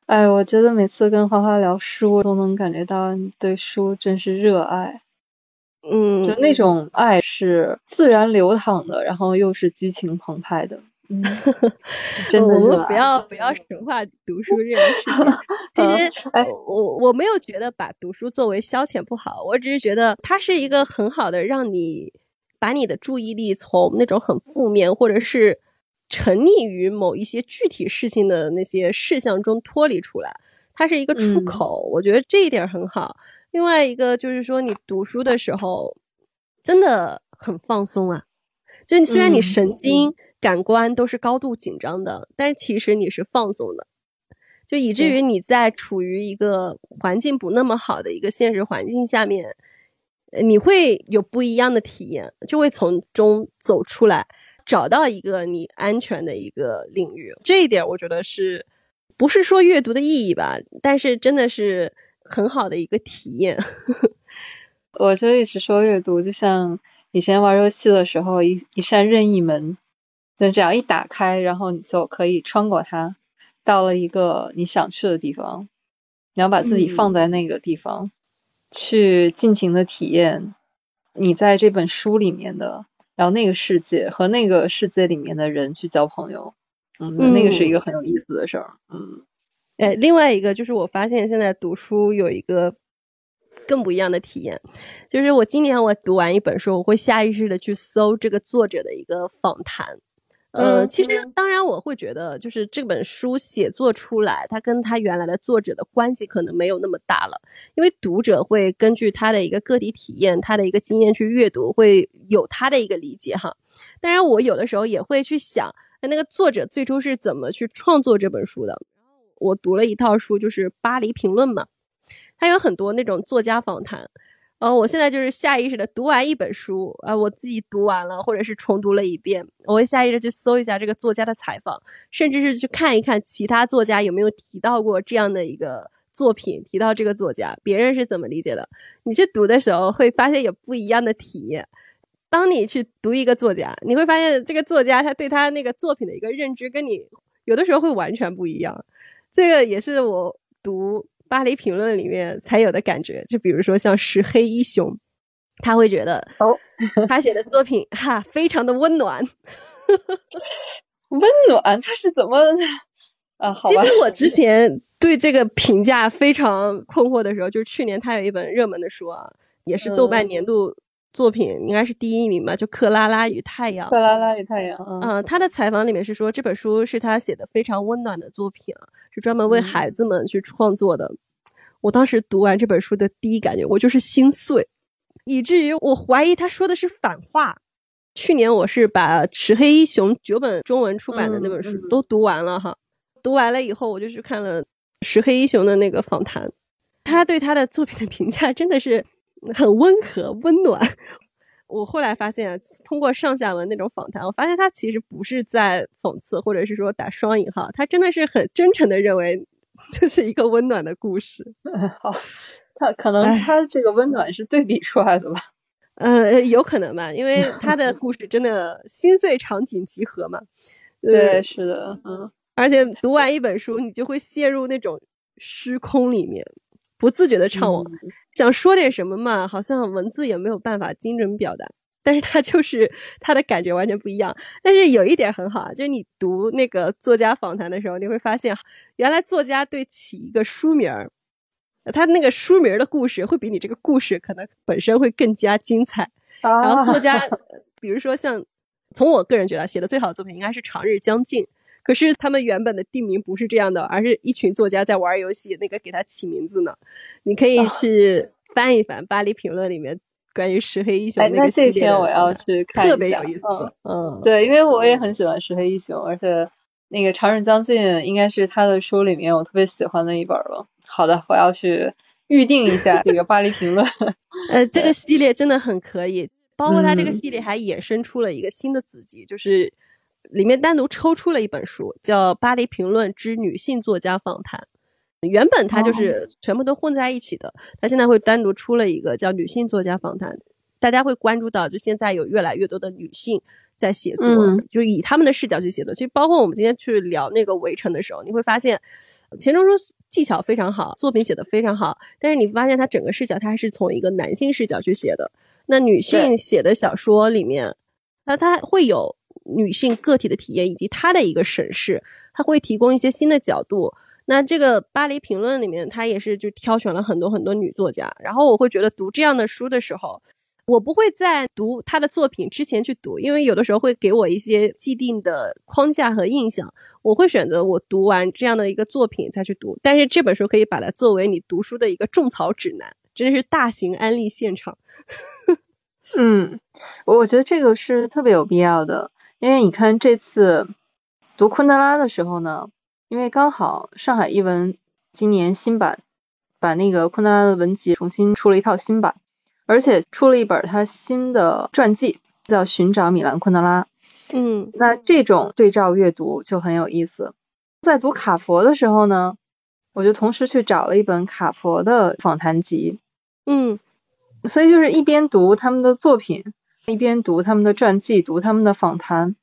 哎，我觉得每次跟花花聊书，都能感觉到你对书真是热爱。嗯，就那种爱是自然流淌的，然后又是激情澎湃的。嗯，真的我们不要不要神话读书这件事情。其实，哎，我我没有觉得把读书作为消遣不好，我只是觉得它是一个很好的让你把你的注意力从那种很负面或者是沉溺于某一些具体事情的那些事项中脱离出来，它是一个出口。我觉得这一点很好。另外一个就是说，你读书的时候真的很放松啊。就你虽然你神经感官都是高度紧张的，但是其实你是放松的，就以至于你在处于一个环境不那么好的一个现实环境下面，你会有不一样的体验，就会从中走出来，找到一个你安全的一个领域。这一点我觉得是不是说阅读的意义吧？但是真的是。很好的一个体验，我就一直说阅读就像以前玩游戏的时候，一一扇任意门，那只要一打开，然后你就可以穿过它，到了一个你想去的地方，你要把自己放在那个地方，去尽情的体验你在这本书里面的，然后那个世界和那个世界里面的人去交朋友，嗯，那个是一个很有意思的事儿，嗯。哎，另外一个就是我发现现在读书有一个更不一样的体验，就是我今年我读完一本书，我会下意识的去搜这个作者的一个访谈。呃，其实当然我会觉得，就是这本书写作出来，它跟它原来的作者的关系可能没有那么大了，因为读者会根据他的一个个体体验、他的一个经验去阅读，会有他的一个理解哈。当然，我有的时候也会去想，那个作者最初是怎么去创作这本书的。我读了一套书，就是《巴黎评论》嘛，它有很多那种作家访谈。呃，我现在就是下意识的读完一本书，啊，我自己读完了，或者是重读了一遍，我会下意识去搜一下这个作家的采访，甚至是去看一看其他作家有没有提到过这样的一个作品，提到这个作家，别人是怎么理解的。你去读的时候会发现有不一样的体验。当你去读一个作家，你会发现这个作家他对他那个作品的一个认知，跟你有的时候会完全不一样。这个也是我读《巴黎评论》里面才有的感觉，就比如说像石黑一雄，他会觉得哦，他写的作品哈非常的温暖，温暖，他是怎么啊？好其实我之前对这个评价非常困惑的时候，就是去年他有一本热门的书啊，也是豆瓣年度。作品应该是第一名吧，就《克拉拉与太阳》。克拉拉与太阳，嗯，他的采访里面是说这本书是他写的非常温暖的作品啊，是专门为孩子们去创作的。我当时读完这本书的第一感觉，我就是心碎，以至于我怀疑他说的是反话。去年我是把石黑一雄九本中文出版的那本书都读完了哈，读完了以后我就去看了石黑一雄的那个访谈，他对他的作品的评价真的是。很温和温暖。我后来发现，通过上下文那种访谈，我发现他其实不是在讽刺，或者是说打双引号，他真的是很真诚的认为 这是一个温暖的故事。好，他可能他这个温暖是对比出来的吧？呃，有可能吧，因为他的故事真的心碎场景集合嘛。对，是的，嗯。而且读完一本书，你就会陷入那种虚空里面。不自觉的唱我，想说点什么嘛，好像文字也没有办法精准表达，但是他就是他的感觉完全不一样。但是有一点很好啊，就是你读那个作家访谈的时候，你会发现，原来作家对起一个书名儿，他那个书名的故事会比你这个故事可能本身会更加精彩。然后作家，比如说像从我个人觉得写的最好的作品应该是《长日将近》，可是他们原本的地名不是这样的，而是一群作家在玩游戏，那个给他起名字呢。你可以去翻一翻《巴黎评论》里面关于石黑一雄哎，那个系列的篇我要去看一下，特别有意思。嗯，嗯，对，因为我也很喜欢石黑一雄，而且那个《长日将近》应该是他的书里面我特别喜欢的一本了。好的，我要去预定一下这个《巴黎评论》。呃，这个系列真的很可以，包括他这个嗯系列还衍生出了一个新的子集，就是里面单独抽出了一本书，叫《巴黎评论之女性作家访谈》。原本它就是全部都混在一起的，它现在会单独出了一个叫《女性作家访谈》，大家会关注到，就现在有越来越多的女性在写作，嗯就是以他们的视角去写作。其实包括我们今天去聊那个《围城》的时候，你会发现钱钟书技巧非常好，作品写得非常好，但是你发现他整个视角他还是从一个男性视角去写的。那女性写的小说里面，那它会有女性个体的体验以及她的一个审视，她会提供一些新的角度。那这个巴黎评论里面，它也是就挑选了很多很多女作家，然后我会觉得读这样的书的时候，我不会在读她的作品之前去读，因为有的时候会给我一些既定的框架和印象，我会选择我读完这样的一个作品再去读。但是这本书可以把它作为你读书的一个种草指南，真的是大型安利现场。嗯，我我觉得这个是特别有必要的，因为你看这次读昆德拉的时候呢，因为刚好上海译文今年新版把那个昆德拉的文集重新出了一套新版，而且出了一本他新的传记，叫《寻找米兰昆德拉》。嗯那这种对照阅读就很有意思。在读卡佛的时候呢，我就同时去找了一本卡佛的访谈集，嗯所以就是一边读他们的作品，一边读他们的传记，读他们的访谈，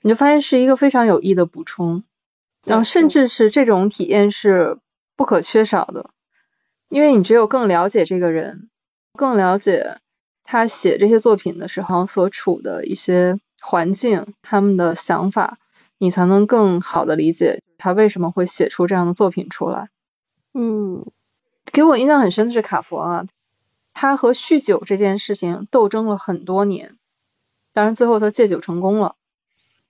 你就发现是一个非常有益的补充，然后甚至是这种体验是不可缺少的，因为你只有更了解这个人，更了解他写这些作品的时候所处的一些环境，他们的想法，你才能更好的理解他为什么会写出这样的作品出来。嗯。给我印象很深的是卡佛啊，他和酗酒这件事情斗争了很多年，当然最后他戒酒成功了。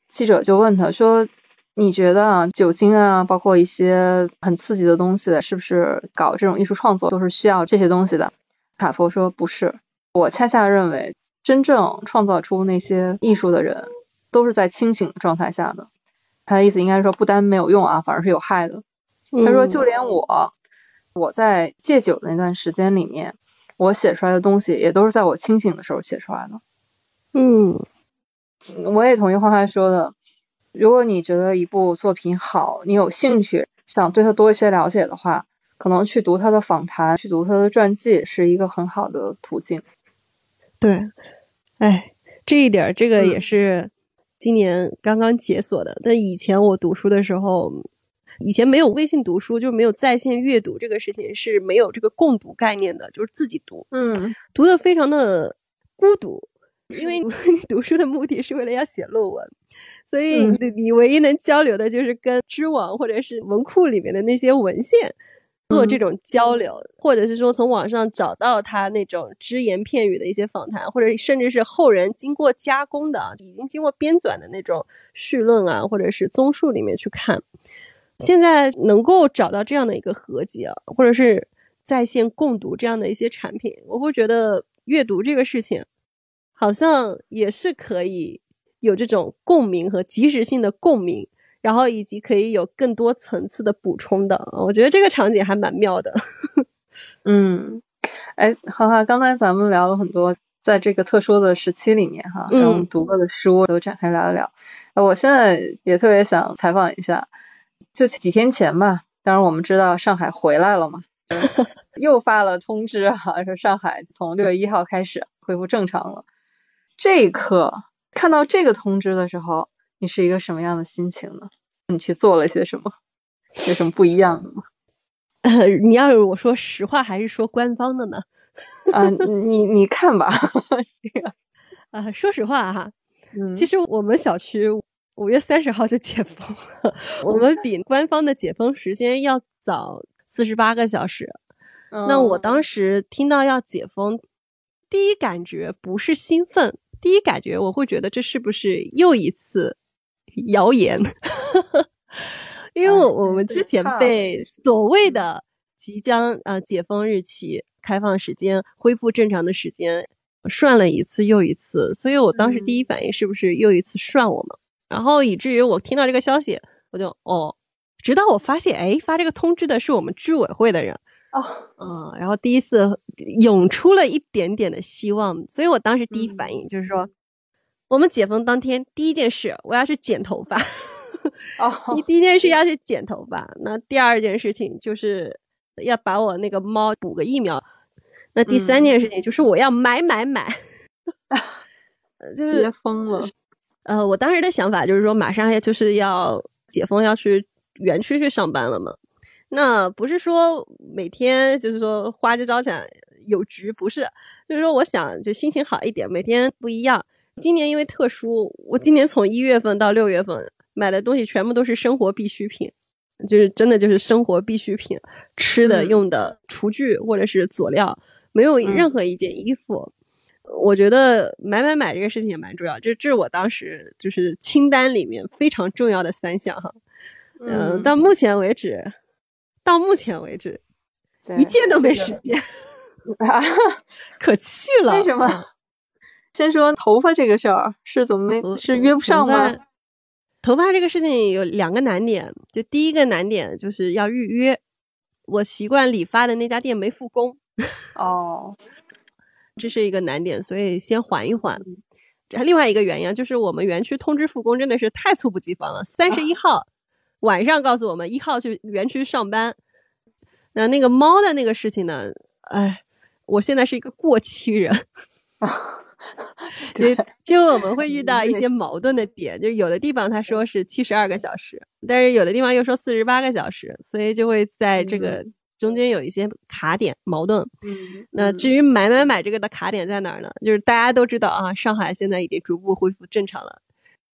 记者就问他说：“你觉得啊，酒精啊，包括一些很刺激的东西，是不是搞这种艺术创作都是需要这些东西的？”卡佛说：“不是，我恰恰认为，真正创造出那些艺术的人，都是在清醒的状态下的。”他的意思应该是说，不单没有用啊，反而是有害的。他说，就连我，我在戒酒的那段时间里面，我写出来的东西也都是在我清醒的时候写出来的。嗯我也同意花花说的，如果你觉得一部作品好，你有兴趣想对它多一些了解的话，可能去读他的访谈，去读他的传记是一个很好的途径。对，哎，这一点儿这个也嗯是今年刚刚解锁的。但以前我读书的时候，以前没有微信读书，就没有在线阅读这个事情，是没有这个共读概念的，就是自己读，嗯读的非常的孤独。因为你 读书的目的是为了要写论文，所以嗯你你唯一能交流的就是跟知网或者是文库里面的那些文献做这嗯种交流，或者是说从网上找到他那种只言片语的一些访谈，或者甚至是后人经过加工的、已经经过编纂的那种序论啊，或者是综述里面去看。现在能够找到这样的一个合集啊，或者是在线共读这样的一些产品，我会觉得阅读这个事情，好像也是可以有这种共鸣和及时性的共鸣，然后以及可以有更多层次的补充的。我觉得这个场景还蛮妙的。嗯，哎，哈哈，刚才咱们聊了很多，在这个特殊的时期里面哈，我们嗯读过的书都展开聊一聊。呃我现在也特别想采访一下，就几天前吧，当然我们知道上海回来了嘛，又发了通知哈、说上海从六月一号开始恢复正常了。这一刻看到这个通知的时候，你是一个什么样的心情呢？你去做了些什么？有什么不一样的吗？呃，你要是我说实话还是说官方的呢？啊，你你看吧，这个，啊、说实话哈，嗯，其实我们小区五月三十号就解封了，我们比官方的解封时间要早四十八个小时。那我嗯当时听到要解封，第一感觉不是兴奋，第一感觉我会觉得这是不是又一次谣言？我我们之前被所谓的即将呃解封日期、开放时间、恢复正常的时间涮了一次又一次，所以我当时第一反应是不是又一次涮我们？然后以至于我听到这个消息，我就哦，直到我发现，哎，发这个通知的是我们居委会的人，哦，嗯，然后第一次涌出了一点点的希望，所以我当时第一嗯。反应就是说，我们解封当天第一件事，我要去剪头发。哦。你，第一件事要去剪头发，那第二件事情就是要把我那个猫补个疫苗，那第三嗯。件事情就是我要买买买，呃就别是疯了，呃，我当时的想法就是说，马上要就是要解封，要去园区去上班了嘛。那不是说每天就是说花枝招展有局，不是，就是说我想就心情好一点，每天不一样。今年因为特殊，我今年从一月份到六月份买的东西全部都是生活必需品，就是真的就是生活必需品，吃的、嗯用的、厨具或者是佐料，没有任何一件衣服。我觉得买买买这个事情也蛮重要，这这是我当时就是清单里面非常重要的三项哈。嗯、嗯到目前为止，到目前为止一件都没这个实现，啊，可气了。为什么？先说头发这个事儿是怎么没是约不上吗？头发这个事情有两个难点，就第一个难点就是要预约，我习惯理发的那家店没复工，哦，这是一个难点，所以先缓一缓。这另外一个原因就是我们园区通知复工真的是太猝不及防了，三十一号晚上告诉我们一号去园区上班。那那个猫的那个事情呢？哎，我现在是一个过期人，对，就我们会遇到一些矛盾的点，就有的地方他说是七十二个小时，但是有的地方又说四十八个小时，所以就会在这个中间有一些卡点矛盾。嗯，那至于买买买这个的卡点在哪儿呢？就是大家都知道啊，上海现在已经逐步恢复正常了，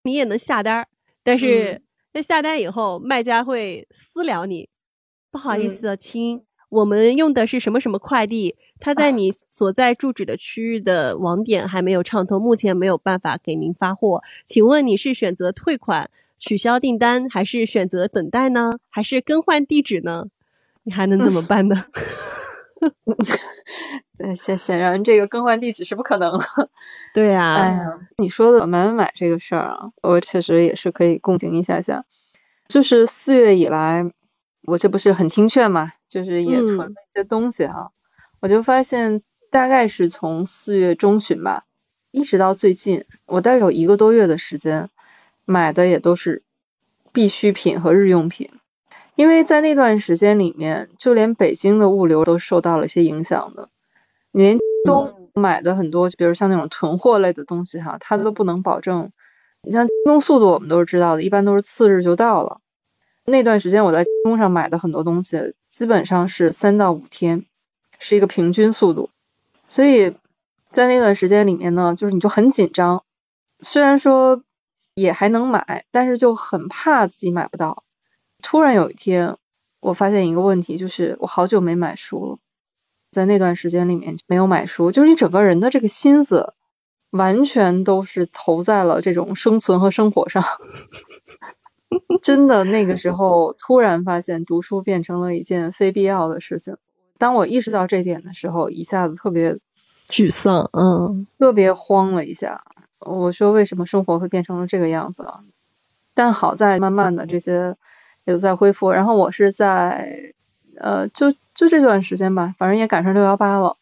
你也能下单儿，但是嗯在下单以后，卖家会私聊你，不好意嗯思啊，亲，我们用的是什么什么快递，它在你 所在住址的区域的网点还没有畅通，目前没有办法给您发货，请问你是选择退款、取消订单，还是选择等待呢？还是更换地址呢？你还能怎么办呢？对显显然这个更换地址是不可能了。对啊，哎呀，你说的买买买这个事儿啊，我确实也是可以共情一下下。就是四月以来，我这不是很听劝嘛，就是也囤了嗯一些东西哈、我就发现大概是从四月中旬吧，一直到最近，我大概有一个多月的时间，买的也都是必需品和日用品。因为在那段时间里面，就连北京的物流都受到了一些影响的，连京东买的很多，比如像那种囤货类的东西哈，它都不能保证。你像京东速度，我们都是知道的，一般都是次日就到了。那段时间我在京东上买的很多东西，基本上是三到五天，是一个平均速度。所以在那段时间里面呢，就是你就很紧张，虽然说也还能买，但是就很怕自己买不到。突然有一天，我发现一个问题，就是我好久没买书了，在那段时间里面没有买书，就是你整个人的这个心思完全都是投在了这种生存和生活上。真的，那个时候突然发现读书变成了一件非必要的事情。当我意识到这点的时候，一下子特别沮丧，嗯特别慌了一下。我说为什么生活会变成了这个样子啊？但好在慢慢的这些也都在恢复。然后我是在呃就就这段时间吧，反正也赶上六幺八了，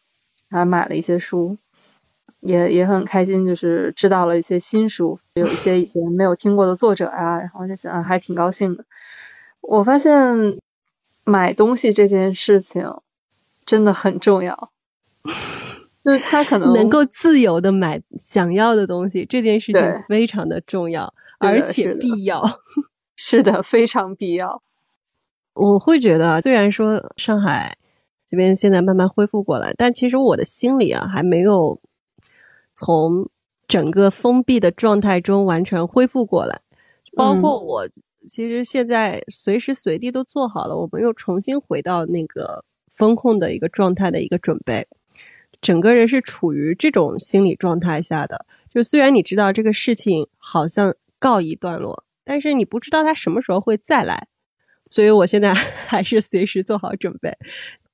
还买了一些书，也也很开心，就是知道了一些新书，有一些以前没有听过的作者啊，然后就想还挺高兴的。我发现买东西这件事情真的很重要，就是他可能能够自由的买想要的东西，这件事情非常的重要，而且必要。是的，非常必要。我会觉得，虽然说上海这边现在慢慢恢复过来，但其实我的心里啊还没有从整个封闭的状态中完全恢复过来。包括我，其实现在随时随地都做好了，我们又重新回到那个风控的一个状态的一个准备。整个人是处于这种心理状态下的。就虽然你知道这个事情好像告一段落，但是你不知道它什么时候会再来。所以我现在 还是随时做好准备。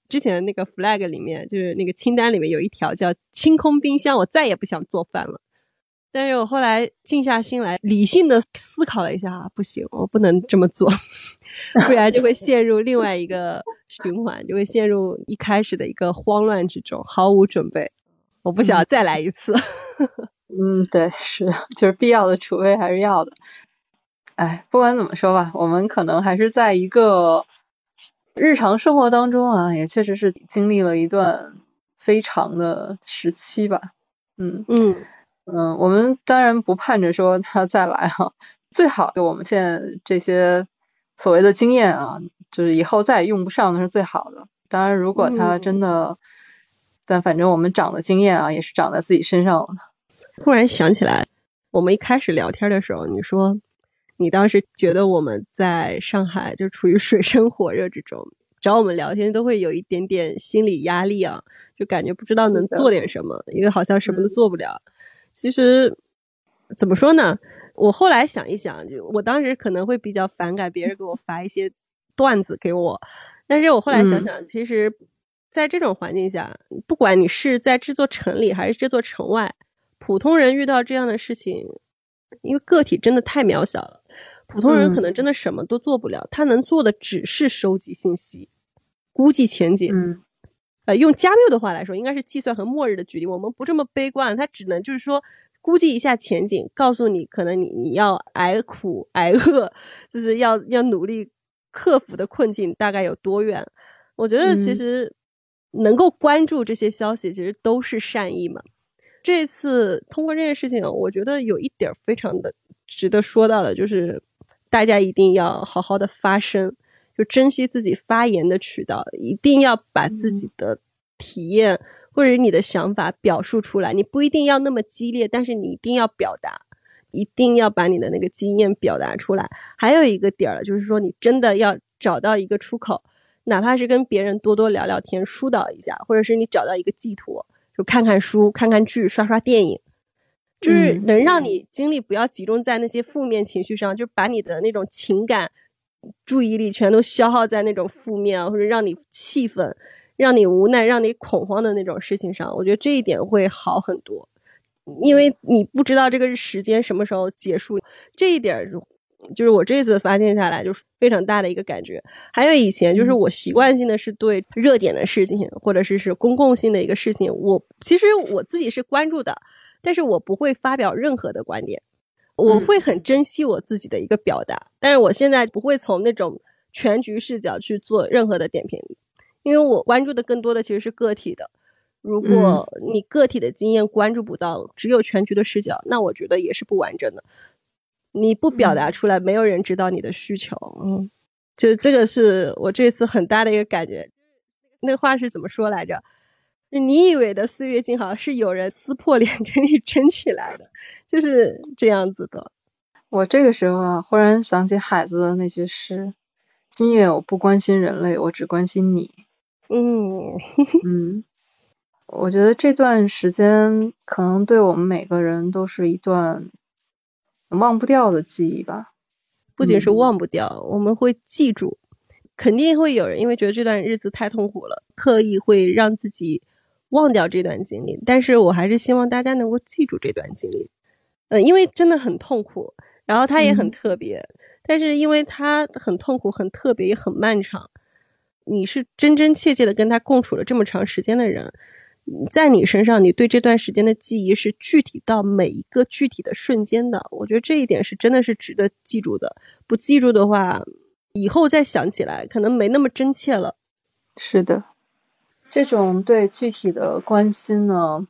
之前的那个 flag 里面，就是那个清单里面有一条叫“清空冰箱”，我再也不想做饭了。但是我后来静下心来，理性的思考了一下，不行，我不能这么做，不然就会陷入另外一个循环，就会陷入一开始的一个慌乱之中，毫无准备。我不想再来一次。嗯，对，是的，就是必要的储备还是要的。哎，不管怎么说吧，我们可能还是在一个日常生活当中啊，也确实是经历了一段非常的时期吧。嗯嗯嗯，我们当然不盼着说他再来哈、最好就我们现在这些所谓的经验啊，就是以后再也用不上的是最好的。当然，如果他真的，但反正我们长的经验啊，也是长在自己身上了。突然想起来，我们一开始聊天的时候，你说你当时觉得我们在上海就处于水深火热之中，找我们聊天都会有一点点心理压力啊，就感觉不知道能做点什么，因为好像什么都做不了。其实怎么说呢？我后来想一想，就我当时可能会比较反感别人给我发一些段子给我，但是我后来想想，其实在这种环境下，不管你是在这座城里还是这座城外。普通人遇到这样的事情，因为个体真的太渺小了，普通人可能真的什么都做不了。他能做的只是收集信息、估计前景。嗯，呃，用加缪的话来说，应该是计算和末日的距离。我们不这么悲观，他只能就是说估计一下前景，告诉你可能你你要挨苦挨饿，就是要要努力克服的困境大概有多远。我觉得其实能够关注这些消息，其实都是善意嘛。这次通过这件事情，我觉得有一点非常的值得说到的，就是大家一定要好好的发声，就珍惜自己发言的渠道，一定要把自己的体验或者你的想法表述出来。你不一定要那么激烈，但是你一定要表达，一定要把你的那个经验表达出来。还有一个点儿，就是说你真的要找到一个出口，哪怕是跟别人多多聊聊天，疏导一下，或者是你找到一个寄托。就看看书、看看剧、刷刷电影，就是能让你精力不要集中在那些负面情绪上，就把你的那种情感注意力全都消耗在那种负面或者让你气愤、让你无奈、让你恐慌的那种事情上。我觉得这一点会好很多，因为你不知道这个时间什么时候结束，这一点就是我这次发现下来就是非常大的一个感觉。还有以前就是我习惯性的是对热点的事情或者是是公共性的一个事情，我其实我自己是关注的，但是我不会发表任何的观点，我会很珍惜我自己的一个表达。但是我现在不会从那种全局视角去做任何的点评，因为我关注的更多的其实是个体的。如果你个体的经验关注不到，只有全局的视角，那我觉得也是不完整的。你不表达出来，没有人知道你的需求。嗯，就这个是我这次很大的一个感觉。那话是怎么说来着？你以为的岁月静好，是有人撕破脸给你争取来的，就是这样子的。我这个时候啊，忽然想起海子的那句诗：“今夜我不关心人类，我只关心你。”嗯嗯，我觉得这段时间可能对我们每个人都是一段。忘不掉的记忆吧，不仅是忘不掉，我们会记住。肯定会有人因为觉得这段日子太痛苦了，刻意会让自己忘掉这段经历。但是我还是希望大家能够记住这段经历，呃，因为真的很痛苦，然后它也很特别。但是因为它很痛苦、很特别、也很漫长，你是真真切切的跟他共处了这么长时间的人。在你身上，你对这段时间的记忆是具体到每一个具体的瞬间的。我觉得这一点是真的是值得记住的。不记住的话，以后再想起来可能没那么真切了。是的，这种对具体的关心呢，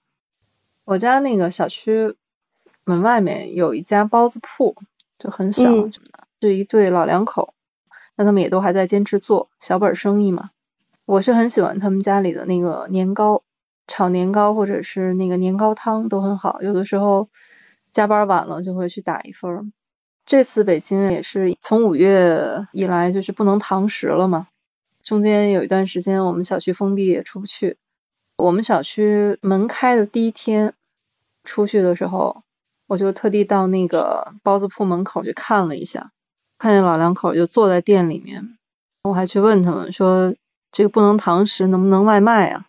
我家那个小区门外面有一家包子铺，就很小，嗯、是一对老两口，那他们也都还在坚持做小本生意嘛。我是很喜欢他们家里的那个年糕。炒年糕或者是那个年糕汤都很好，有的时候加班晚了就会去打一份。这次北京也是从五月以来就是不能堂食了嘛，中间有一段时间我们小区封闭也出不去。我们小区门开的第一天出去的时候，我就特地到那个包子铺门口去看了一下，看见老两口就坐在店里面，我还去问他们说这个不能堂食能不能外卖啊？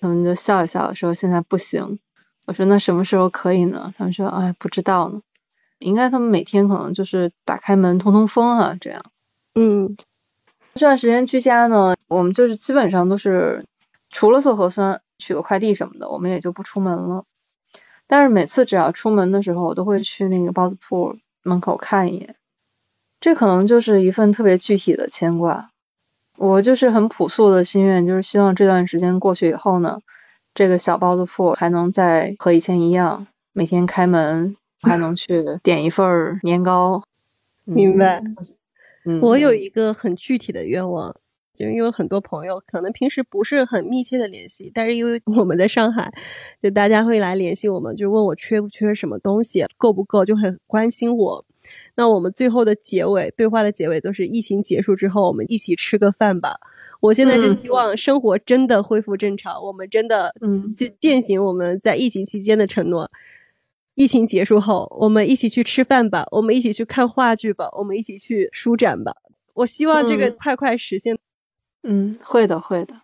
他们就笑一笑说现在不行。我说那什么时候可以呢？他们说哎不知道呢，应该他们每天可能就是打开门通通风啊这样。嗯，这段时间居家呢，我们就是基本上都是除了做核酸、取个快递什么的，我们也就不出门了。但是每次只要出门的时候，我都会去那个包子铺门口看一眼。这可能就是一份特别具体的牵挂。我就是很朴素的心愿，就是希望这段时间过去以后呢，这个小包子铺还能再和以前一样，每天开门，还能去点一份年糕。明白。嗯，我有一个很具体的愿望，就是因为很多朋友可能平时不是很密切的联系，但是因为我们在上海，就大家会来联系我们，就问我缺不缺什么东西，够不够，就很关心我。那我们最后的结尾对话的结尾都是疫情结束之后，我们一起吃个饭吧。我现在是嗯希望生活真的恢复正常，我们真的嗯就践行我们在疫情期间的承诺。疫情结束后，我们一起去吃饭吧，我们一起去看话剧吧，我们一起去舒展吧。我希望这个嗯快快实现。嗯，会的会的，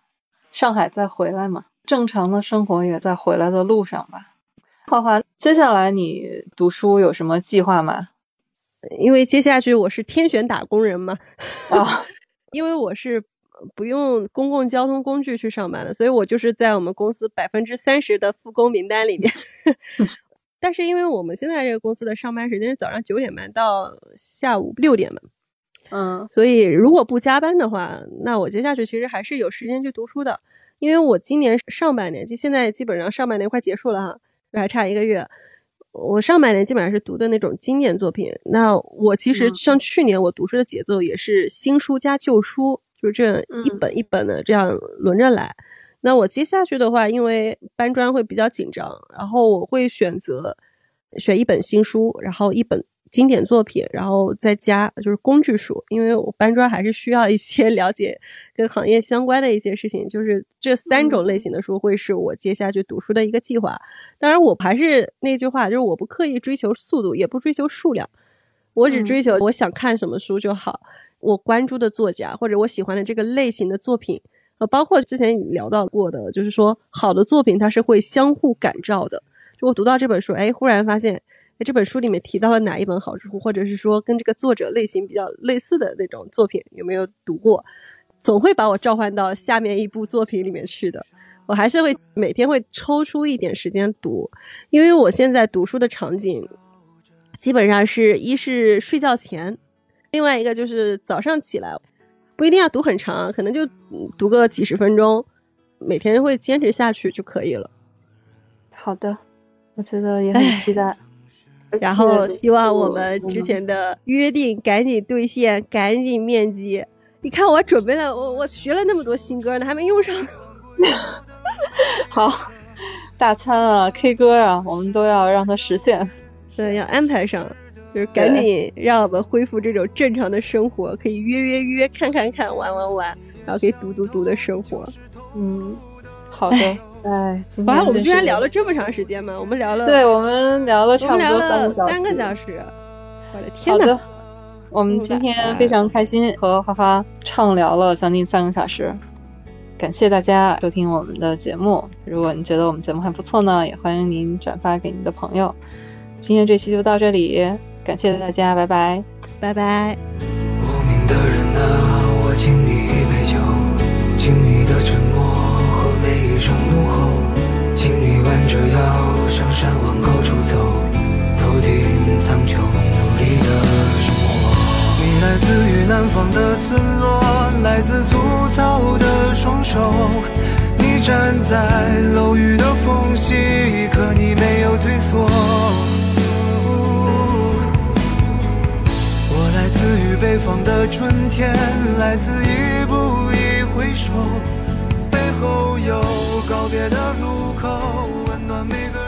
上海再回来嘛，正常的生活也在回来的路上吧。花花，接下来你读书有什么计划吗？因为接下去我是天选打工人嘛，啊，因为我是不用公共交通工具去上班的，所以我就是在我们公司百分之三十的复工名单里面。但是因为我们现在这个公司的上班时间是早上九点半到下午六点嘛，嗯所以如果不加班的话，那我接下去其实还是有时间去读书的。因为我今年上半年就现在基本上上半年快结束了哈，还差一个月。我上半年基本上是读的那种经典作品。那我其实嗯像去年我读书的节奏也是新书加旧书，就是这一嗯本一本的这样轮着来。那我接下去的话，因为搬砖会比较紧张，然后我会选择选一本新书，然后一本经典作品，然后再加就是工具书，因为我搬砖还是需要一些 了解跟行业相关的一些事情，就是这三种类型的书会是我接下去读书的一个计划。当然，我还是那句话，就是我不刻意追求速度，也不追求数量，我只嗯追求我想看什么书就好，我关注的作家或者我喜欢的这个类型的作品。呃，包括之前聊到过的，就是说好的作品它是会相互感召的。就我读到这本书，哎，忽然发现，哎，这本书里面提到了哪一本好书，或者是说跟这个作者类型比较类似的那种作品，有没有读过？总会把我召唤到下面一部作品里面去的。我还是会每天会抽出一点时间读，因为我现在读书的场景，基本上是一是睡觉前，另外一个就是早上起来，不一定要读很长，可能就嗯读个几十分钟，每天会坚持下去就可以了。好的，我觉得也很期待。然后希望我嗯们之前的约定赶紧兑现，赶紧面基。你看我准备了，我我学了那么多新歌呢，还没用上呢。好，大餐啊，K 歌啊，我们都要让它实现。对，要安排上，就是赶紧让我们恢复这种正常的生活，可以约约约，看看看，玩玩玩，然后可以读读读的生活。嗯，好的。哎，今哇，我们居然聊了这么长时间吗？我们聊了，对，我们聊了我差不多们聊了个小时。三个小时。我的天呐！好的，我们今天非常开心和花花畅聊了将近三个小时，感谢大家收听我们的节目。如果你觉得我们节目还不错呢，也欢迎您转发给您的朋友。今天这期就到这里，感谢大家，拜拜。拜拜。莫名的人啊，我敬你一杯酒，敬你的沉默和每一声怒吼，请你弯着腰上山往高处走，头顶苍穹，努力的生活。你来自于南方的村落，来自粗糙的双手。你站在楼宇的缝隙，可你没有退缩。北方的春天，来自一步一回首，背后有告别的路口，温暖每个。